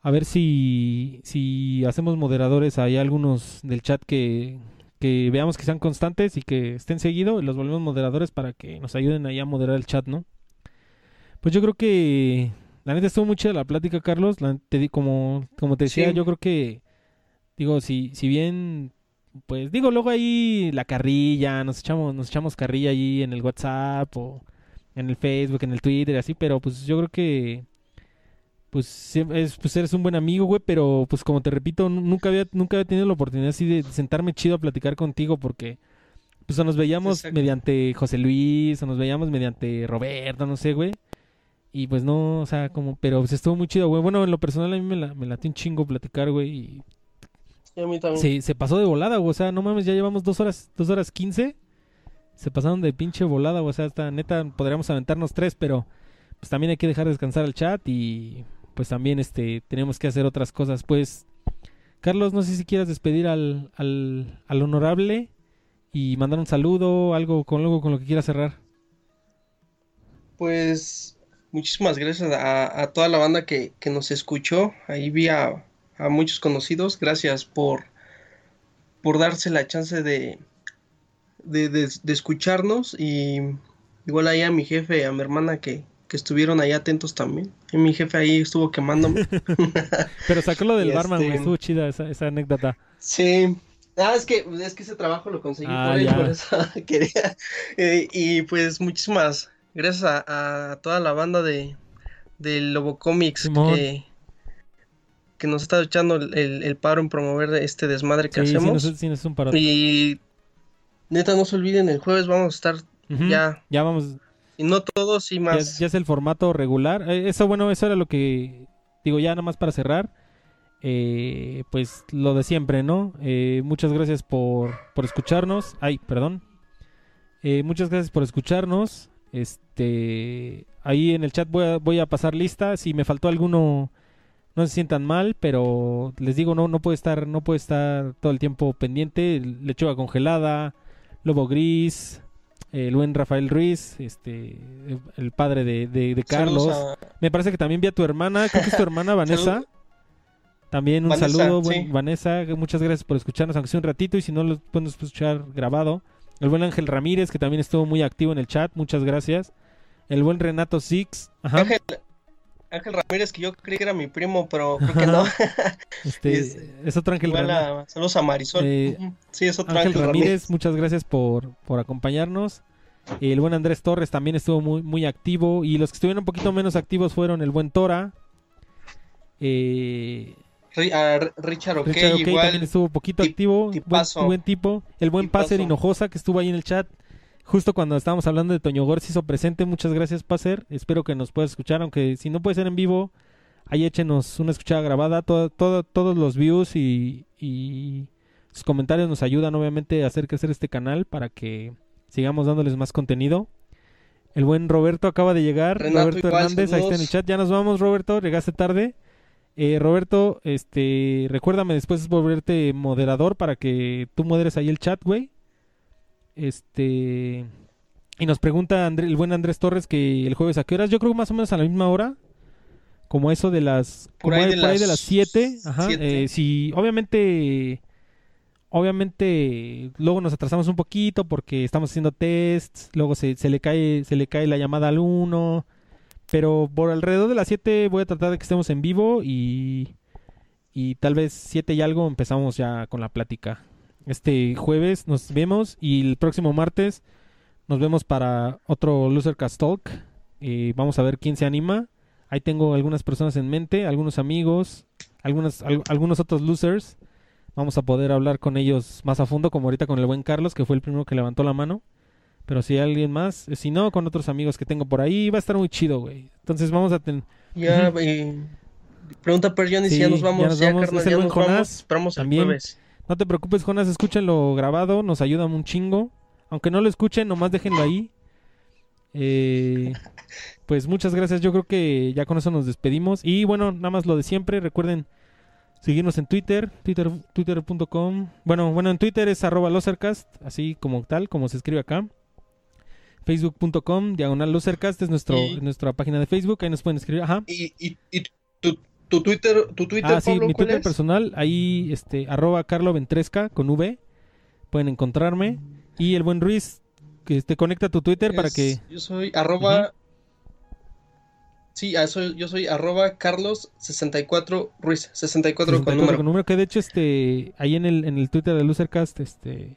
A: a ver si, si hacemos moderadores. Hay algunos del chat que, que veamos que sean constantes y que estén seguidos. Y los volvemos moderadores para que nos ayuden ahí a moderar el chat, ¿no? Pues yo creo que la neta estuvo muy chida la plática, Carlos. La, te, como, como te decía, yo creo que, digo, si, si bien, pues digo, luego ahí la carrilla, nos echamos, nos echamos carrilla ahí en el WhatsApp o en el Facebook, en el Twitter, así, pero pues yo creo que, pues, es, pues eres un buen amigo, güey, pero pues como te repito, nunca había, nunca había tenido la oportunidad así de sentarme chido a platicar contigo porque pues o nos veíamos mediante José Luis, o nos veíamos mediante Roberto, no sé, güey. Y pues no, o sea, como, pero pues estuvo muy chido, güey. Bueno, en lo personal a mí me, la, me late un chingo platicar, güey. Y...
B: a mí también.
A: Se, pasó de volada, güey. O sea, no mames, ya llevamos dos horas, dos horas quince. Se pasaron de pinche volada, güey. O sea, hasta neta podríamos aventarnos tres, pero pues también hay que dejar descansar el chat y pues también este tenemos que hacer otras cosas. Pues, Carlos, no sé si quieras despedir al, al, al honorable y mandar un saludo, algo con algo con lo que quieras cerrar.
B: Pues muchísimas gracias a, toda la banda que, nos escuchó. Ahí vi a, muchos conocidos. Gracias por, por darse la chance de, de, escucharnos. Y igual ahí a mi jefe, a mi hermana que, estuvieron ahí atentos también. Y mi jefe ahí estuvo quemándome.
A: Pero sacó lo del barman, este, Estuvo chida esa, esa anécdota.
B: Sí. Ah, es que, es que ese trabajo lo conseguí ah, por, él, por eso quería. Eh, y pues muchísimas gracias a, toda la banda de, de Lobo Comics que, que, nos está echando el, paro en promover este desmadre que hacemos. Y neta, no se olviden, el jueves vamos a estar ya.
A: Ya vamos.
B: Y no todos y más.
A: Ya, es el formato regular. Eh, eso, bueno, eso era lo que. Digo, ya nada más para cerrar. Eh, pues lo de siempre, ¿no? Eh, muchas gracias por, por escucharnos. Ay, perdón. muchas gracias por escucharnos. Este, ahí en el chat voy a, voy a pasar lista. Si me faltó alguno, no se sientan mal, pero les digo, no, no puede estar, no puede estar todo el tiempo pendiente. Lechuga congelada, Lobo Gris, el buen Rafael Ruiz, este, el padre de, Carlos. Me parece que también vi a tu hermana, creo que es tu hermana Vanessa. También un saludo, Vanessa, muchas gracias por escucharnos, aunque sea un ratito, y si no lo podemos escuchar grabado. El buen Ángel Ramírez, que también estuvo muy activo en el chat, muchas gracias. El buen Renato Six.
B: Ángel, Ángel Ramírez, que yo creí que era mi primo, pero creo que no.
A: Este, es, otro Ángel
B: Ramírez. Saludos a Marisol.
A: Eh, sí, es otro Ángel, Ramírez, muchas gracias por, por acompañarnos. El buen Andrés Torres también estuvo muy, muy activo. Y los que estuvieron un poquito menos activos fueron el buen Tora. Eh,
B: Richard O'Kay,
A: también estuvo poquito activo, buen, tipo. El buen Paser Hinojosa que estuvo ahí en el chat justo cuando estábamos hablando de Toño Gor se hizo presente. Muchas gracias, Paser. Espero que nos puedas escuchar, aunque si no puede ser en vivo, ahí échenos una escuchada grabada. Todo, todos los views y, sus comentarios nos ayudan, obviamente, a hacer crecer este canal para que sigamos dándoles más contenido. El buen Roberto acaba de llegar. Roberto Hernández, ahí está en el chat. Ya nos vamos, Roberto. Llegaste tarde. Eh, Roberto, este, recuérdame después volverte moderador para que tú moderes ahí el chat, güey. Este, y nos pregunta el buen Andrés Torres que el jueves a qué horas. Yo creo más o menos a la misma hora. Como eso de las. Por, ahí, de las 7. Ajá. Eh, si, obviamente. Obviamente. Luego nos atrasamos un poquito porque estamos haciendo tests. Luego se, se le cae. Se le cae la llamada al uno. Pero por alrededor de las 7 voy a tratar de que estemos en vivo y, y tal vez 7 y algo empezamos ya con la plática. Este jueves nos vemos y el próximo martes nos vemos para otro Loser Cast Talk. Y vamos a ver quién se anima. Ahí tengo algunas personas en mente, algunos amigos, algunos, algunos otros losers. vamos a poder hablar con ellos más a fondo, como ahorita con el buen Carlos, que fue el primero que levantó la mano. Pero si hay alguien más, eh, si no, con otros amigos que tengo por ahí, va a estar muy chido, güey. Entonces vamos a tener...
B: Ya, pregunta por Johnny si ya nos vamos. Ya, nos ya nos vamos. Esperamos
A: También. el jueves. No te preocupes, Jonas, escúchenlo grabado, nos ayuda un chingo. Aunque no lo escuchen, nomás déjenlo ahí. Eh, pues muchas gracias, yo creo que ya con eso nos despedimos. Y bueno, nada más lo de siempre, recuerden seguirnos en Twitter, twitter twitter.com. Bueno, bueno, en Twitter es arroba losercast, así como tal, como se escribe acá. Facebook.com, diagonal losercast, es nuestro, nuestra página de Facebook, ahí nos pueden escribir. Ajá.
B: ¿Y, y, tu, Twitter, tu Twitter,
A: ah, sí, mi Twitter personal, ahí, este, arroba Carlo Ventresca con V, pueden encontrarme. Y el buen Ruiz, que te conecta tu Twitter para que...
B: Yo soy arroba... Sí, yo soy arroba Carlos64 Ruiz, 64, con número. Con
A: número que de hecho, este, ahí en el, en el Twitter de Losercast, este,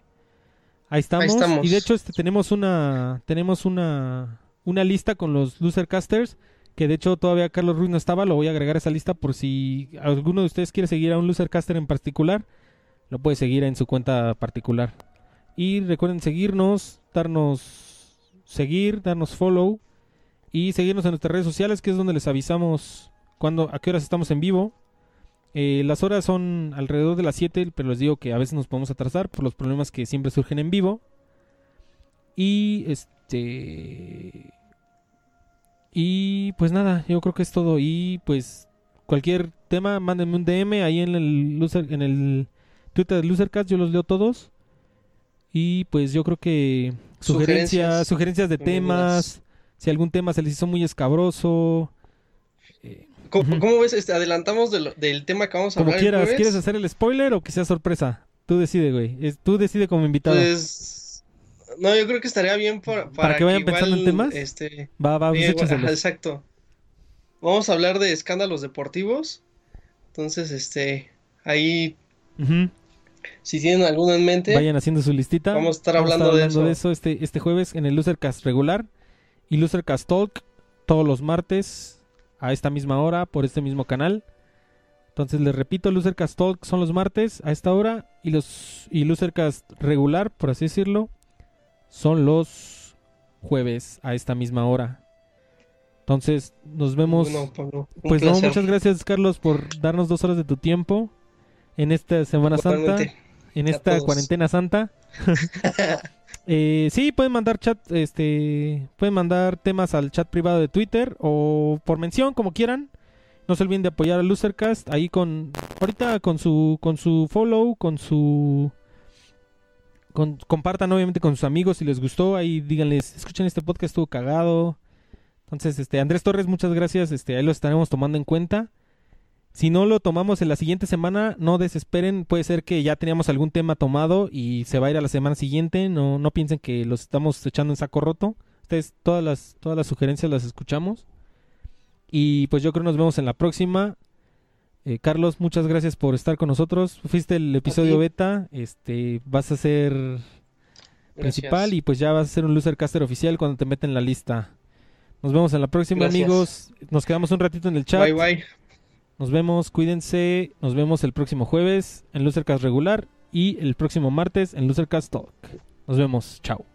A: ahí estamos. Y de hecho, este, tenemos una, tenemos una, una lista con los Losercasters, que de hecho todavía Carlos Ruiz no estaba, lo voy a agregar a esa lista por si alguno de ustedes quiere seguir a un Losercaster en particular, lo puede seguir en su cuenta particular. Y recuerden seguirnos, darnos seguir, darnos follow y seguirnos en nuestras redes sociales, que es donde les avisamos cuando, a qué horas estamos en vivo. Eh, las horas son alrededor de las 7, pero les digo que a veces nos podemos atrasar por los problemas que siempre surgen en vivo. Y este. Y pues nada, yo creo que es todo. Y pues cualquier tema, mándenme un DM ahí en el, en el Twitter de Losercast, yo los leo todos. Y pues yo creo que sugerencias, sugerencias, de temas, si algún tema se les hizo muy escabroso.
B: Eh, ¿Cómo, ves? Este, adelantamos del, tema que vamos a
A: como quieras, ¿quieres hacer el spoiler o que sea sorpresa? Tú decide, güey. tú decide como invitado.
B: Pues... No, yo creo que estaría bien para,
A: para, que vayan pensando en temas.
B: Este,
A: va, va, bien,
B: exacto. Vamos a hablar de escándalos deportivos. Entonces, este, ahí si tienen alguno en mente,
A: vayan haciendo su listita.
B: Vamos a estar hablando, de,
A: eso. este, este jueves en el Losercast regular y Losercast Talk todos los martes a esta misma hora por este mismo canal. Entonces les repito, Losercast Talk son los martes a esta hora y los y Losercast regular, por así decirlo, son los jueves a esta misma hora. Entonces nos vemos. pues no, muchas gracias Carlos por darnos dos horas de tu tiempo en esta Semana Santa, en esta cuarentena santa. eh, sí, pueden mandar chat, este, pueden mandar temas al chat privado de Twitter o por mención, como quieran. No se olviden de apoyar a Losercast ahí con, ahorita con su, con su follow, con su, compartan obviamente con sus amigos si les gustó, ahí díganles, escuchen este podcast, estuvo cagado. Entonces, este, Andrés Torres, muchas gracias, este, ahí lo estaremos tomando en cuenta. Si no lo tomamos en la siguiente semana, no desesperen. Puede ser que ya teníamos algún tema tomado y se va a ir a la semana siguiente. No, no piensen que los estamos echando en saco roto. Ustedes, todas las, todas las sugerencias las escuchamos. Y pues yo creo que nos vemos en la próxima. Eh, Carlos, muchas gracias por estar con nosotros. Fuiste el episodio beta. Este, vas a ser principal y pues ya vas a ser un losercaster oficial cuando te meten en la lista. Nos vemos en la próxima, amigos. Nos quedamos un ratito en el chat.
B: Bye bye.
A: Nos vemos, cuídense. Nos vemos el próximo jueves en Losercast regular y el próximo martes en Losercast Talk. Nos vemos, chao.